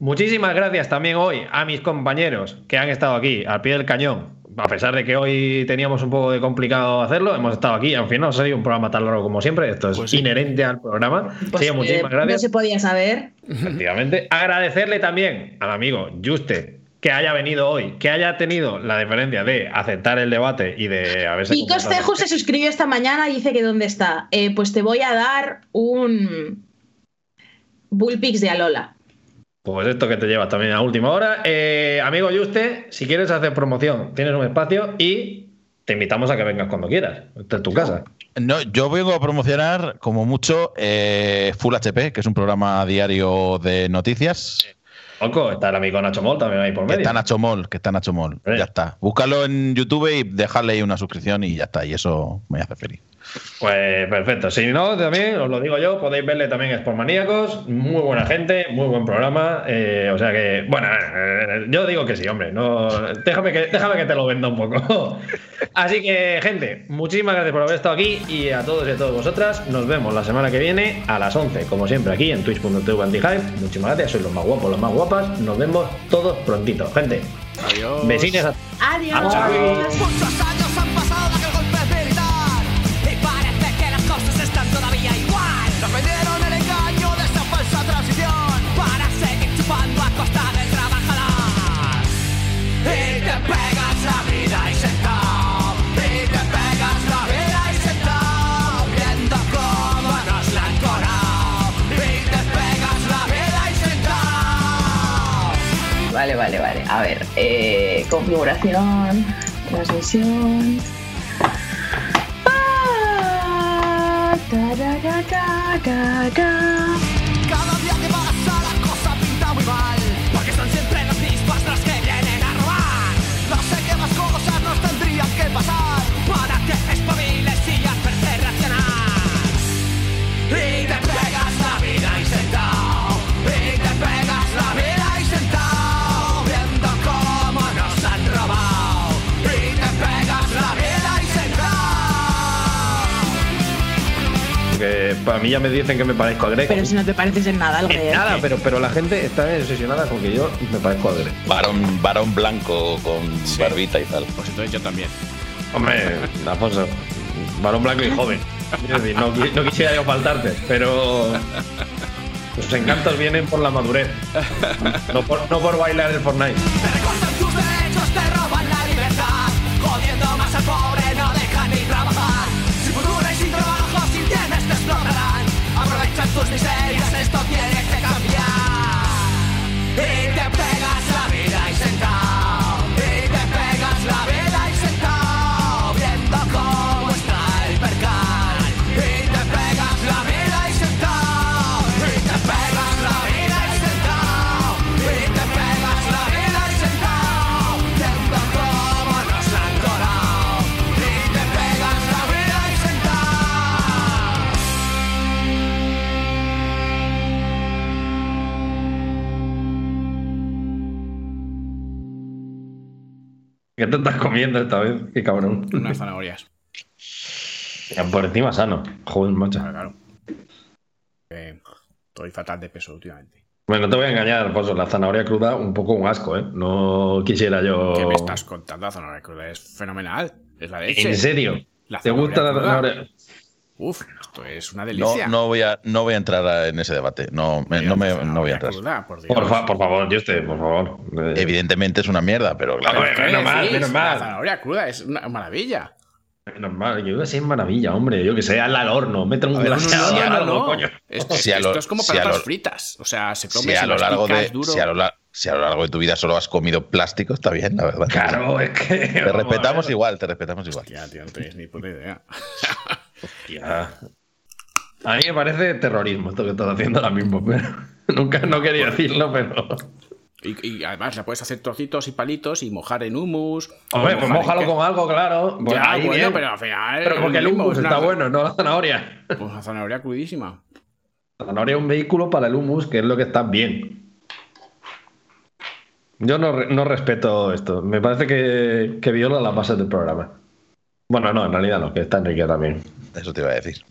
Muchísimas gracias también hoy a mis compañeros que han estado aquí al pie del cañón. A pesar de que hoy teníamos un poco de complicado hacerlo, hemos estado aquí. En fin, no ha sido un programa tan largo como siempre. Esto es Pues sí. inherente al programa. pues, Sí, muchísimas eh, no gracias. se podía saber. Efectivamente. Agradecerle también al amigo Juste que haya venido hoy, que haya tenido la deferencia de aceptar el debate y de haberse. Comportado- Ceju se suscribió esta mañana y dice que dónde está. Eh, pues te voy a dar un Bullpix de Alola. Pues esto que te llevas también a última hora. Eh, amigo Juste, si quieres hacer promoción, tienes un espacio y te invitamos a que vengas cuando quieras. Esta es tu casa. No, yo vengo a promocionar, como mucho, eh, Full HP, que es un programa diario de noticias. Loco, está el amigo Nacho Mol también ahí por Que medio. está Nacho Mol, que está Nacho Mol. Eh. Ya está. Búscalo en YouTube y dejarle ahí una suscripción y ya está. Y eso me hace feliz. Pues perfecto. Si no, también os lo digo yo, podéis verle también Sportmaníacos. Muy buena gente, muy buen programa. eh, o sea que, bueno, eh, yo digo que sí, hombre. No, déjame, que, déjame que te lo venda un poco. Así que, gente, muchísimas gracias por haber estado aquí y a todos y a todas vosotras. Nos vemos la semana que viene a las 11, como siempre, aquí en twitch.tv antihype. Muchísimas gracias, sois los más guapos, los más guapas. Nos vemos todos prontito. Gente, Adiós. besines a Adiós. Vale, vale, vale. A ver, eh, configuración, transmisión. Ah. Cada día que pasa la cosa pinta muy mal que para mí ya me dicen que me parezco a Greg. Pero si no te pareces en nada al En Greg. nada, pero, pero la gente está obsesionada con que yo me parezco a Greg. Varón, varón blanco con barbita y tal. Pues entonces yo también. Hombre, Alfonso, varón blanco y joven. Decir, no, qui- no quisiera yo faltarte, pero los encantos vienen por la madurez, no por, no por bailar el Fortnite. Te recortan tus derechos, te roban la libertad Jodiendo más al pobre, no dejan ni trabajar Aprovechan tus miserias, esto tiene que cambiar. Y te pegas la vida y sentado ¿Qué te estás comiendo esta vez? Qué cabrón. Unas zanahorias. Por encima sano. Joder, macho. Claro, claro. Eh, estoy fatal de peso últimamente. Bueno, no te voy a engañar, Alfonso. La zanahoria cruda, un poco un asco, ¿eh? No quisiera yo. ¿Qué me estás contando? La zanahoria cruda es fenomenal. Es la leche. ¿En serio? ¿Te gusta la zanahoria? Uf, esto es una No, delicia. no, voy a, no voy a entrar a- en ese debate. No, me- no, me, no voy a entrar. cruda, por Dios. Por, fa- por favor, por favor. Eh, Evidentemente es una mierda, pero claro. Hombre, ¿Qué menos mal, menos La mal. zanahoria cruda es una maravilla. Normal, yo que sí es maravilla, hombre. Yo que sé, al horno, mete un A glaseado no, no, no, no. coño. Esto, Si a es como si a patatas lo- fritas. O sea, se come Si a, lo largo de, duro. si, a lo, la- si a lo largo de tu vida solo has comido plástico, está bien, la verdad. Claro, es que. Te respetamos igual, te respetamos igual. Hostia, tío, no tenéis ni puta idea. Hostia. A mí me parece terrorismo esto que estás haciendo ahora mismo, pero nunca no quería decirlo, pero. Y, y además la puedes hacer trocitos y palitos y mojar en hummus. o Hombre, pues mójalo queso. con algo, claro. Pues Ya, ahí bueno, bien. pero al final. Pero porque el es está una- bueno, no la zanahoria. Pues una zanahoria crudísima. La zanahoria es un vehículo para el hummus, que es lo que está bien. Yo no, no respeto esto. Me parece que, que viola las bases del programa. Bueno, no, en realidad no, que está Enrique también. Eso te iba a decir.